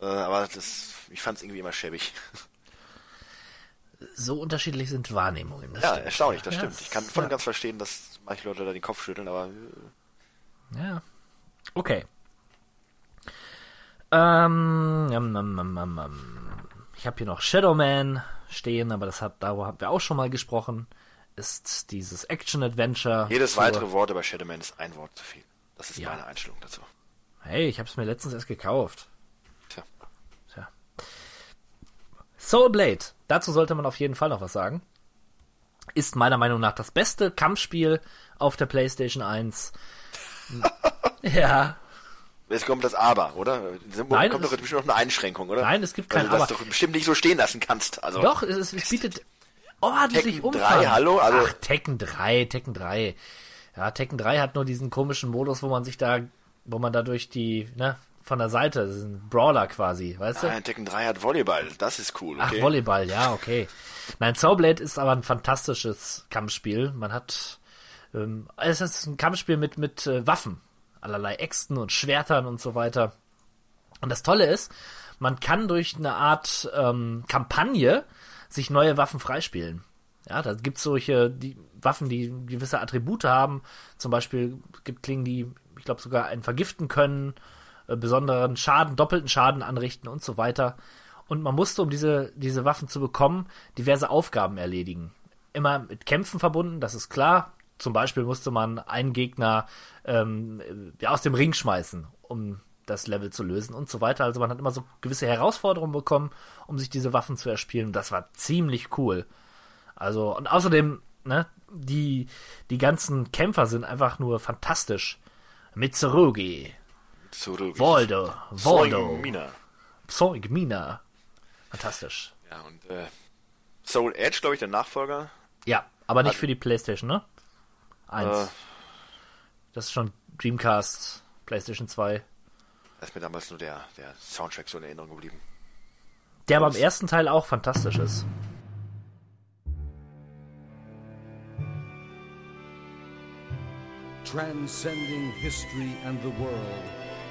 Speaker 3: Äh, aber das, ich fand es irgendwie immer schäbig.
Speaker 2: So unterschiedlich sind Wahrnehmungen.
Speaker 3: ja, stimmt. erstaunlich, das ja, stimmt. Ich kann voll und ganz verstehen, dass manche Leute da den Kopf schütteln, aber.
Speaker 2: Äh, ja, Okay. Ähm, ich habe hier noch Shadowman stehen, aber das hat, darüber haben wir auch schon mal gesprochen. Ist dieses Action-Adventure.
Speaker 3: Jedes weitere Wort über Shadowman ist ein Wort zu viel. Das ist ja. meine Einstellung dazu.
Speaker 2: Hey, ich habe es mir letztens erst gekauft. Tja. Tja. Soulblade, dazu sollte man auf jeden Fall noch was sagen. Ist meiner Meinung nach das beste Kampfspiel auf der PlayStation 1. Ja.
Speaker 3: Jetzt kommt das Aber, oder?
Speaker 2: Nein,
Speaker 3: kommt doch bestimmt noch eine Einschränkung, oder?
Speaker 2: Nein, es gibt kein
Speaker 3: Aber. Weil du das doch bestimmt nicht so stehen lassen kannst. Also,
Speaker 2: doch, es, es bietet ordentlich
Speaker 3: Tekken Umfang. 3, hallo?
Speaker 2: Also Ach, Tekken 3, Tekken 3. Ja, Tekken 3 hat nur diesen komischen Modus, wo man sich da, wo man da durch die, ne, von der Seite, das ist ein Brawler quasi, weißt
Speaker 3: Nein, du? Tekken 3 hat Volleyball, das ist cool,
Speaker 2: okay? Ach, Volleyball, ja, okay. Nein, Soulblade ist aber ein fantastisches Kampfspiel. Man hat, ähm, es ist ein Kampfspiel mit, mit äh, Waffen allerlei Äxten und Schwertern und so weiter. Und das Tolle ist, man kann durch eine Art ähm, Kampagne sich neue Waffen freispielen. Ja, da gibt es solche die Waffen, die gewisse Attribute haben. Zum Beispiel gibt Klingen, die, ich glaube, sogar einen vergiften können, äh, besonderen Schaden, doppelten Schaden anrichten und so weiter. Und man musste, um diese, diese Waffen zu bekommen, diverse Aufgaben erledigen. Immer mit Kämpfen verbunden, das ist klar. Zum Beispiel musste man einen Gegner ähm, aus dem Ring schmeißen, um das Level zu lösen und so weiter. Also man hat immer so gewisse Herausforderungen bekommen, um sich diese Waffen zu erspielen. Und das war ziemlich cool. Also, und außerdem, ne, die, die ganzen Kämpfer sind einfach nur fantastisch. Mitsurugi,
Speaker 3: Tsurugi.
Speaker 2: Voldo, Voldo,
Speaker 3: Mina.
Speaker 2: Zoig Mina. Fantastisch.
Speaker 3: Ja, und äh, Soul Edge, glaube ich, der Nachfolger.
Speaker 2: Ja, aber nicht
Speaker 3: Hat-
Speaker 2: für die Playstation, ne? Eins.
Speaker 3: Äh,
Speaker 2: Das ist schon Dreamcast, Playstation 2.
Speaker 3: da ist mir damals nur der, der Soundtrack so in Erinnerung geblieben.
Speaker 2: Der beim ersten Teil auch fantastisch ist.
Speaker 4: transcending history and the world,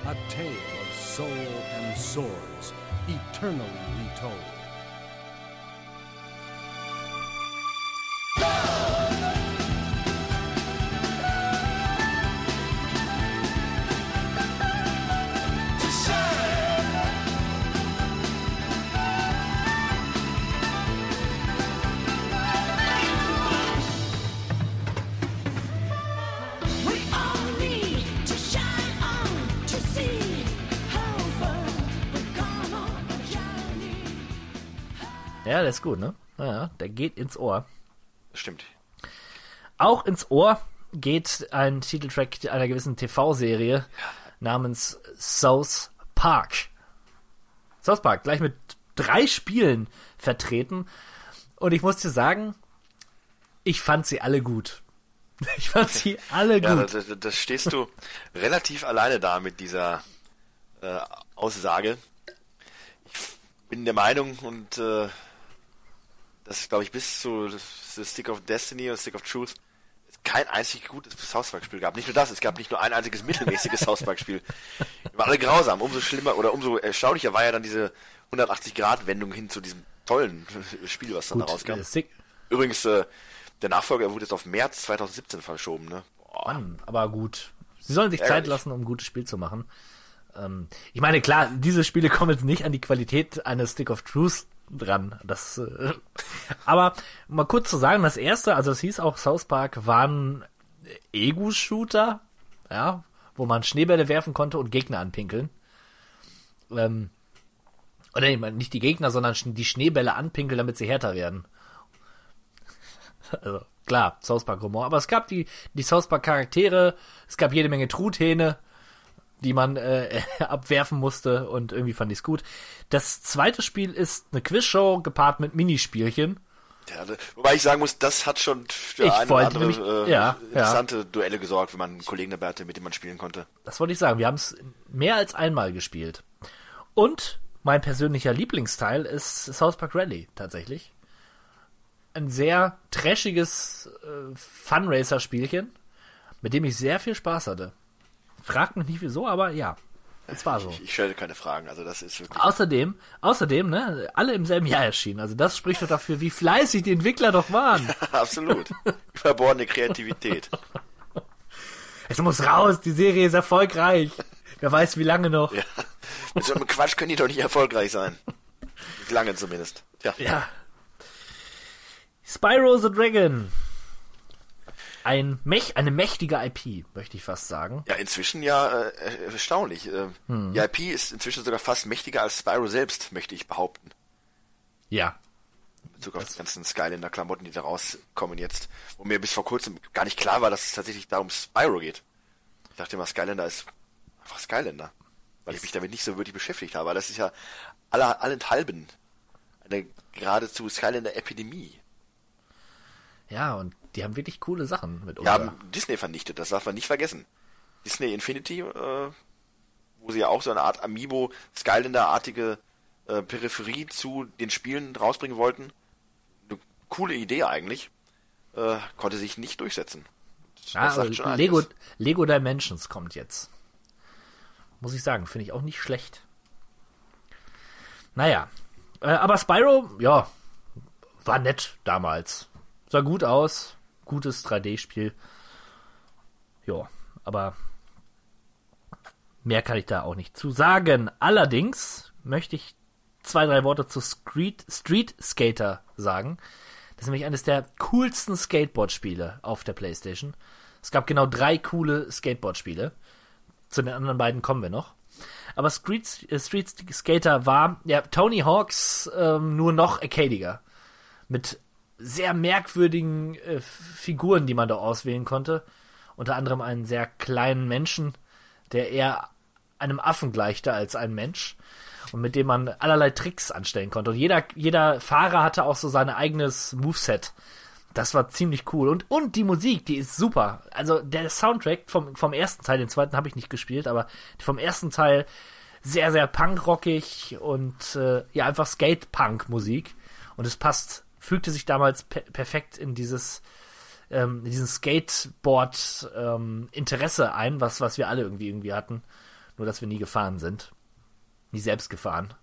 Speaker 4: a tale of soul and swords, eternally retold.
Speaker 2: Ja, der ist gut, ne? Ja, der geht ins Ohr.
Speaker 3: Stimmt.
Speaker 2: Auch ins Ohr geht ein Titeltrack einer gewissen TV-Serie namens South Park. South Park, gleich mit drei Spielen vertreten. Und ich muss dir sagen, ich fand sie alle gut. Ich fand sie alle
Speaker 3: Ja,
Speaker 2: gut.
Speaker 3: da, da, da stehst du relativ alleine da mit dieser äh, Aussage. Ich bin der Meinung und äh, dass es, glaube ich, bis zu The Stick of Destiny und Stick of Truth kein einzig gutes South Park-Spiel gab. Nicht nur das, es gab nicht nur ein einziges mittelmäßiges South Park-Spiel. Die waren alle grausam. Umso schlimmer oder umso erstaunlicher war ja dann diese 180-Grad-Wendung hin zu diesem tollen Spiel, was dann da rauskam.
Speaker 2: äh,
Speaker 3: Übrigens, äh, der Nachfolger wurde jetzt auf März 2017 verschoben, ne? Boah.
Speaker 2: Mann, aber gut. Sie sollen sich Zeit
Speaker 3: Ärgerlich.
Speaker 2: lassen, um ein gutes Spiel zu machen. Ähm, ich meine, klar, diese Spiele kommen jetzt nicht an die Qualität eines Stick of Truth dran. Das, äh, aber mal kurz zu sagen, das erste, also es hieß auch South Park, waren Ego-Shooter, ja, wo man Schneebälle werfen konnte und Gegner anpinkeln. Ähm, oder meine, nicht die Gegner, sondern die Schneebälle anpinkeln, damit sie härter werden. Also, klar, South Park Humor. Aber es gab die, die South Park Charaktere, es gab jede Menge Truthähne, die man äh, abwerfen musste und irgendwie fand ich's gut. Das zweite Spiel ist eine Quizshow gepaart mit Minispielchen.
Speaker 3: Ja, wobei ich sagen muss, das hat schon für
Speaker 2: Ich
Speaker 3: eine andere
Speaker 2: nämlich-
Speaker 3: äh,
Speaker 2: ja,
Speaker 3: interessante Duelle gesorgt, wenn man einen Kollegen dabei hatte, mit dem man spielen konnte.
Speaker 2: Das wollte ich sagen. Wir haben es mehr als einmal gespielt. Und mein persönlicher Lieblingsteil ist South Park Rally tatsächlich. Ein sehr trashiges äh, Funracer-Spielchen, mit dem ich sehr viel Spaß hatte. Fragt mich nicht wieso, aber ja, es war so.
Speaker 3: Ich, ich stelle keine Fragen, also das ist wirklich.
Speaker 2: Außerdem, außerdem, ne, alle im selben Jahr erschienen. Also das spricht doch dafür, wie fleißig die Entwickler doch waren.
Speaker 3: Absolut. Überbordene Kreativität.
Speaker 2: Es muss raus, die Serie ist erfolgreich. Wer weiß, wie lange noch.
Speaker 3: Ja. Mit so einem Quatsch können die doch nicht erfolgreich sein. Lange zumindest. Tja.
Speaker 2: Ja. Spyro the Dragon. Ein Mech, eine mächtige IP, möchte ich fast sagen.
Speaker 3: Ja, inzwischen ja äh, erstaunlich. Äh,
Speaker 2: Hm.
Speaker 3: Die IP ist inzwischen sogar fast mächtiger als Spyro selbst, möchte ich behaupten.
Speaker 2: Ja.
Speaker 3: In Bezug auf die ganzen Skylander-Klamotten, die da rauskommen jetzt. Wo mir bis vor kurzem gar nicht klar war, dass es tatsächlich da um Spyro geht. Ich dachte immer, Skylander ist einfach Skylander. Weil ich mich damit nicht so wirklich beschäftigt habe. Aber das ist ja aller, allenthalben eine geradezu Skylander-Epidemie.
Speaker 2: Ja, und die haben wirklich coole Sachen mit
Speaker 3: Die
Speaker 2: uns.
Speaker 3: haben Disney vernichtet, das darf man nicht vergessen. Disney Infinity, äh, wo sie ja auch so eine Art Amiibo, Skylander-artige äh, Peripherie zu den Spielen rausbringen wollten. Eine coole Idee eigentlich. Äh, konnte sich nicht durchsetzen.
Speaker 2: Ja, aber
Speaker 3: schon
Speaker 2: Lego. Lego Dimensions kommt jetzt. Muss ich sagen, finde ich auch nicht schlecht. Naja. Äh, aber Spyro, ja, war nett damals. Sah gut aus. Gutes 3D-Spiel. Ja, aber mehr kann ich da auch nicht zu sagen. Allerdings möchte ich zwei, drei Worte zu Street, Street Skater sagen. Das ist nämlich eines der coolsten Skateboard-Spiele auf der Playstation. Es gab genau drei coole Skateboard-Spiele. zu den anderen beiden kommen wir noch. Aber Street, äh, Street Skater war, ja, Tony Hawks ähm, nur noch arcadiger. Mit sehr merkwürdigen äh, Figuren, die man da auswählen konnte. Unter anderem einen sehr kleinen Menschen, der eher einem Affen gleichte als ein Mensch. Und mit dem man allerlei Tricks anstellen konnte. Und jeder, jeder Fahrer hatte auch so sein eigenes Moveset. Das war ziemlich cool. Und, und die Musik, die ist super. Also der Soundtrack vom, vom ersten Teil, den zweiten habe ich nicht gespielt, aber vom ersten Teil sehr, sehr punkrockig und äh, ja, einfach Skate-Punk-Musik. Und es passt, fügte sich damals per perfekt in dieses, ähm, in diesen Skateboard-Interesse ein, was, was wir alle irgendwie irgendwie hatten. Nur, dass wir nie gefahren sind. Nie selbst gefahren.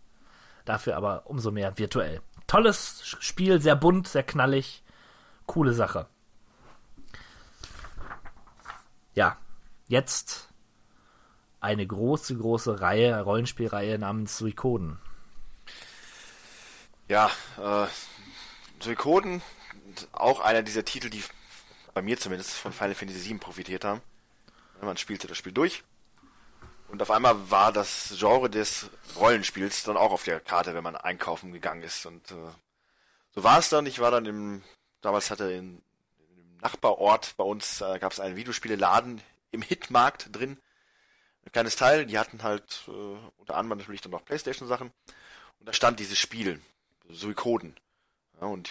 Speaker 2: Dafür aber umso mehr virtuell. Tolles Spiel, sehr bunt, sehr knallig. Coole Sache. Ja, jetzt eine große, große Reihe, Rollenspielreihe namens Suikoden.
Speaker 3: Ja, äh, Suikoden, auch einer dieser Titel, die bei mir zumindest von Final Fantasy VII profitiert haben. Man spielte das Spiel durch und auf einmal war das Genre des Rollenspiels dann auch auf der Karte, wenn man einkaufen gegangen ist. Und äh, so war es dann. Ich war dann im, damals hatte in, im Nachbarort bei uns, äh, gab es einen Videospieleladen im Hitmarkt drin. Ein kleines Teil, die hatten halt äh, unter anderem natürlich dann noch Playstation-Sachen. Und da stand dieses Spiel, Suikoden. Ja, und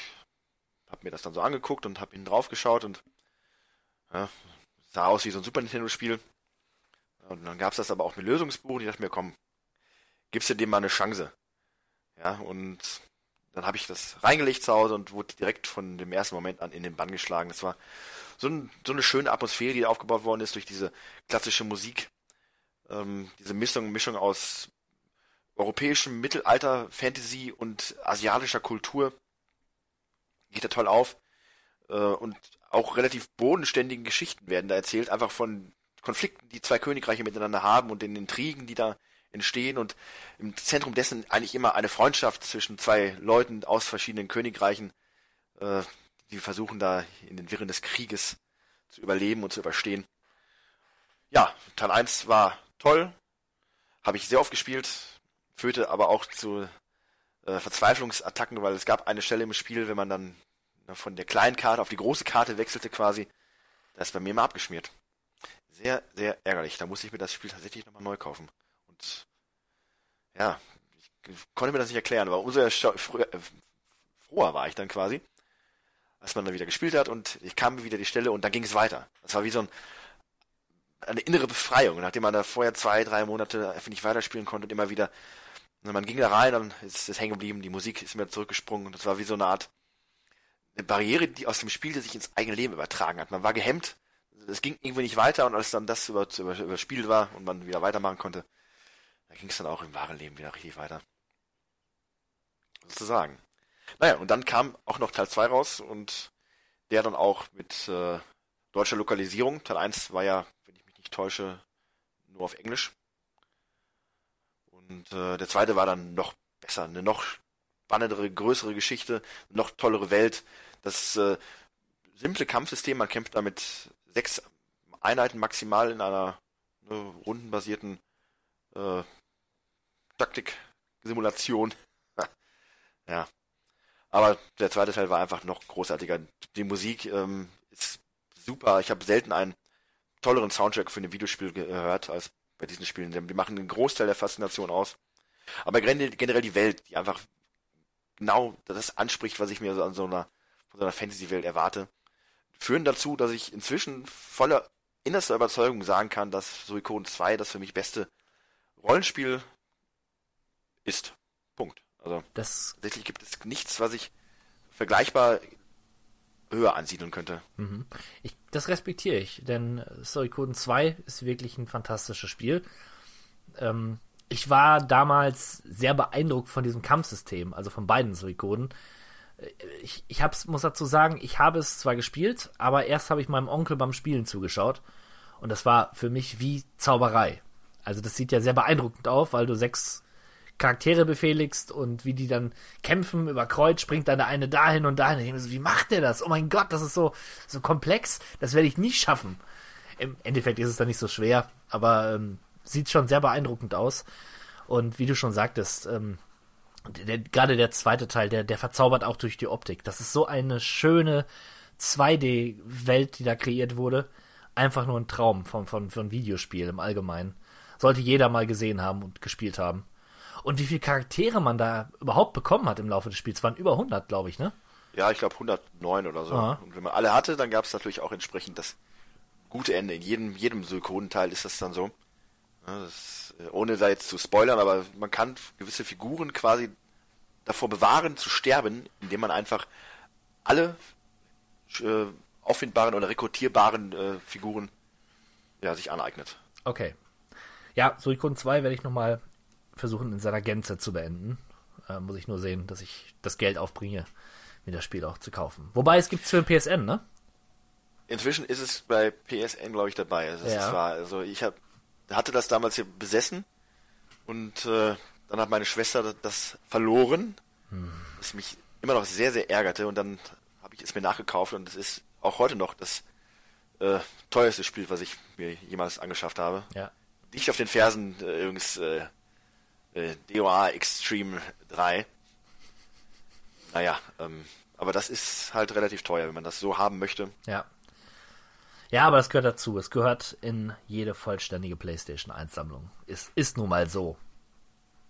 Speaker 3: habe mir das dann so angeguckt und habe hinten drauf geschaut und ja, sah aus wie so ein Super Nintendo-Spiel. Und dann gab es das aber auch mit Lösungsbuch und ich dachte mir, komm, gibst du dem mal eine Chance. Ja, und dann habe ich das reingelegt zu Hause und wurde direkt von dem ersten Moment an in den Bann geschlagen. Das war so, ein, so eine schöne Atmosphäre, die aufgebaut worden ist durch diese klassische Musik. Ähm, diese Mischung, Mischung aus europäischem Mittelalter, Fantasy und asiatischer Kultur. Geht da toll auf. Äh, und auch relativ bodenständigen Geschichten werden da erzählt, einfach von Konflikten, die zwei Königreiche miteinander haben und den Intrigen, die da entstehen und im Zentrum dessen eigentlich immer eine Freundschaft zwischen zwei Leuten aus verschiedenen Königreichen, äh, die versuchen da in den Wirren des Krieges zu überleben und zu überstehen. Ja, Teil 1 war toll, habe ich sehr oft gespielt, führte aber auch zu äh, Verzweiflungsattacken, weil es gab eine Stelle im Spiel, wenn man dann von der kleinen Karte auf die große Karte wechselte quasi, da ist bei mir immer abgeschmiert. Sehr, sehr ärgerlich. Da musste ich mir das Spiel tatsächlich nochmal neu kaufen. Und ja, ich konnte mir das nicht erklären, aber umso äh, froher war ich dann quasi, als man dann wieder gespielt hat und ich kam wieder die Stelle und dann ging es weiter. Das war wie so ein, eine innere Befreiung, nachdem man da vorher zwei, drei Monate einfach nicht weiterspielen konnte und immer wieder, und man ging da rein, dann ist es hängen geblieben, die Musik ist mir zurückgesprungen und das war wie so eine Art eine Barriere, die aus dem Spiel sich ins eigene Leben übertragen hat. Man war gehemmt, es ging irgendwie nicht weiter und als dann das über, über, überspielt war und man wieder weitermachen konnte, da ging es dann auch im wahren Leben wieder richtig weiter. Sozusagen. Naja, und dann kam auch noch Teil 2 raus und der dann auch mit äh, deutscher Lokalisierung. Teil 1 war ja, wenn ich mich nicht täusche, nur auf Englisch. Und äh, der zweite war dann noch besser, eine noch spannendere, größere Geschichte, noch tollere Welt. Das äh, simple Kampfsystem, man kämpft da mit sechs Einheiten maximal in einer ne, rundenbasierten äh, Taktik-Simulation. ja. Aber der zweite Teil war einfach noch großartiger. Die Musik ähm, ist super. Ich habe selten einen tolleren Soundtrack für ein Videospiel gehört als bei diesen Spielen. Die machen einen Großteil der Faszination aus. Aber generell generell die Welt, die einfach genau das anspricht, was ich mir so an so einer, von so einer Fantasy-Welt erwarte, führen dazu, dass ich inzwischen voller innerster Überzeugung sagen kann, dass Suikoden 2 das für mich beste Rollenspiel ist. Punkt. Also
Speaker 2: Das
Speaker 3: tatsächlich gibt es nichts, was ich vergleichbar höher ansiedeln könnte.
Speaker 2: Mhm. Ich, das respektiere ich, denn Suikoden 2 ist wirklich ein fantastisches Spiel. Ähm, ich war damals sehr beeindruckt von diesem Kampfsystem, also von beiden Suikoden. Ich, ich hab's, muss dazu sagen, ich habe es zwar gespielt, aber erst habe ich meinem Onkel beim Spielen zugeschaut. Und das war für mich wie Zauberei. Also das sieht ja sehr beeindruckend auf, weil du sechs Charaktere befehligst und wie die dann kämpfen über Kreuz, springt dann der eine dahin und dahin. So, wie macht der das? Oh mein Gott, das ist so, so komplex, das werde ich nie schaffen. Im Endeffekt ist es dann nicht so schwer, aber ähm, sieht schon sehr beeindruckend aus. Und wie du schon sagtest, ähm, der, gerade der zweite Teil, der, der verzaubert auch durch die Optik. Das ist so eine schöne 2D-Welt, die da kreiert wurde. Einfach nur ein Traum von, von, von Videospiel im Allgemeinen. Sollte jeder mal gesehen haben und gespielt haben. Und wie viele Charaktere man da überhaupt bekommen hat im Laufe des Spiels. waren über 100, glaube ich, ne?
Speaker 3: Ja, ich glaube 109 oder so.
Speaker 2: Aha.
Speaker 3: Und wenn man alle hatte, dann gab es natürlich auch entsprechend das gute Ende. In jedem, jedem Silikonteil ist das dann so. Das, ohne da jetzt zu spoilern, aber man kann gewisse Figuren quasi davor bewahren zu sterben, indem man einfach alle äh, auffindbaren oder rekrutierbaren äh, Figuren ja, sich aneignet.
Speaker 2: Okay. Ja, Suikoden 2 werde ich nochmal versuchen in seiner Gänze zu beenden. Äh, muss ich nur sehen, dass ich das Geld aufbringe, mir das Spiel auch zu kaufen. Wobei es gibt für den PSN, ne?
Speaker 3: Inzwischen ist es bei PSN, glaube ich, dabei. Also,
Speaker 2: Ja.
Speaker 3: es war, also ich hab, hatte das damals hier besessen und äh, dann hat meine Schwester das verloren, was mich immer noch sehr, sehr ärgerte und dann habe ich es mir nachgekauft und es ist auch heute noch das äh, teuerste Spiel, was ich mir jemals angeschafft habe.
Speaker 2: Ja.
Speaker 3: Dicht auf den Fersen äh, übrigens äh, äh, DOA Extreme 3. Naja, ähm, aber das ist halt relativ teuer, wenn man das so haben möchte.
Speaker 2: Ja. Ja, aber das gehört dazu. Es gehört in jede vollständige PlayStation 1 Sammlung. Ist, ist nun mal so.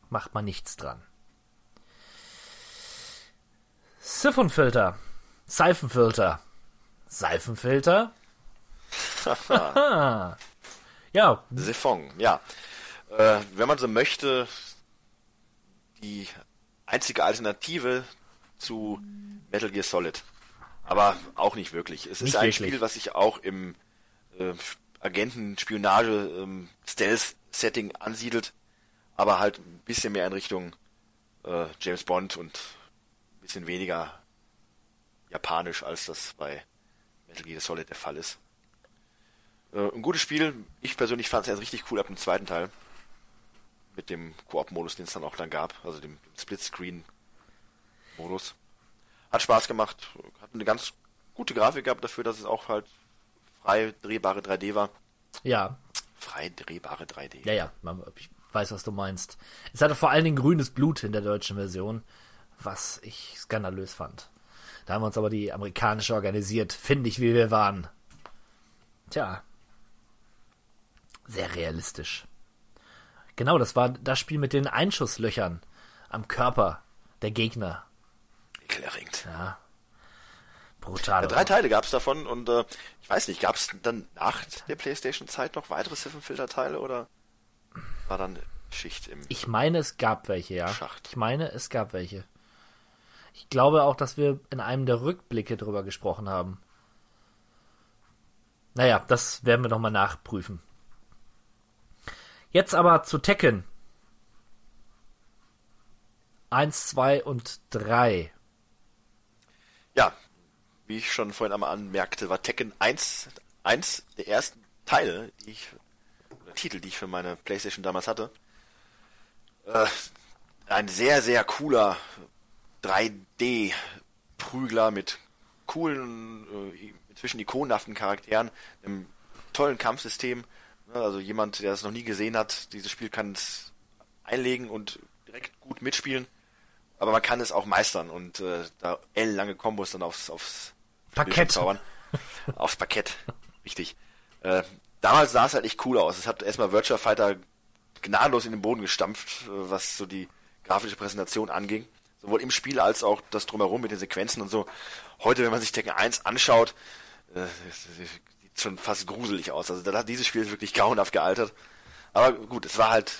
Speaker 2: Macht man nichts dran. Siphonfilter. Seifenfilter. Seifenfilter? ja,
Speaker 3: Siphon, ja. Äh, wenn man so möchte, die einzige Alternative zu Metal Gear Solid. Aber auch nicht wirklich. Es
Speaker 2: Nicht
Speaker 3: ist ein
Speaker 2: wirklich.
Speaker 3: Spiel, was sich auch im äh, Agenten-Spionage ähm, ansiedelt, aber halt ein bisschen mehr in Richtung äh, James Bond und ein bisschen weniger japanisch, als das bei Metal Gear Solid der Fall ist. Äh, ein gutes Spiel. Ich persönlich fand es erst richtig cool ab dem zweiten Teil. Mit dem Koop-Modus, den es dann auch dann gab. Also dem Split-Screen-Modus. Hat Spaß gemacht. Hat eine ganz gute Grafik gehabt dafür, dass es auch halt frei drehbare 3D war.
Speaker 2: ja,
Speaker 3: Frei drehbare 3D.
Speaker 2: ja, ja. Ich weiß, was du meinst. Es hatte vor allen Dingen grünes Blut in der deutschen Version, was ich skandalös fand. Da haben wir uns aber die amerikanische organisiert, findig wie wir waren. Tja. Sehr realistisch. Genau, das war das Spiel mit den Einschusslöchern am Körper der Gegner.
Speaker 3: Ekelerregend.
Speaker 2: Ja. Brutal.
Speaker 3: Ja, drei Teile gab es davon und äh, ich weiß nicht, gab es dann nach der Playstation-Zeit noch weitere Siphon-Filter-Teile oder war dann Schicht im...
Speaker 2: Ich meine, es gab welche, ja.
Speaker 3: Schacht.
Speaker 2: Ich meine, es gab welche. Ich glaube auch, dass wir in einem der Rückblicke drüber gesprochen haben. Naja, das werden wir nochmal nachprüfen. Jetzt aber zu Tekken. Eins, zwei und drei.
Speaker 3: Ja, wie ich schon vorhin einmal anmerkte, war Tekken 1 eins der ersten Teile, die ich, oder Titel, die ich für meine Playstation damals hatte. Äh, ein sehr, sehr cooler 3D-Prügler mit coolen, äh, inzwischen ikonenhaften Charakteren, einem tollen Kampfsystem. Also jemand, der es noch nie gesehen hat, dieses Spiel kann es einlegen und direkt gut mitspielen. Aber man kann es auch meistern und äh, da ellenlange Kombos dann aufs, aufs
Speaker 2: Parkett.
Speaker 3: Zaubern. aufs Parkett, richtig. Äh, damals sah es halt echt cool aus. Es hat erstmal Virtua Fighter gnadenlos in den Boden gestampft, äh, was so die grafische Präsentation anging. Sowohl im Spiel als auch das drumherum mit den Sequenzen und so. Heute, wenn man sich Tekken 1 anschaut, äh, sieht schon fast gruselig aus. Also da hat dieses Spiel ist wirklich grauenhaft gealtert. Aber gut, es war halt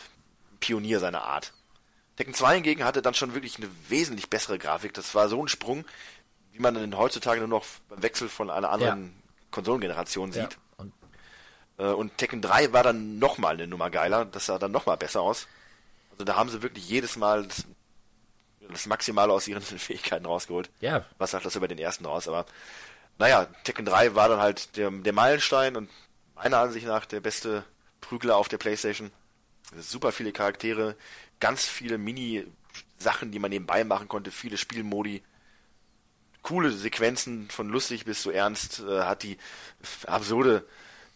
Speaker 3: Pionier seiner Art. Tekken 2 hingegen hatte dann schon wirklich eine wesentlich bessere Grafik. Das war so ein Sprung, wie man dann heutzutage nur noch beim Wechsel von einer anderen Konsolengeneration
Speaker 2: Ja.
Speaker 3: sieht.
Speaker 2: Und
Speaker 3: Äh, Und Tekken 3 war dann nochmal eine Nummer geiler. Das sah dann nochmal besser aus. Also da haben sie wirklich jedes Mal das, das Maximale aus ihren Fähigkeiten rausgeholt.
Speaker 2: ja,
Speaker 3: Was sagt das über den ersten raus? Aber naja, Tekken 3 war dann halt der, der Meilenstein und meiner Ansicht nach der beste Prügler auf der Playstation. Super viele Charaktere, ganz viele Mini-Sachen, die man nebenbei machen konnte, viele Spielmodi, coole Sequenzen von lustig bis zu ernst, äh, hat die absurde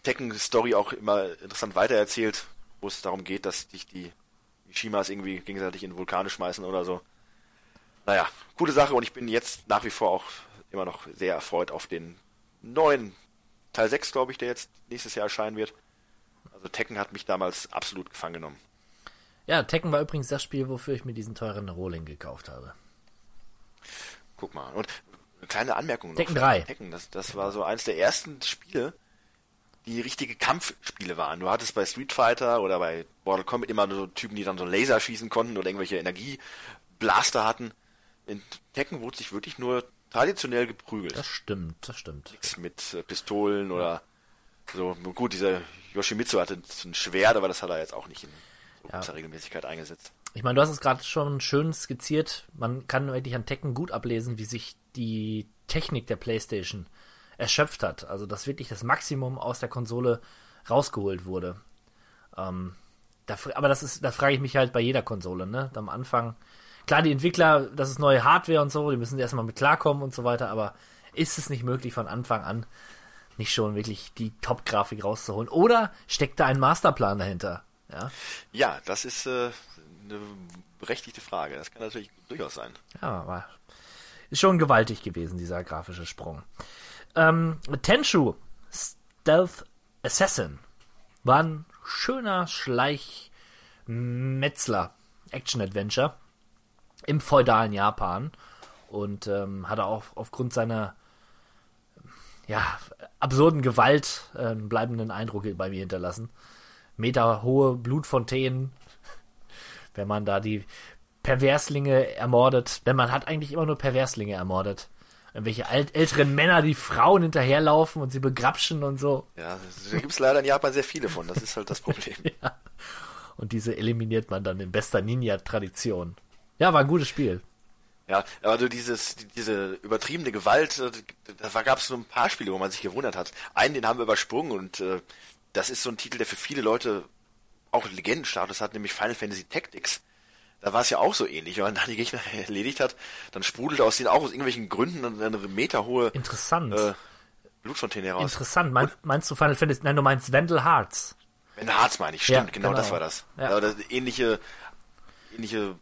Speaker 3: Tekken-Story auch immer interessant weitererzählt. wo es darum geht, dass dich die Mishimas irgendwie gegenseitig in Vulkane schmeißen oder so. Naja, gute Sache und ich bin jetzt nach wie vor auch immer noch sehr erfreut auf den neuen Teil 6, glaube ich, der jetzt nächstes Jahr erscheinen wird. Also Tekken hat mich damals absolut gefangen genommen.
Speaker 2: Ja, Tekken war übrigens das Spiel, wofür ich mir diesen teuren Rohling gekauft habe.
Speaker 3: Guck mal. Und eine kleine Anmerkung noch.
Speaker 2: Tekken 3.
Speaker 3: Tekken, das, das war so eins der ersten Spiele, die richtige Kampfspiele waren. Du hattest bei Street Fighter oder bei Mortal Kombat immer so Typen, die dann so Laser schießen konnten oder irgendwelche Energieblaster hatten. In Tekken wurde sich wirklich nur traditionell geprügelt.
Speaker 2: Das stimmt, das stimmt.
Speaker 3: Nichts mit äh, Pistolen oder so. Gut, dieser Yoshimitsu hatte ein Schwert, aber das hat er jetzt auch nicht in so
Speaker 2: Ja.
Speaker 3: großer Regelmäßigkeit eingesetzt.
Speaker 2: Ich meine, du hast es gerade schon schön skizziert. Man kann wirklich an Tekken gut ablesen, wie sich die Technik der PlayStation erschöpft hat. Also, dass wirklich das Maximum aus der Konsole rausgeholt wurde. Ähm, da, aber das ist, da frage ich mich halt bei jeder Konsole, ne? Am Anfang, klar, die Entwickler, das ist neue Hardware und so, die müssen erstmal mit klarkommen und so weiter, aber ist es nicht möglich von Anfang an nicht schon wirklich die Top-Grafik rauszuholen? Oder steckt da ein Masterplan dahinter? Ja.
Speaker 3: Ja, das ist äh, eine berechtigte Frage. Das kann natürlich durchaus sein.
Speaker 2: Ja, war ist schon gewaltig gewesen, dieser grafische Sprung. Ähm, Tenshu Stealth Assassin war ein schöner Schleich-Metzler Action-Adventure im feudalen Japan und ähm, hatte auch aufgrund seiner ja, absurden Gewalt äh, einen bleibenden Eindruck bei mir hinterlassen. Meterhohe Blutfontänen, wenn man da die Perverslinge ermordet, denn man hat eigentlich immer nur Perverslinge ermordet. Irgendwelche alt, älteren Männer, die Frauen hinterherlaufen und sie begrapschen und so.
Speaker 3: Ja, da gibt es leider in Japan sehr viele von. Das ist halt das Problem.
Speaker 2: Und diese eliminiert man dann in bester Ninja-Tradition. Ja, war ein gutes Spiel.
Speaker 3: Ja, aber du dieses, die- diese übertriebene Gewalt, äh, da gab es so ein paar Spiele, wo man sich gewundert hat. Einen, den haben wir übersprungen und äh, das ist so ein Titel, der für viele Leute auch Legendenstatus hat, nämlich Final Fantasy Tactics. Da war es ja auch so ähnlich. Wenn man da die Gegner erledigt hat, dann sprudelt aus denen auch aus irgendwelchen Gründen eine meterhohe
Speaker 2: Interessant.
Speaker 3: äh, Blutfontäne heraus.
Speaker 2: Interessant. Mein, meinst du Final Fantasy? Nein, du meinst Vandal Hearts.
Speaker 3: Wenn Harz meine ich, stimmt,
Speaker 2: Ja,
Speaker 3: genau,
Speaker 2: genau.
Speaker 3: das war das.
Speaker 2: Ja.
Speaker 3: Ja. das ähnliche, ähnliche,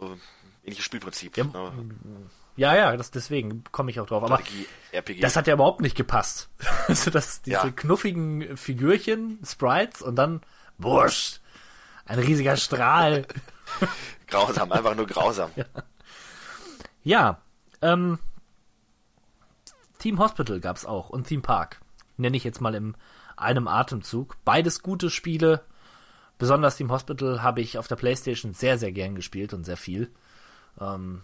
Speaker 3: äh, ähnliches Spielprinzip.
Speaker 2: Ja,
Speaker 3: ne?
Speaker 2: Ja, ja, das, deswegen komme ich auch drauf. Aber
Speaker 3: Strategie, RPG.
Speaker 2: das hat ja überhaupt nicht gepasst. Also das, diese
Speaker 3: Ja.
Speaker 2: knuffigen Figürchen, Sprites und dann Wurscht. Ein riesiger Strahl.
Speaker 3: grausam, einfach nur grausam.
Speaker 2: Ja, ähm, Team Hospital gab's auch und Theme Park. Nenne ich jetzt mal in einem Atemzug. Beides gute Spiele. Besonders Team Hospital habe ich auf der Playstation sehr, sehr gern gespielt und sehr viel. Ähm,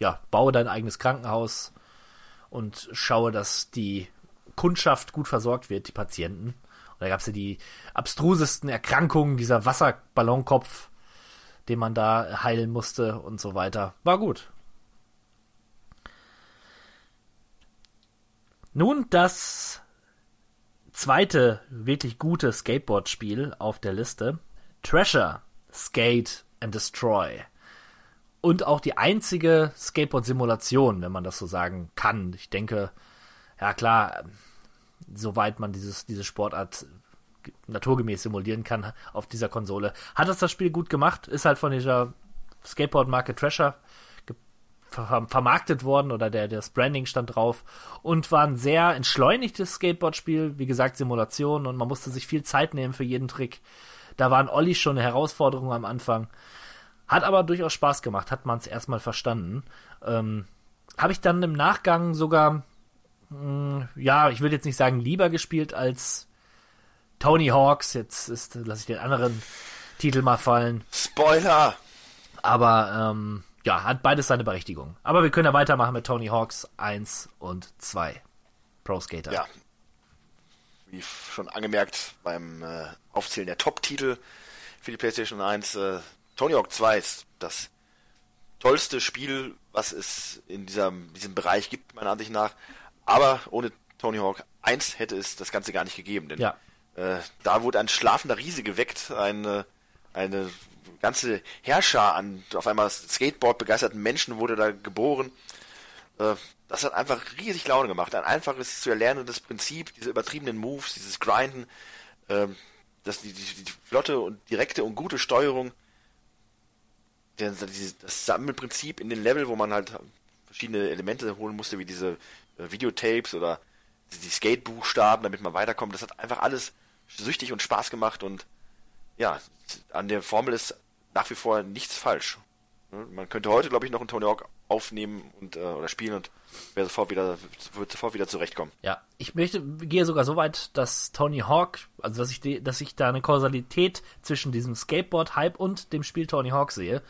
Speaker 2: ja, baue dein eigenes Krankenhaus und schaue, dass die Kundschaft gut versorgt wird, die Patienten. Und da gab's ja die abstrusesten Erkrankungen, dieser Wasserballonkopf, den man da heilen musste und so weiter. War gut. Nun das zweite wirklich gute Skateboard-Spiel auf der Liste. Treasure, Skate and Destroy. Und auch die einzige Skateboard-Simulation, wenn man das so sagen kann. Ich denke, ja klar, soweit man dieses, diese Sportart naturgemäß simulieren kann auf dieser Konsole. Hat es das Spiel gut gemacht, ist halt von dieser Skateboard-Marke Treasure vermarktet worden oder der, das Branding stand drauf und war ein sehr entschleunigtes Skateboard-Spiel, wie gesagt Simulation und man musste sich viel Zeit nehmen für jeden Trick. Da waren Olli schon eine Herausforderung am Anfang. Hat aber durchaus Spaß gemacht, hat man es erstmal verstanden. Ähm, Habe ich dann im Nachgang sogar, mh, ja, ich würde jetzt nicht sagen lieber gespielt als Tony Hawks. Jetzt ist, lasse ich den anderen Titel mal fallen.
Speaker 3: Spoiler!
Speaker 2: Aber ähm, ja, hat beides seine Berechtigung. Aber wir können ja weitermachen mit Tony Hawks 1 und 2. Pro Skater.
Speaker 3: Ja. Wie schon angemerkt beim äh, Aufzählen der Top-Titel für die PlayStation 1, äh, Tony Hawk 2 ist das tollste Spiel, was es in dieser, diesem Bereich gibt, meiner Ansicht nach. Aber ohne Tony Hawk 1 hätte es das Ganze gar nicht gegeben, denn
Speaker 2: Ja.
Speaker 3: äh, da wurde ein schlafender Riese geweckt, eine, eine ganze Herrscher an auf einmal Skateboard begeisterten Menschen wurde da geboren. Äh, das hat einfach riesig Laune gemacht. Ein einfaches zu erlernendes Prinzip, diese übertriebenen Moves, dieses Grinden. Ähm, dass die, die, die flotte und direkte und gute Steuerung, das Sammelprinzip in den Level, wo man halt verschiedene Elemente holen musste, wie diese äh, Videotapes oder die Skatebuchstaben, damit man weiterkommt, das hat einfach alles süchtig und Spaß gemacht und ja, an der Formel ist nach wie vor nichts falsch. Ne, Man könnte heute, glaube ich, noch einen Tony Hawk aufnehmen und äh, oder spielen und wäre sofort wieder, wird sofort wieder zurechtkommen.
Speaker 2: Ja, ich möchte, gehe sogar so weit, dass Tony Hawk, also dass ich, dass ich da eine Kausalität zwischen diesem Skateboard-Hype und dem Spiel Tony Hawk sehe.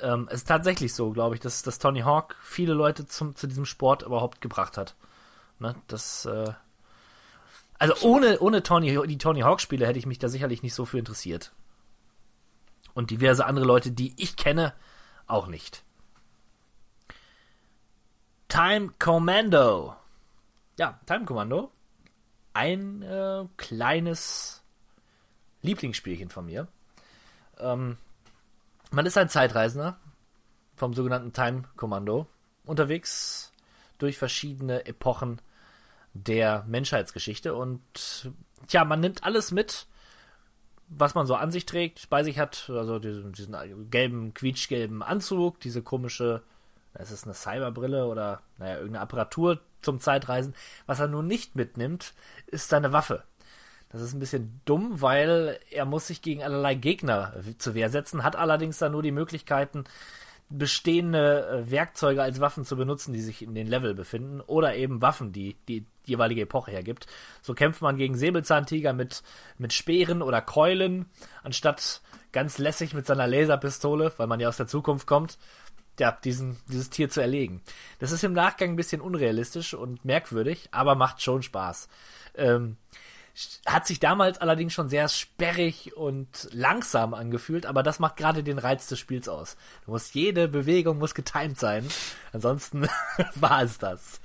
Speaker 2: Ähm, es ist tatsächlich so, glaube ich, dass, dass Tony Hawk viele Leute zum, zu diesem Sport überhaupt gebracht hat. Ne, das, äh, also ohne, ohne Tony, die Tony Hawk-Spiele hätte ich mich da sicherlich nicht so für interessiert. Und diverse andere Leute, die ich kenne, auch nicht. Time Commando. Ja, Time Commando. Ein äh, kleines Lieblingsspielchen von mir. Ähm, man ist ein Zeitreisender vom sogenannten Time Commando unterwegs durch verschiedene Epochen der Menschheitsgeschichte und tja, man nimmt alles mit, was man so an sich trägt, bei sich hat, also diesen, diesen gelben, quietschgelben Anzug, diese komische, es ist eine Cyberbrille oder naja, irgendeine Apparatur zum Zeitreisen. Was er nun nicht mitnimmt, ist seine Waffe. Das ist ein bisschen dumm, weil er muss sich gegen allerlei Gegner zur Wehr setzen, hat allerdings dann nur die Möglichkeiten, bestehende äh, Werkzeuge als Waffen zu benutzen, die sich in den Level befinden, oder eben Waffen, die die jeweilige Epoche hergibt. So kämpft man gegen Säbelzahntiger mit, mit Speeren oder Keulen, anstatt ganz lässig mit seiner Laserpistole, weil man ja aus der Zukunft kommt, ja, diesen, dieses Tier zu erlegen. Das ist im Nachgang ein bisschen unrealistisch und merkwürdig, aber macht schon Spaß. Ähm, hat sich damals allerdings schon sehr sperrig und langsam angefühlt, aber das macht gerade den Reiz des Spiels aus. Du musst jede Bewegung muss getimed sein. Ansonsten war es das.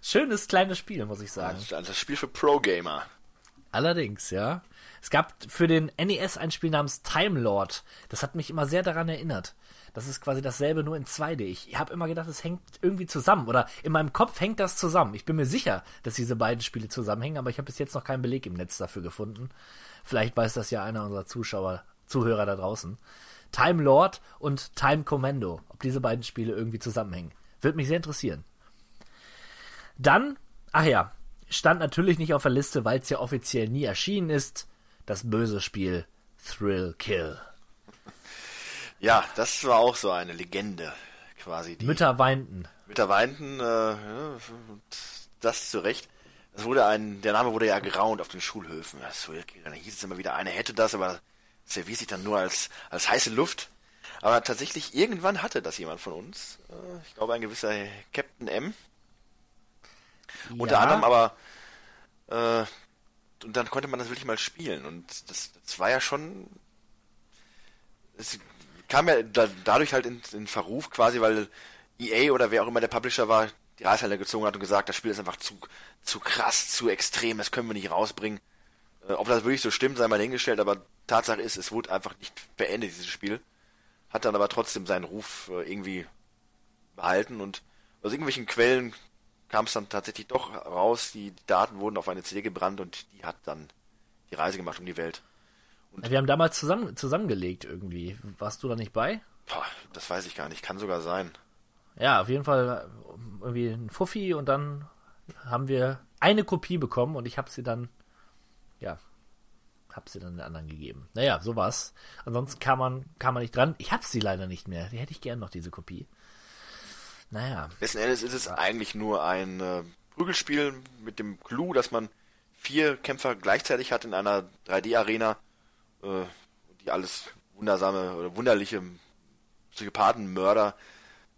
Speaker 2: Schönes kleines Spiel, muss ich sagen.
Speaker 3: Also das Spiel für Pro-Gamer.
Speaker 2: Allerdings, ja. Es gab für den NES ein Spiel namens Time Lord. Das hat mich immer sehr daran erinnert. Das ist quasi dasselbe, nur in 2D. Ich habe immer gedacht, es hängt irgendwie zusammen. Oder in meinem Kopf hängt das zusammen. Ich bin mir sicher, dass diese beiden Spiele zusammenhängen, aber ich habe bis jetzt noch keinen Beleg im Netz dafür gefunden. Vielleicht weiß das ja einer unserer Zuschauer, Zuhörer da draußen. Time Lord und Time Commando. Ob diese beiden Spiele irgendwie zusammenhängen. Würde mich sehr interessieren. Dann, ach ja, stand natürlich nicht auf der Liste, weil es ja offiziell nie erschienen ist, das böse Spiel Thrill Kill.
Speaker 3: Ja, das war auch so eine Legende, quasi. Die
Speaker 2: Mütter weinten.
Speaker 3: Mütter weinten, äh, ja, das zu Recht. Das wurde ein, der Name wurde ja geraunt auf den Schulhöfen. Das, dann hieß es immer wieder, einer hätte das, aber es erwies sich dann nur als, als heiße Luft. Aber tatsächlich, irgendwann hatte das jemand von uns. Äh, ich glaube, ein gewisser Captain M. Unter
Speaker 2: Ja.
Speaker 3: anderem aber, äh, und dann konnte man das wirklich mal spielen. Und das, das war ja schon, es kam ja da, dadurch halt in, in Verruf quasi, weil EA oder wer auch immer der Publisher war, die Reißleine gezogen hat und gesagt, das Spiel ist einfach zu, zu krass, zu extrem, das können wir nicht rausbringen. Äh, ob das wirklich so stimmt, sei mal hingestellt, aber Tatsache ist, es wurde einfach nicht beendet, dieses Spiel. Hat dann aber trotzdem seinen Ruf äh, irgendwie behalten und aus irgendwelchen Quellen kam es dann tatsächlich doch raus, die Daten wurden auf eine CD gebrannt und die hat dann die Reise gemacht um die Welt.
Speaker 2: Wir haben damals zusammen, zusammengelegt irgendwie. Warst du da nicht bei?
Speaker 3: Boah, das weiß ich gar nicht, kann sogar sein.
Speaker 2: Ja, auf jeden Fall äh, irgendwie ein Fuffi und dann haben wir eine Kopie bekommen und ich habe sie dann, ja, habe sie dann den anderen gegeben. Naja, so war's. Ansonsten kam man, kam man nicht dran. Ich habe sie leider nicht mehr. Die hätte ich gern noch, diese Kopie. Naja,
Speaker 3: Letzten Endes ist es eigentlich nur ein äh, Prügelspiel mit dem Clou, dass man vier Kämpfer gleichzeitig hat in einer 3D-Arena, äh, die alles wundersame oder wunderliche Psychopathenmörder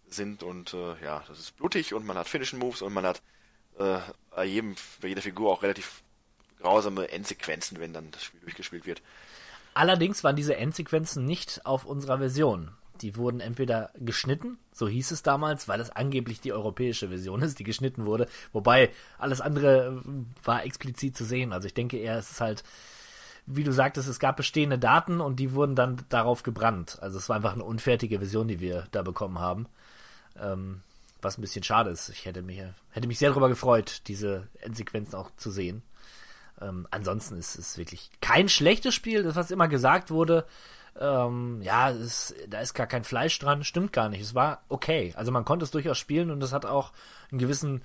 Speaker 3: sind und äh, ja, das ist blutig und man hat Finishing Moves und man hat äh, bei jedem, bei jeder Figur auch relativ grausame Endsequenzen, wenn dann das Spiel durchgespielt wird.
Speaker 2: Allerdings waren diese Endsequenzen nicht auf unserer Version. Die wurden entweder geschnitten, so hieß es damals, weil es angeblich die europäische Version ist, die geschnitten wurde. Wobei alles andere äh, war explizit zu sehen. Also ich denke eher, es ist halt, wie du sagtest, es gab bestehende Daten und die wurden dann darauf gebrannt. Also es war einfach eine unfertige Version, die wir da bekommen haben. Ähm, was ein bisschen schade ist. Ich hätte mich, hätte mich sehr darüber gefreut, diese Endsequenzen auch zu sehen. Ähm, ansonsten ist es wirklich kein schlechtes Spiel, das was immer gesagt wurde. Ähm, ja, es, da ist gar kein Fleisch dran, stimmt gar nicht. Es war okay. Also man konnte es durchaus spielen und es hat auch einen gewissen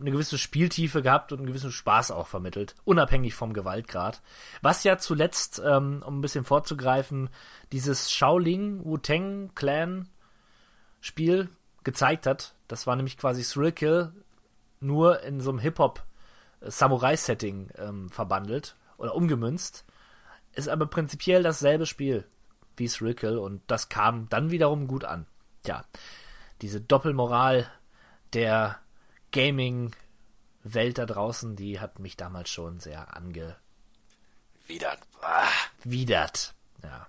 Speaker 2: eine gewisse Spieltiefe gehabt und einen gewissen Spaß auch vermittelt, unabhängig vom Gewaltgrad. Was ja zuletzt, ähm, um ein bisschen vorzugreifen, dieses Shaolin Wu-Tang Clan Spiel gezeigt hat. Das war nämlich quasi Thrill Kill nur in so einem Hip-Hop Samurai-Setting ähm, verbandelt oder umgemünzt. Ist aber prinzipiell dasselbe Spiel wie Thrill Kill und das kam dann wiederum gut an. Ja, diese Doppelmoral der Gaming-Welt da draußen, die hat mich damals schon sehr angewidert.
Speaker 3: Wieder. Ah.
Speaker 2: Ja.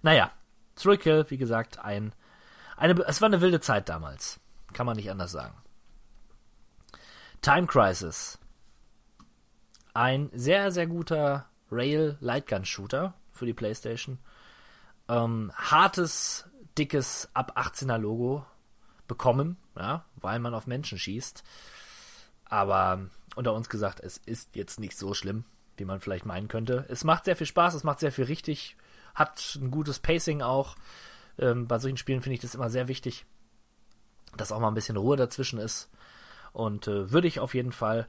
Speaker 2: Naja, Thrill Kill, wie gesagt, ein, eine, es war eine wilde Zeit damals. Kann man nicht anders sagen. Time Crisis. Ein sehr, sehr guter Rail Lightgun Shooter für die PlayStation. Ähm, hartes, dickes ab 18er Logo bekommen, ja, weil man auf Menschen schießt. Aber unter uns gesagt, es ist jetzt nicht so schlimm, wie man vielleicht meinen könnte. Es macht sehr viel Spaß, es macht sehr viel richtig, hat ein gutes Pacing auch. Ähm, bei solchen Spielen finde ich das immer sehr wichtig, dass auch mal ein bisschen Ruhe dazwischen ist. Und äh, würde ich auf jeden Fall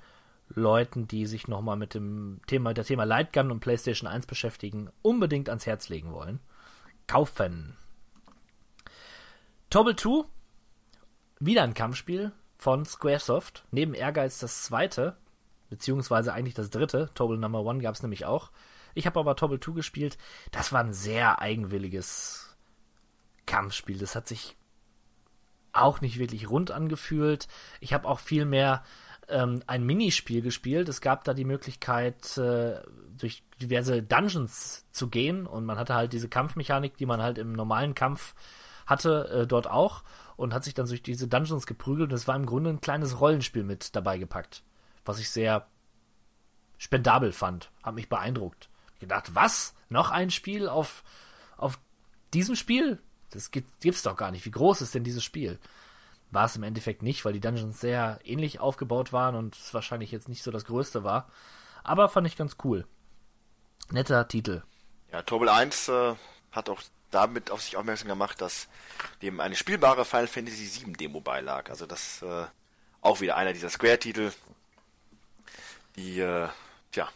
Speaker 2: Leuten, die sich nochmal mit dem Thema, der Thema Lightgun und PlayStation 1 beschäftigen, unbedingt ans Herz legen wollen. Kaufen. Tobble 2, wieder ein Kampfspiel von Squaresoft. Neben Ehrgeiz das zweite, beziehungsweise eigentlich das dritte. Tobble Number One gab es nämlich auch. Ich habe aber Tobble 2 gespielt. Das war ein sehr eigenwilliges Kampfspiel. Das hat sich auch nicht wirklich rund angefühlt. Ich habe auch viel mehr ähm, ein Minispiel gespielt. Es gab da die Möglichkeit, äh, durch diverse Dungeons zu gehen und man hatte halt diese Kampfmechanik, die man halt im normalen Kampf hatte, äh, dort auch und hat sich dann durch diese Dungeons geprügelt und es war im Grunde ein kleines Rollenspiel mit dabei gepackt, was ich sehr spendabel fand, hat mich beeindruckt. Ich gedacht, was? Noch ein Spiel auf, auf diesem Spiel? Das gibt, gibt's doch gar nicht. Wie groß ist denn dieses Spiel? War es im Endeffekt nicht, weil die Dungeons sehr ähnlich aufgebaut waren und es wahrscheinlich jetzt nicht so das größte war. Aber fand ich ganz cool. Netter Titel.
Speaker 3: Ja, Tobel 1 äh, hat auch damit auf sich aufmerksam gemacht, dass dem eine spielbare Final Fantasy VII Demo beilag. Also das äh, auch wieder einer dieser Square-Titel, die, äh, tja,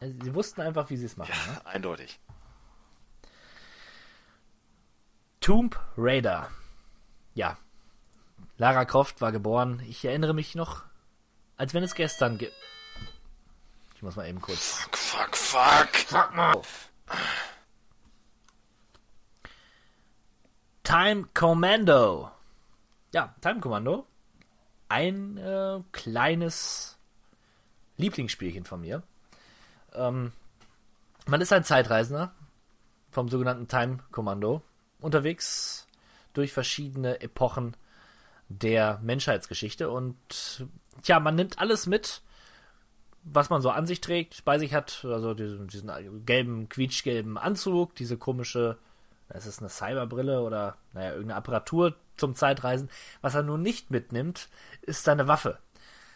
Speaker 2: Also, Sie wussten einfach, wie sie es machen. Ne?
Speaker 3: eindeutig.
Speaker 2: Tomb Raider. Ja. Lara Croft war geboren. Ich erinnere mich noch, als wenn es gestern ge Ich muss mal eben kurz.
Speaker 3: Fuck, fuck, fuck.
Speaker 2: Fuck mal. Time Commando. Ja, Time Commando. Ein äh, kleines Lieblingsspielchen von mir. Ähm, man ist ein Zeitreisender vom sogenannten Time Commando unterwegs durch verschiedene Epochen der Menschheitsgeschichte und tja, man nimmt alles mit, was man so an sich trägt, bei sich hat, also diesen, diesen gelben, quietschgelben Anzug, diese komische, es ist eine Cyberbrille oder naja, irgendeine Apparatur zum Zeitreisen. Was er nun nicht mitnimmt, ist seine Waffe.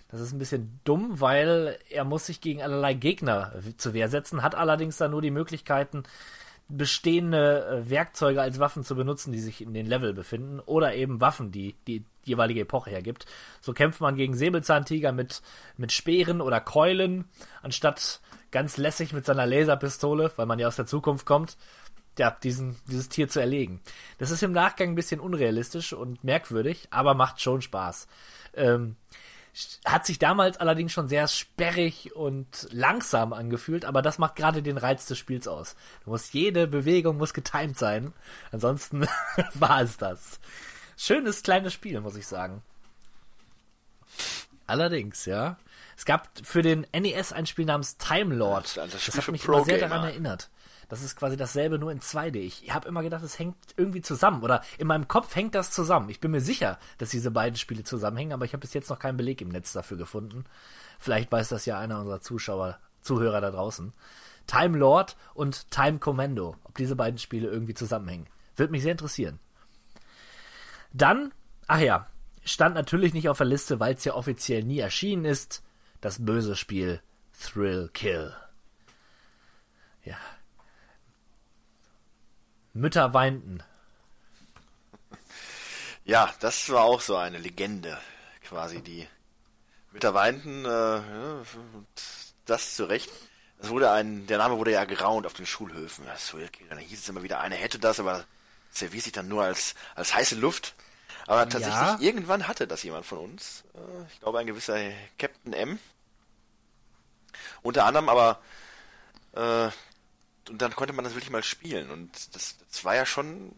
Speaker 2: Das ist ein bisschen dumm, weil er muss sich gegen allerlei Gegner zur Wehr setzen, hat allerdings dann nur die Möglichkeiten, bestehende äh, Werkzeuge als Waffen zu benutzen, die sich in den Level befinden, oder eben Waffen, die die jeweilige Epoche hergibt. So kämpft man gegen Säbelzahntiger mit, mit Speeren oder Keulen, anstatt ganz lässig mit seiner Laserpistole, weil man ja aus der Zukunft kommt, ja, diesen, dieses Tier zu erlegen. Das ist im Nachgang ein bisschen unrealistisch und merkwürdig, aber macht schon Spaß. Ähm, hat sich damals allerdings schon sehr sperrig und langsam angefühlt, aber das macht gerade den Reiz des Spiels aus. Du musst jede Bewegung muss getimed sein, ansonsten war es das. Schönes kleines Spiel, muss ich sagen. Allerdings, ja. Es gab für den NES ein Spiel namens Time Lord.
Speaker 3: Das
Speaker 2: Das,
Speaker 3: Spiel
Speaker 2: hat mich immer sehr daran erinnert. Das ist quasi dasselbe, nur in 2D. Ich habe immer gedacht, es hängt irgendwie zusammen. Oder in meinem Kopf hängt das zusammen. Ich bin mir sicher, dass diese beiden Spiele zusammenhängen, aber ich habe bis jetzt noch keinen Beleg im Netz dafür gefunden. Vielleicht weiß das ja einer unserer Zuschauer, Zuhörer da draußen. Time Lord und Time Commando. Ob diese beiden Spiele irgendwie zusammenhängen. Würde mich sehr interessieren. Dann, ach ja, stand natürlich nicht auf der Liste, weil es ja offiziell nie erschienen ist. das böse Spiel Thrill Kill. Ja. Mütter weinten.
Speaker 3: Ja, das war auch so eine Legende, quasi, die Mütter weinten, äh, ja, das zu Recht. Es wurde ein, der Name wurde ja geraunt auf den Schulhöfen. Das Kill. Dann hieß es immer wieder, einer hätte das, aber es erwies sich dann nur als, als heiße Luft. Aber tatsächlich,
Speaker 2: Ja.
Speaker 3: irgendwann hatte das jemand von uns. Äh, Ich glaube, ein gewisser Captain M. Unter anderem aber, äh, und dann konnte man das wirklich mal spielen. Und das, das war ja schon,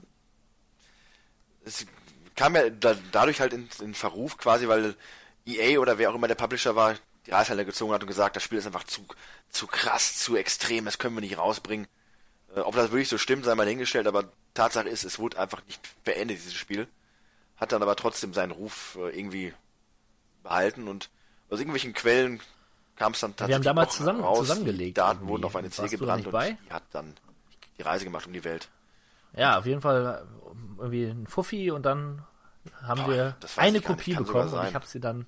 Speaker 3: es kam ja da, dadurch halt in, in Verruf quasi, weil EA oder wer auch immer der Publisher war, die Reißleine gezogen hat und gesagt, das Spiel ist einfach zu, zu krass, zu extrem, das können wir nicht rausbringen. Äh, ob das wirklich so stimmt, sei mal hingestellt, aber Tatsache ist, es wurde einfach nicht beendet, dieses Spiel. Hat dann aber trotzdem seinen Ruf äh, irgendwie behalten und aus irgendwelchen Quellen kam es dann tatsächlich
Speaker 2: Wir haben damals zusammen-
Speaker 3: raus.
Speaker 2: zusammengelegt
Speaker 3: Die Daten
Speaker 2: irgendwie.
Speaker 3: wurden auf eine CD gebrannt und die hat dann die Reise gemacht um die Welt.
Speaker 2: Ja, auf jeden Fall äh, irgendwie ein Fuffi und dann haben
Speaker 3: Boah,
Speaker 2: wir eine Kopie bekommen und ich habe sie dann,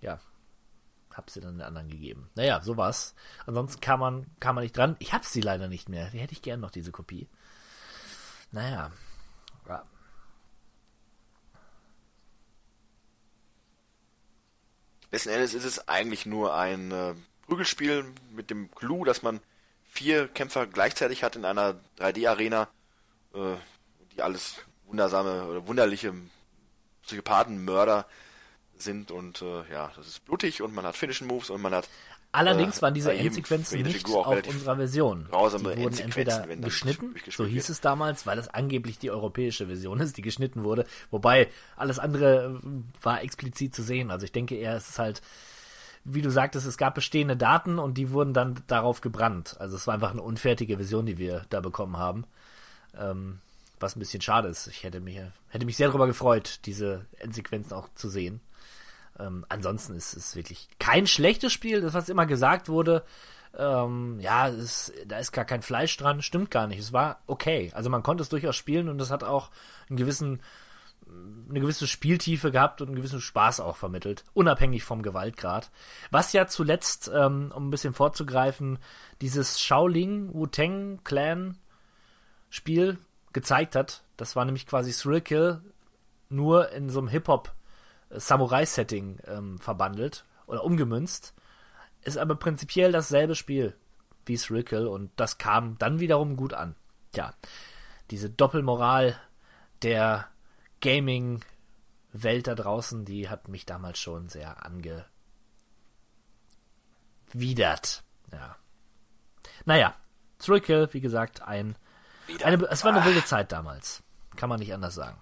Speaker 2: ja, habe sie dann den anderen gegeben. Naja, so war's. Ansonsten kam man, kam man nicht dran. Ich habe sie leider nicht mehr. Die hätte ich gern noch, diese Kopie. Naja.
Speaker 3: Letzten Endes ist es eigentlich nur ein äh, Prügelspiel mit dem Clou, dass man vier Kämpfer gleichzeitig hat in einer 3D-Arena, äh, die alles wundersame oder wunderliche Psychopathenmörder sind und äh, ja, das ist blutig und man hat Finishing Moves und man hat
Speaker 2: Allerdings
Speaker 3: Äh,
Speaker 2: waren diese Endsequenzen nicht auf unserer Version. Die wurden entweder geschnitten, so hieß es damals, weil es angeblich die europäische Version ist, die geschnitten wurde. Wobei alles andere äh, war explizit zu sehen. Also ich denke eher, es ist halt, wie du sagtest, es gab bestehende Daten und die wurden dann darauf gebrannt. Also es war einfach eine unfertige Version, die wir da bekommen haben. Ähm, was ein bisschen schade ist. Ich hätte mich, hätte mich sehr darüber gefreut, diese Endsequenzen auch zu sehen. Ähm, ansonsten ist es wirklich kein schlechtes Spiel, das was immer gesagt wurde. Ähm, ja, es, da ist gar kein Fleisch dran, stimmt gar nicht. Es war okay. Also man konnte es durchaus spielen und es hat auch einen gewissen, eine gewisse Spieltiefe gehabt und einen gewissen Spaß auch vermittelt, unabhängig vom Gewaltgrad. Was ja zuletzt, ähm, um ein bisschen vorzugreifen, dieses Shaolin Wu-Tang Clan Spiel gezeigt hat. Das war nämlich quasi Thrill Kill nur in so einem Hip-Hop Samurai-Setting ähm, verbandelt oder umgemünzt. Ist aber prinzipiell dasselbe Spiel wie Kill und das kam dann wiederum gut an. Ja, diese Doppelmoral der Gaming-Welt da draußen, die hat mich damals schon sehr angewidert. Ja. Naja, Kill, wie gesagt, ein eine, es war eine wilde Zeit damals. Kann man nicht anders sagen.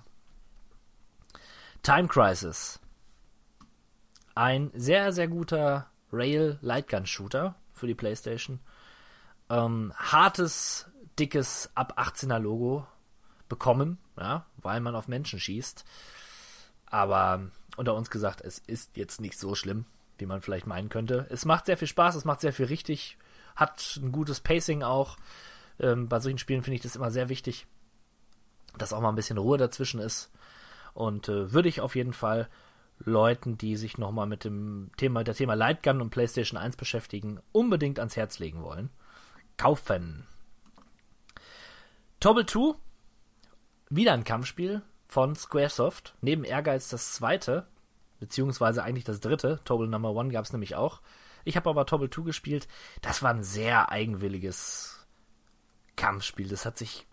Speaker 2: Time Crisis. Ein sehr, sehr guter Rail Lightgun Shooter für die PlayStation. Ähm, hartes, dickes ab 18er Logo bekommen, ja, weil man auf Menschen schießt. Aber unter uns gesagt, es ist jetzt nicht so schlimm, wie man vielleicht meinen könnte. Es macht sehr viel Spaß, es macht sehr viel richtig, hat ein gutes Pacing auch. Ähm, bei solchen Spielen finde ich das immer sehr wichtig, dass auch mal ein bisschen Ruhe dazwischen ist. Und äh, würde ich auf jeden Fall Leuten, die sich nochmal mit dem Thema, der Thema Lightgun und PlayStation 1 beschäftigen, unbedingt ans Herz legen wollen. Kaufen. Tobble 2, wieder ein Kampfspiel von Squaresoft. Neben Ehrgeiz das zweite, beziehungsweise eigentlich das dritte. Tobble Number One gab es nämlich auch. Ich habe aber Tobble 2 gespielt. Das war ein sehr eigenwilliges Kampfspiel. Das hat sich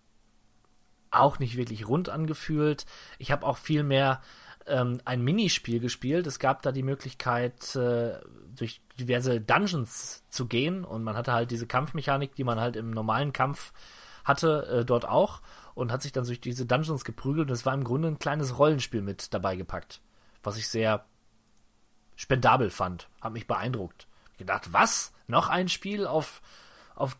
Speaker 2: auch nicht wirklich rund angefühlt. Ich habe auch viel mehr ähm, ein Minispiel gespielt. Es gab da die Möglichkeit, äh, durch diverse Dungeons zu gehen und man hatte halt diese Kampfmechanik, die man halt im normalen Kampf hatte, äh, dort auch und hat sich dann durch diese Dungeons geprügelt und es war im Grunde ein kleines Rollenspiel mit dabei gepackt, was ich sehr spendabel fand, hat mich beeindruckt. Ich gedacht, was? Noch ein Spiel auf, auf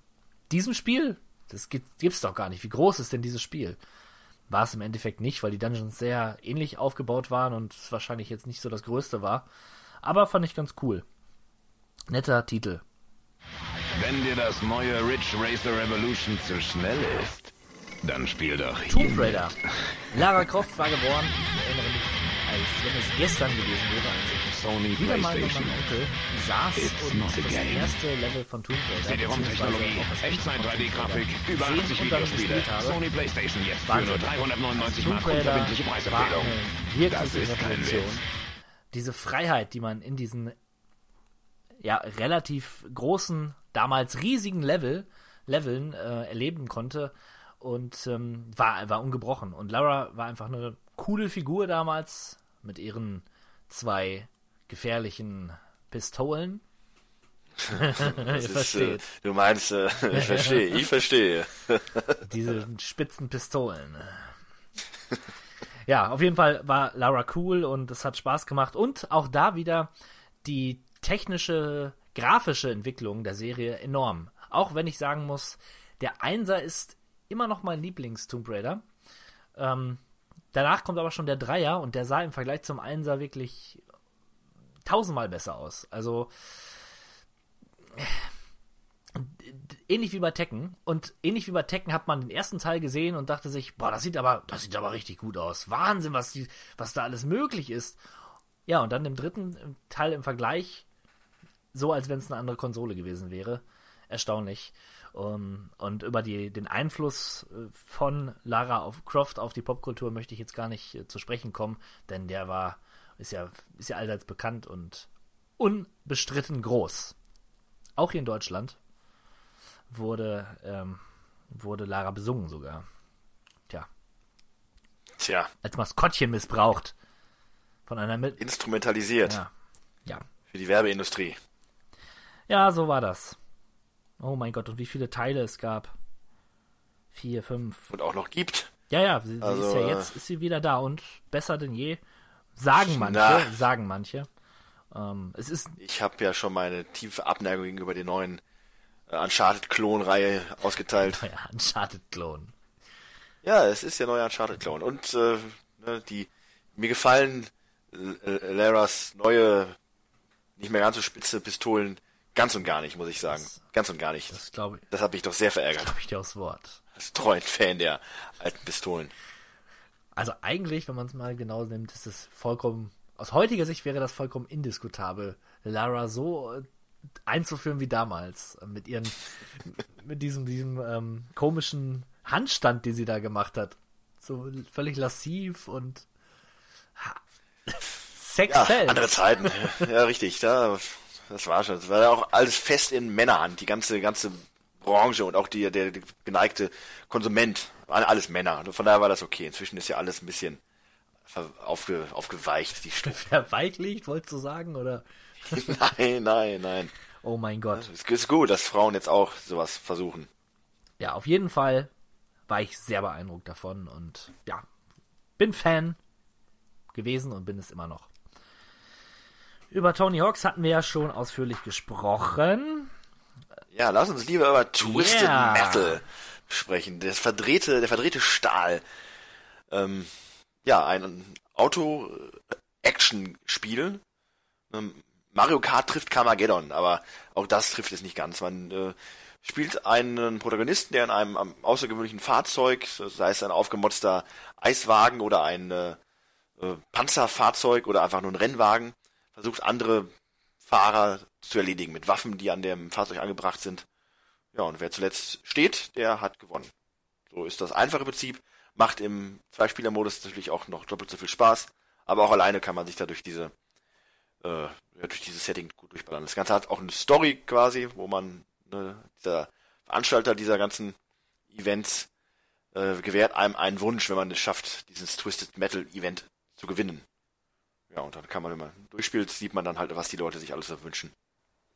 Speaker 2: diesem Spiel? Das gibt, gibt's doch gar nicht. Wie groß ist denn dieses Spiel? War es im Endeffekt nicht, weil die Dungeons sehr ähnlich aufgebaut waren und es wahrscheinlich jetzt nicht so das größte war. Aber fand ich ganz cool. Netter Titel.
Speaker 5: Wenn dir das neue Ridge Racer Revolution zu schnell ist, dann spiel doch.
Speaker 2: Tomb Raider. Lara Croft war geboren. Ich erinnere mich als wenn es gestern gewesen wäre, als
Speaker 5: Sony
Speaker 2: wieder mal mit
Speaker 5: PlayStation.
Speaker 2: meinem Onkel saß
Speaker 5: It's
Speaker 2: und das erste Level von Tomb Raider
Speaker 5: CD-ROM-Technologie, Echtzeit
Speaker 2: von
Speaker 5: 3D-Grafik,
Speaker 2: Tomb Raider
Speaker 5: über
Speaker 2: gesehen
Speaker 5: 80
Speaker 2: und dann
Speaker 5: Videospiele. Sony PlayStation jetzt für nur 399
Speaker 2: Tomb
Speaker 5: Mark unverbindliche Preisempfehlung. Das ist kein. Witz.
Speaker 2: Diese Freiheit, die man in diesen ja relativ großen, damals riesigen Level, Leveln äh, erleben konnte und ähm, war, war ungebrochen. Und Lara war einfach eine coole Figur damals mit ihren zwei gefährlichen Pistolen. Ihr
Speaker 3: ist, äh,
Speaker 2: versteht.
Speaker 3: du meinst, äh, ich verstehe, ich verstehe.
Speaker 2: diese spitzen Pistolen. Ja, auf jeden Fall war Lara cool und es hat Spaß gemacht. Und auch da wieder die technische, grafische Entwicklung der Serie enorm. Auch wenn ich sagen muss, der Einser ist immer noch mein Lieblings-Tomb Raider. Ähm, danach kommt aber schon der Dreier und der sah im Vergleich zum Einser wirklich tausendmal besser aus. Also ähnlich wie bei Tekken. Und ähnlich wie bei Tekken hat man den ersten Teil gesehen und dachte sich, boah, das sieht aber, das sieht aber richtig gut aus. Wahnsinn, was, die, was da alles möglich ist. Ja, und dann im dritten Teil im Vergleich, so als wenn es eine andere Konsole gewesen wäre. Erstaunlich. Um, und über die, den Einfluss äh, von Lara auf Croft auf die Popkultur möchte ich jetzt gar nicht äh, zu sprechen kommen, denn der war, ist ja, ist ja allseits bekannt und unbestritten groß. Auch hier in Deutschland wurde, ähm, wurde Lara besungen sogar. Tja,
Speaker 3: Tja,
Speaker 2: als Maskottchen missbraucht. Von einer mit.
Speaker 3: instrumentalisiert
Speaker 2: Ja. Ja.
Speaker 3: für die Werbeindustrie.
Speaker 2: Ja, so war das. Oh mein Gott, und wie viele Teile es gab. Vier, fünf.
Speaker 3: Und auch noch gibt.
Speaker 2: Ja, ja, sie, sie
Speaker 3: Also,
Speaker 2: ist ja
Speaker 3: äh,
Speaker 2: jetzt ist sie wieder da und besser denn je. Sagen manche,
Speaker 3: Na.
Speaker 2: sagen manche. Ähm, es ist
Speaker 3: Ich habe ja schon meine tiefe Abneigung gegenüber der neuen äh, Uncharted-Klon-Reihe ausgeteilt.
Speaker 2: ja, Uncharted-Klon.
Speaker 3: Ja, es ist der neue Uncharted-Klon. Und äh, ne, die mir gefallen äh, Laras neue, nicht mehr ganz so spitze Pistolen ganz und gar nicht, muss ich sagen. Ganz und gar nicht.
Speaker 2: Das glaube
Speaker 3: Das hat mich doch sehr verärgert.
Speaker 2: glaub ich dir aufs Wort.
Speaker 3: Als treuen Fan der alten Pistolen.
Speaker 2: Also eigentlich, wenn man es mal genau nimmt, ist es vollkommen, aus heutiger Sicht wäre das vollkommen indiskutabel, Lara so äh, einzuführen wie damals. äh, Mit ihren, mit diesem, diesem ähm, komischen Handstand, den sie da gemacht hat. So völlig lassiv und Sex
Speaker 3: Ja,
Speaker 2: sells.
Speaker 3: andere Zeiten. ja, richtig. Da, das war schon. Das war ja auch alles fest in Männerhand. Die ganze, ganze Branche und auch die, der, der geneigte Konsument waren alles Männer. Von daher war das okay. Inzwischen ist ja alles ein bisschen aufge, aufgeweicht, die Stufe.
Speaker 2: Verweichlicht, wolltest du sagen, oder?
Speaker 3: nein, nein, nein.
Speaker 2: Oh mein Gott.
Speaker 3: Es ist gut, dass Frauen jetzt auch sowas versuchen.
Speaker 2: Ja, auf jeden Fall war ich sehr beeindruckt davon und ja, bin Fan gewesen und bin es immer noch. Über Tony Hawks hatten wir ja schon ausführlich gesprochen.
Speaker 3: Ja, lass uns lieber über Twisted
Speaker 2: Yeah.
Speaker 3: Metal sprechen. Das verdrehte, der verdrehte Stahl. Ähm, ja, ein Auto-Action-Spiel. Ähm, Mario Kart trifft Carmageddon, aber auch das trifft es nicht ganz. Man äh, spielt einen Protagonisten, der in einem außergewöhnlichen Fahrzeug, sei es ein aufgemotzter Eiswagen oder ein äh, äh, Panzerfahrzeug oder einfach nur ein Rennwagen, versucht andere Fahrer zu erledigen mit Waffen, die an dem Fahrzeug angebracht sind. Ja, und wer zuletzt steht, der hat gewonnen. So ist das einfache Prinzip. Macht im Zweispieler-Modus natürlich auch noch doppelt so viel Spaß, aber auch alleine kann man sich da durch diese äh, durch dieses Setting gut durchballern. Das Ganze hat auch eine Story quasi, wo man ne, dieser Veranstalter dieser ganzen Events äh, gewährt einem einen Wunsch, wenn man es schafft, dieses Twisted Metal Event zu gewinnen. Ja, und dann kann man, wenn man durchspielt, sieht man dann halt, was die Leute sich alles so wünschen,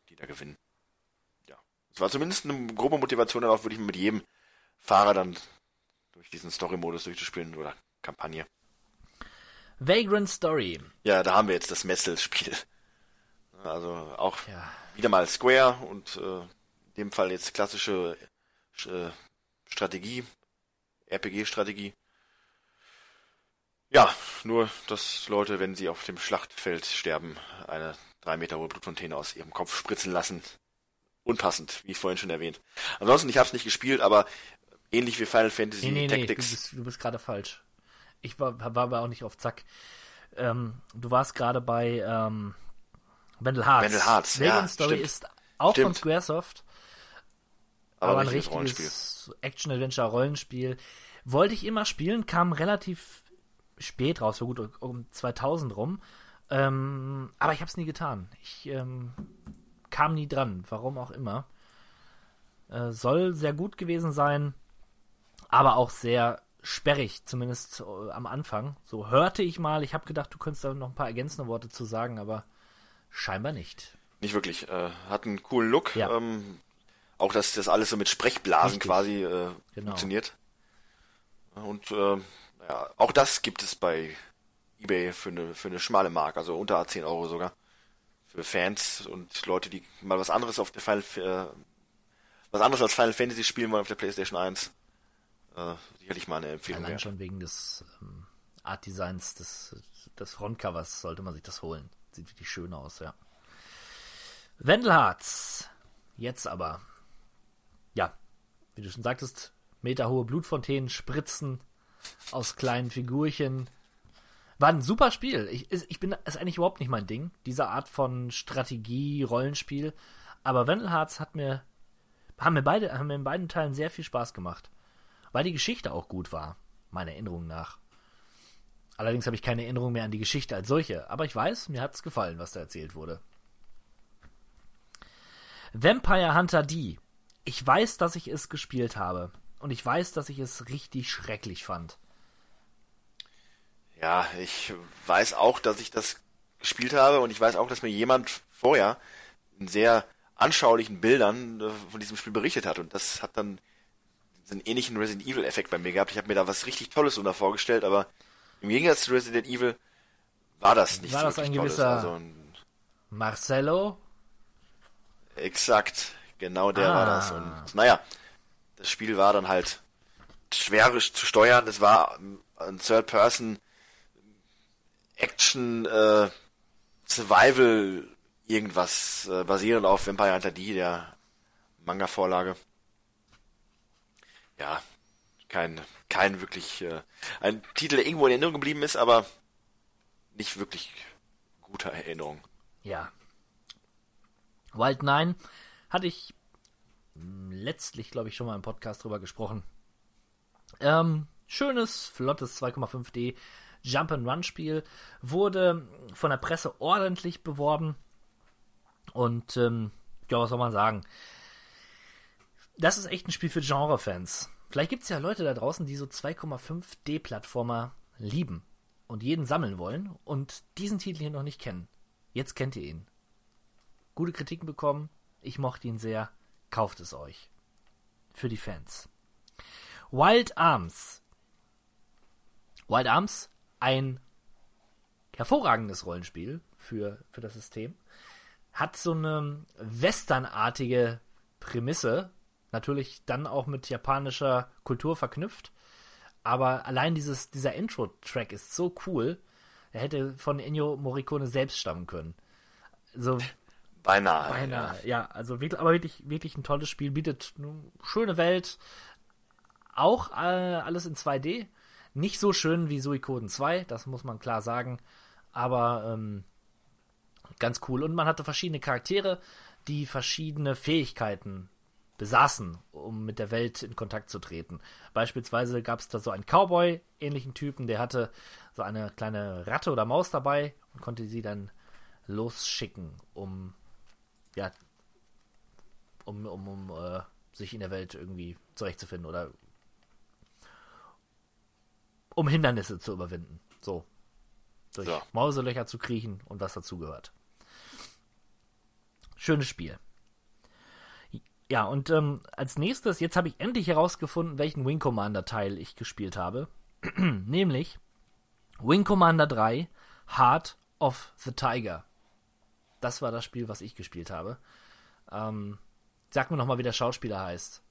Speaker 3: die da gewinnen. Ja. Es war zumindest eine grobe Motivation, dann auch wirklich mit jedem Fahrer dann durch diesen Story-Modus durchzuspielen oder Kampagne.
Speaker 2: Vagrant Story.
Speaker 3: Ja, da haben wir jetzt das Metzel-Spiel. Also auch
Speaker 2: Ja.
Speaker 3: wieder mal Square und äh, in dem Fall jetzt klassische äh, Strategie, RPG-Strategie. Ja, nur, dass Leute, wenn sie auf dem Schlachtfeld sterben, eine drei Meter hohe Blutfontäne aus ihrem Kopf spritzen lassen. Unpassend, wie vorhin schon erwähnt. Ansonsten, ich habe es nicht gespielt, aber ähnlich wie Final Fantasy
Speaker 2: Nee, nee, nee, du
Speaker 3: Tactics.
Speaker 2: bist, du bist gerade falsch. Ich war, war aber auch nicht auf Zack. Ähm, du warst gerade bei ähm, Wendell Hearts.
Speaker 3: Wendell Hearts, ja,
Speaker 2: Story
Speaker 3: stimmt.
Speaker 2: ist auch von
Speaker 3: Stimmt.
Speaker 2: Squaresoft,
Speaker 3: Aber,
Speaker 2: aber, ein richtiges
Speaker 3: Rollenspiel.
Speaker 2: Action-Adventure-Rollenspiel. Wollte ich immer spielen, kam relativ spät raus, so gut um 2000 rum. Ähm, aber ich habe es nie getan. Ich ähm, kam nie dran, warum auch immer. Äh, soll sehr gut gewesen sein, aber auch sehr sperrig, zumindest äh, am Anfang. So hörte ich mal. Ich habe gedacht, du könntest da noch ein paar ergänzende Worte zu sagen, aber scheinbar nicht.
Speaker 3: Nicht wirklich. Äh, hat einen coolen Look.
Speaker 2: Ja.
Speaker 3: Ähm, auch, dass das alles so mit Sprechblasen
Speaker 2: Richtig.
Speaker 3: quasi äh,
Speaker 2: Genau.
Speaker 3: funktioniert. Und äh, ja, auch das gibt es bei eBay für eine, für eine schmale Mark, also unter 10 Euro sogar. Für Fans und Leute, die mal was anderes auf der Final, äh, was anderes als Final Fantasy spielen wollen auf der PlayStation 1. Äh, sicherlich mal eine Empfehlung
Speaker 2: Allein
Speaker 3: wert.
Speaker 2: schon wegen des ähm, Art Designs des, des Frontcovers sollte man sich das holen. Sieht wirklich schön aus, ja. Wendelharz. Jetzt aber. Ja, wie du schon sagtest, meterhohe Blutfontänen spritzen aus kleinen Figurchen. War ein super Spiel. Ich, ich bin, ist eigentlich überhaupt nicht mein Ding, diese Art von Strategie, Rollenspiel. Aber Wendelharz hat mir, haben mir beide, haben mir in beiden Teilen sehr viel Spaß gemacht. Weil die Geschichte auch gut war, meiner Erinnerung nach. Allerdings habe ich keine Erinnerung mehr an die Geschichte als solche, aber ich weiß, mir hat es gefallen, was da erzählt wurde. Vampire Hunter D. Ich weiß, dass ich es gespielt habe. Und ich weiß, dass ich es richtig schrecklich fand.
Speaker 3: Ja, ich weiß auch, dass ich das gespielt habe und ich weiß auch, dass mir jemand vorher in sehr anschaulichen Bildern äh, von diesem Spiel berichtet hat und das hat dann einen ähnlichen Resident Evil Effekt bei mir gehabt. Ich habe mir da was richtig Tolles drunter vorgestellt, aber im Gegensatz zu Resident Evil war das nicht
Speaker 2: War das ein
Speaker 3: Tolles.
Speaker 2: gewisser-
Speaker 3: Also ein,
Speaker 2: Marcello?
Speaker 3: exakt, genau der
Speaker 2: Ah.
Speaker 3: war das und naja, das Spiel war dann halt schwerisch zu steuern. Es war ein Third Person Action äh, Survival irgendwas äh, basierend auf Vampire Hunter D, der Manga Vorlage. Ja, kein kein wirklich äh, ein Titel, der irgendwo in Erinnerung geblieben ist, aber nicht wirklich guter Erinnerung.
Speaker 2: Ja. Wild 9 hatte ich letztlich, glaube ich, schon mal im Podcast drüber gesprochen. Ähm, schönes, flottes 2,5D Jump-and-Run-Spiel. Wurde von der Presse ordentlich beworben. Und, ähm, ja, was soll man sagen? Das ist echt ein Spiel für Genre-Fans. Vielleicht gibt es ja Leute da draußen, die so 2,5D-Plattformer lieben und jeden sammeln wollen und diesen Titel hier noch nicht kennen. Jetzt kennt ihr ihn. Gute Kritiken bekommen. Ich mochte ihn sehr. Kauft es euch. Für die Fans. Wild Arms. Wild Arms, ein hervorragendes Rollenspiel für, für das System. Hat so eine westernartige Prämisse. Natürlich dann auch mit japanischer Kultur verknüpft. Aber allein dieses, dieser Intro-Track ist so cool. Er hätte von Ennio Morricone selbst stammen können. So
Speaker 3: Beinahe.
Speaker 2: Beinahe, ja. also wirklich, aber wirklich, wirklich ein tolles Spiel, bietet eine schöne Welt, auch äh, alles in 2D. Nicht so schön wie Suikoden 2, das muss man klar sagen, aber ähm, ganz cool. Und man hatte verschiedene Charaktere, die verschiedene Fähigkeiten besaßen, um mit der Welt in Kontakt zu treten. Beispielsweise gab es da so einen Cowboy-ähnlichen Typen, der hatte so eine kleine Ratte oder Maus dabei und konnte sie dann losschicken, um ja, um, um, um äh, sich in der Welt irgendwie zurechtzufinden oder um Hindernisse zu überwinden. So. Durch
Speaker 3: So.
Speaker 2: Mauselöcher zu kriechen und was dazugehört. Schönes Spiel. Ja, und ähm, als nächstes, jetzt habe ich endlich herausgefunden, welchen Wing Commander Teil ich gespielt habe. Nämlich Wing Commander 3 Heart of the Tiger. Das war das Spiel, was ich gespielt habe. Ähm, sag mir nochmal, wie der Schauspieler heißt,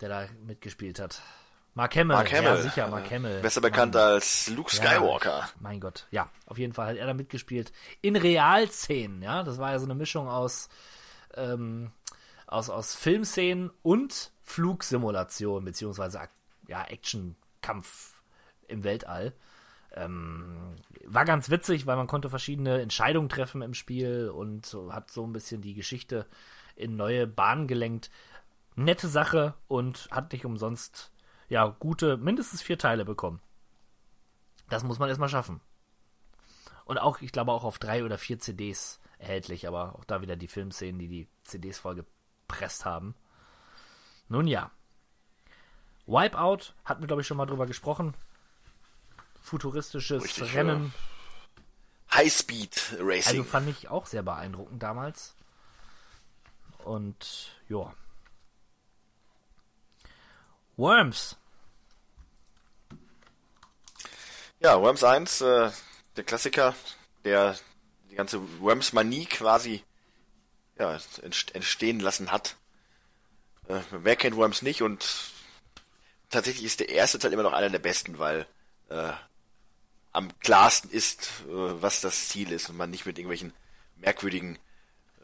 Speaker 2: der da mitgespielt hat. Mark Hamill.
Speaker 3: Mark Hamill.
Speaker 2: Ja, sicher, Mark
Speaker 3: äh,
Speaker 2: Hamill.
Speaker 3: Besser bekannt
Speaker 2: Mann.
Speaker 3: als Luke Skywalker.
Speaker 2: Ja, mein Gott, ja, auf jeden Fall hat er da mitgespielt. In Realszenen, ja, das war ja so eine Mischung aus, ähm, aus, aus Filmszenen und Flugsimulation, beziehungsweise ja, Action-Kampf im Weltall. Ähm, war ganz witzig, weil man konnte verschiedene Entscheidungen treffen im Spiel und hat so ein bisschen die Geschichte in neue Bahnen gelenkt. Nette Sache und hat nicht umsonst ja gute, mindestens vier Teile bekommen. Das muss man erstmal schaffen. Und auch, ich glaube, auch auf drei oder vier CDs erhältlich, aber auch da wieder die Filmszenen, die die CDs vollgepresst haben. Nun ja. Wipeout, hatten wir, glaube ich, schon mal drüber gesprochen. Futuristisches
Speaker 3: Richtig,
Speaker 2: Rennen.
Speaker 3: Highspeed
Speaker 2: Also
Speaker 3: Racing.
Speaker 2: fand ich auch sehr beeindruckend damals. Und ja. Worms.
Speaker 3: ja, Worms 1, äh, der Klassiker, der die ganze Worms-Manie quasi ja, entst- entstehen lassen hat. Äh, wer kennt Worms nicht und tatsächlich ist der erste Teil immer noch einer der besten, weil äh, am klarsten ist, äh, was das Ziel ist und man nicht mit irgendwelchen merkwürdigen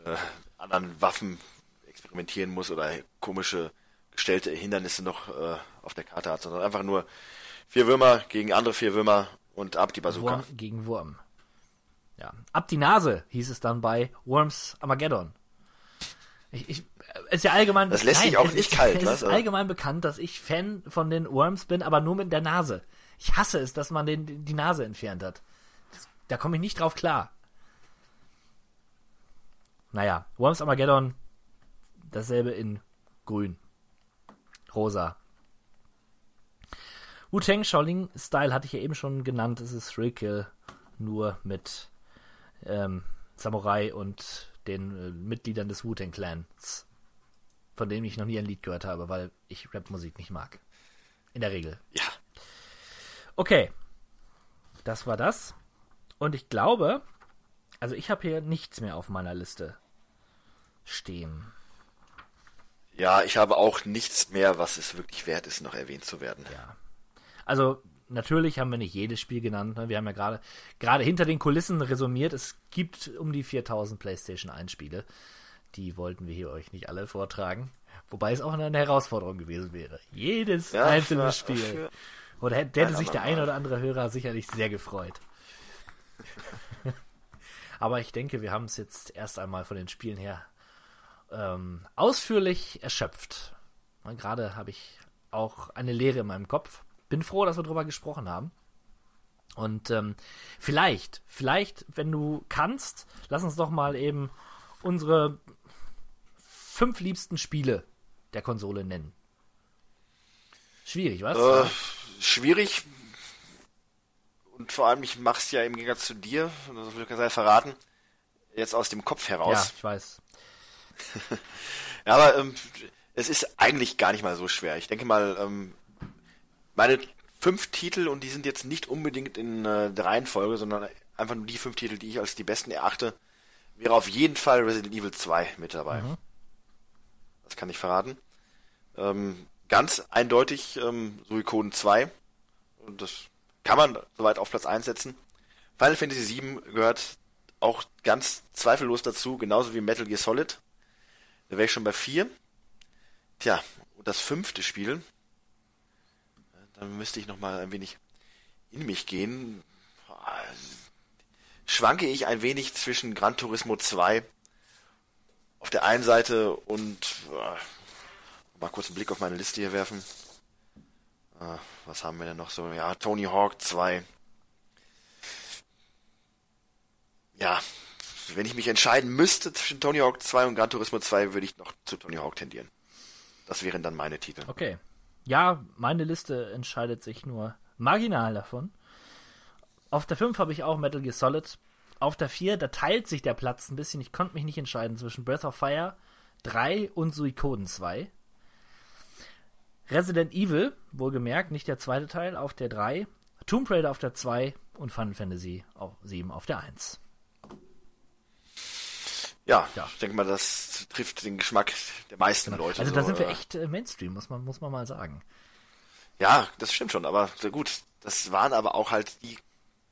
Speaker 3: äh, anderen Waffen experimentieren muss oder komische gestellte Hindernisse noch äh, auf der Karte hat, sondern einfach nur vier Würmer gegen andere vier Würmer und ab die Bazooka.
Speaker 2: Wurm gegen Wurm. Ja. Ab die Nase hieß es dann bei Worms Armageddon. Ich, ich, ist ja allgemein.
Speaker 3: Das lässt sich auch
Speaker 2: es
Speaker 3: nicht
Speaker 2: ist,
Speaker 3: kalt,
Speaker 2: Es
Speaker 3: was,
Speaker 2: ist
Speaker 3: aber-
Speaker 2: allgemein bekannt, dass ich Fan von den Worms bin, aber nur mit der Nase. Ich hasse es, dass man den, die Nase entfernt hat. Das, da komme ich nicht drauf klar. Naja, Worms Armageddon, dasselbe in grün. Rosa. Wu-Tang Shaolin Style hatte ich ja eben schon genannt. Es ist Thrill nur mit ähm, Samurai und den äh, Mitgliedern des Wu-Tang Clans, von denen ich noch nie ein Lied gehört habe, weil ich Rapmusik nicht mag. In der Regel.
Speaker 3: Ja,
Speaker 2: Okay, das war das. Und ich glaube, also ich habe hier nichts mehr auf meiner Liste stehen.
Speaker 3: ja, ich habe auch nichts mehr, was es wirklich wert ist, noch erwähnt zu werden.
Speaker 2: Ja. Also natürlich haben wir nicht jedes Spiel genannt. ne? Wir haben ja gerade gerade hinter den Kulissen resümiert. Es gibt um die 4000 PlayStation 1 Spiele. Die wollten wir hier euch nicht alle vortragen. Wobei es auch eine Herausforderung gewesen wäre. Jedes
Speaker 3: Ja,
Speaker 2: einzelne
Speaker 3: für-
Speaker 2: Spiel.
Speaker 3: für-
Speaker 2: Oder hätte, hätte sich der ein oder andere Hörer sicherlich sehr gefreut. Aber ich denke, wir haben es jetzt erst einmal von den Spielen her ähm, ausführlich erschöpft. Gerade habe ich auch eine Leere in meinem Kopf. Bin froh, dass wir darüber gesprochen haben. Und ähm, vielleicht, vielleicht, wenn du kannst, lass uns doch mal eben unsere fünf liebsten Spiele der Konsole nennen. Schwierig, was?
Speaker 3: Äh, schwierig. Und vor allem, ich mach's ja im Gegensatz zu dir, das will ich ganz verraten, jetzt aus dem Kopf
Speaker 2: ja,
Speaker 3: heraus.
Speaker 2: ich weiß.
Speaker 3: Ja, aber ähm, es ist eigentlich gar nicht mal so schwer. Ich denke mal, ähm, meine fünf Titel, und die sind jetzt nicht unbedingt in äh, der Reihenfolge, sondern einfach nur die fünf Titel, die ich als die besten erachte, wäre auf jeden Fall Resident Evil 2 mit dabei. Das kann ich verraten. Ähm, ganz eindeutig ähm, Suikoden 2. Und das kann man soweit auf Platz 1 setzen. Final Fantasy 7 gehört auch ganz zweifellos dazu, genauso wie Metal Gear Solid. Da wäre ich schon bei 4. Tja, und das fünfte Spiel, dann müsste ich noch mal ein wenig in mich gehen. Schwanke ich ein wenig zwischen Gran Turismo 2 auf der einen Seite und äh, mal kurz einen Blick auf meine Liste hier werfen. Äh, was haben wir denn noch so? Ja, Tony Hawk 2. Ja, wenn ich mich entscheiden müsste zwischen Tony Hawk 2 und Gran Turismo 2, würde ich noch zu Tony Hawk tendieren. Das wären dann meine Titel.
Speaker 2: Okay. Ja, meine Liste entscheidet sich nur marginal davon. Auf der 5 habe ich auch Metal Gear Solid. Auf der 4, da teilt sich der Platz ein bisschen. Ich konnte mich nicht entscheiden zwischen Breath of Fire 3 und Suikoden 2. Resident Evil, wohlgemerkt, nicht der zweite Teil, auf der 3. Tomb Raider auf der 2 und Final Fantasy auf 7 auf der 1.
Speaker 3: Ja,
Speaker 2: Ja.
Speaker 3: ich denke mal, das trifft den Geschmack der meisten Leute.
Speaker 2: Also da
Speaker 3: so,
Speaker 2: sind wir
Speaker 3: äh,
Speaker 2: echt äh, Mainstream, muss man, muss man mal sagen.
Speaker 3: Ja, das stimmt schon, aber sehr gut. Das waren aber auch halt die,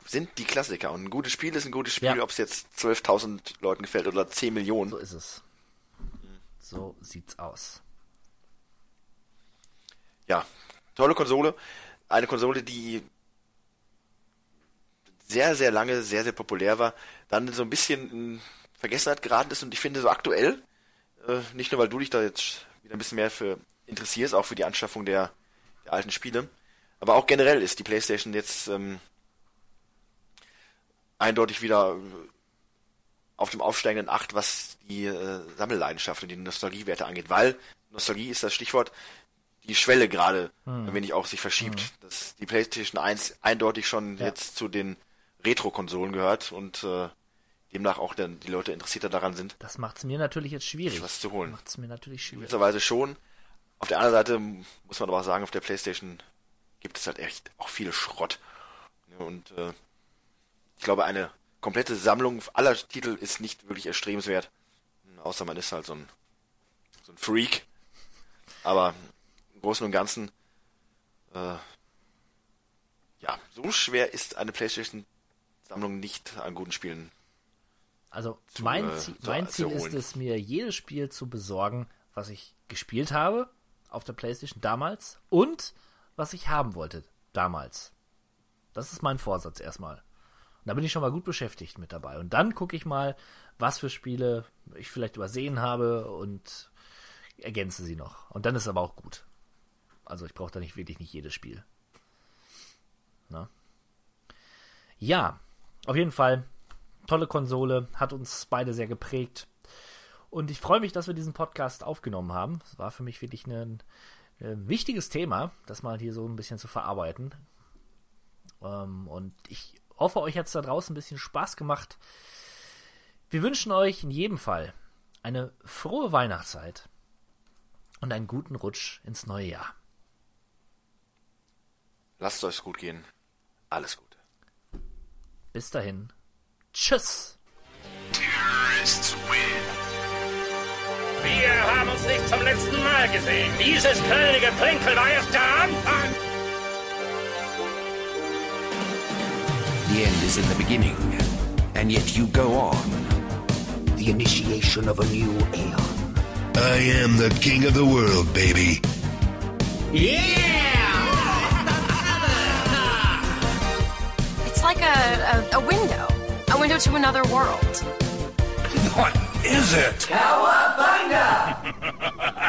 Speaker 3: sind die Klassiker. Und ein gutes Spiel ist ein gutes Spiel,
Speaker 2: Ja.
Speaker 3: ob es jetzt 12.000 Leuten gefällt oder 10 Millionen.
Speaker 2: So ist es. So sieht's aus.
Speaker 3: Ja, tolle Konsole. Eine Konsole, die sehr, sehr lange sehr, sehr populär war, dann so ein bisschen in Vergessenheit geraten ist und ich finde so aktuell, äh, nicht nur weil du dich da jetzt wieder ein bisschen mehr für interessierst, auch für die Anschaffung der, der alten Spiele, aber auch generell ist die PlayStation jetzt ähm, eindeutig wieder äh, auf dem aufsteigenden Acht, was die äh, Sammelleidenschaft und die Nostalgiewerte angeht, weil Nostalgie ist das Stichwort, die Schwelle gerade ein wenig auch sich verschiebt, dass die PlayStation 1 eindeutig schon
Speaker 2: Ja.
Speaker 3: jetzt zu den Retro-Konsolen gehört und äh, demnach auch dann die Leute interessierter daran sind,
Speaker 2: Das macht es mir natürlich jetzt schwierig.
Speaker 3: was zu holen.
Speaker 2: Macht es mir natürlich schwierig.
Speaker 3: gewisserweise schon. Auf der anderen Seite muss man aber auch sagen, auf der Playstation gibt es halt echt auch viel Schrott. Und äh, ich glaube, eine komplette Sammlung aller Titel ist nicht wirklich erstrebenswert. Außer man ist halt so ein, so ein Freak. Aber Großen und Ganzen, äh, ja, so schwer ist eine Playstation-Sammlung nicht an guten Spielen.
Speaker 2: Also
Speaker 3: zu,
Speaker 2: mein,
Speaker 3: äh,
Speaker 2: Ziel, mein Ziel ist es, mir jedes Spiel zu besorgen, was ich gespielt habe auf der Playstation damals und was ich haben wollte damals. Das ist mein Vorsatz erstmal. Und da bin ich schon mal gut beschäftigt mit dabei. Und dann gucke ich mal, was für Spiele ich vielleicht übersehen habe und ergänze sie noch. Und dann ist aber auch gut. Also ich brauche da nicht wirklich nicht jedes Spiel. Na? Ja, auf jeden Fall tolle Konsole, hat uns beide sehr geprägt. Und ich freue mich, dass wir diesen Podcast aufgenommen haben. Es war für mich wirklich ein, ein wichtiges Thema, das mal hier so ein bisschen zu verarbeiten. Ähm, und ich hoffe, euch hat es da draußen ein bisschen Spaß gemacht. Wir wünschen euch in jedem Fall eine frohe Weihnachtszeit und einen guten Rutsch ins neue Jahr.
Speaker 3: Lasst euch gut gehen. Alles Gute.
Speaker 2: Bis dahin. Tschüss.
Speaker 5: Terrorists win.
Speaker 6: Wir haben uns nicht zum letzten Mal gesehen. Dieses kleine Geplänkel war erst der Anfang.
Speaker 7: The end is in the beginning, and yet you go on.
Speaker 8: The initiation of a new aeon.
Speaker 9: I am the king of the world, baby.
Speaker 10: It's a, a, a window, a window to another world.
Speaker 9: What is it?
Speaker 8: Cowabunga!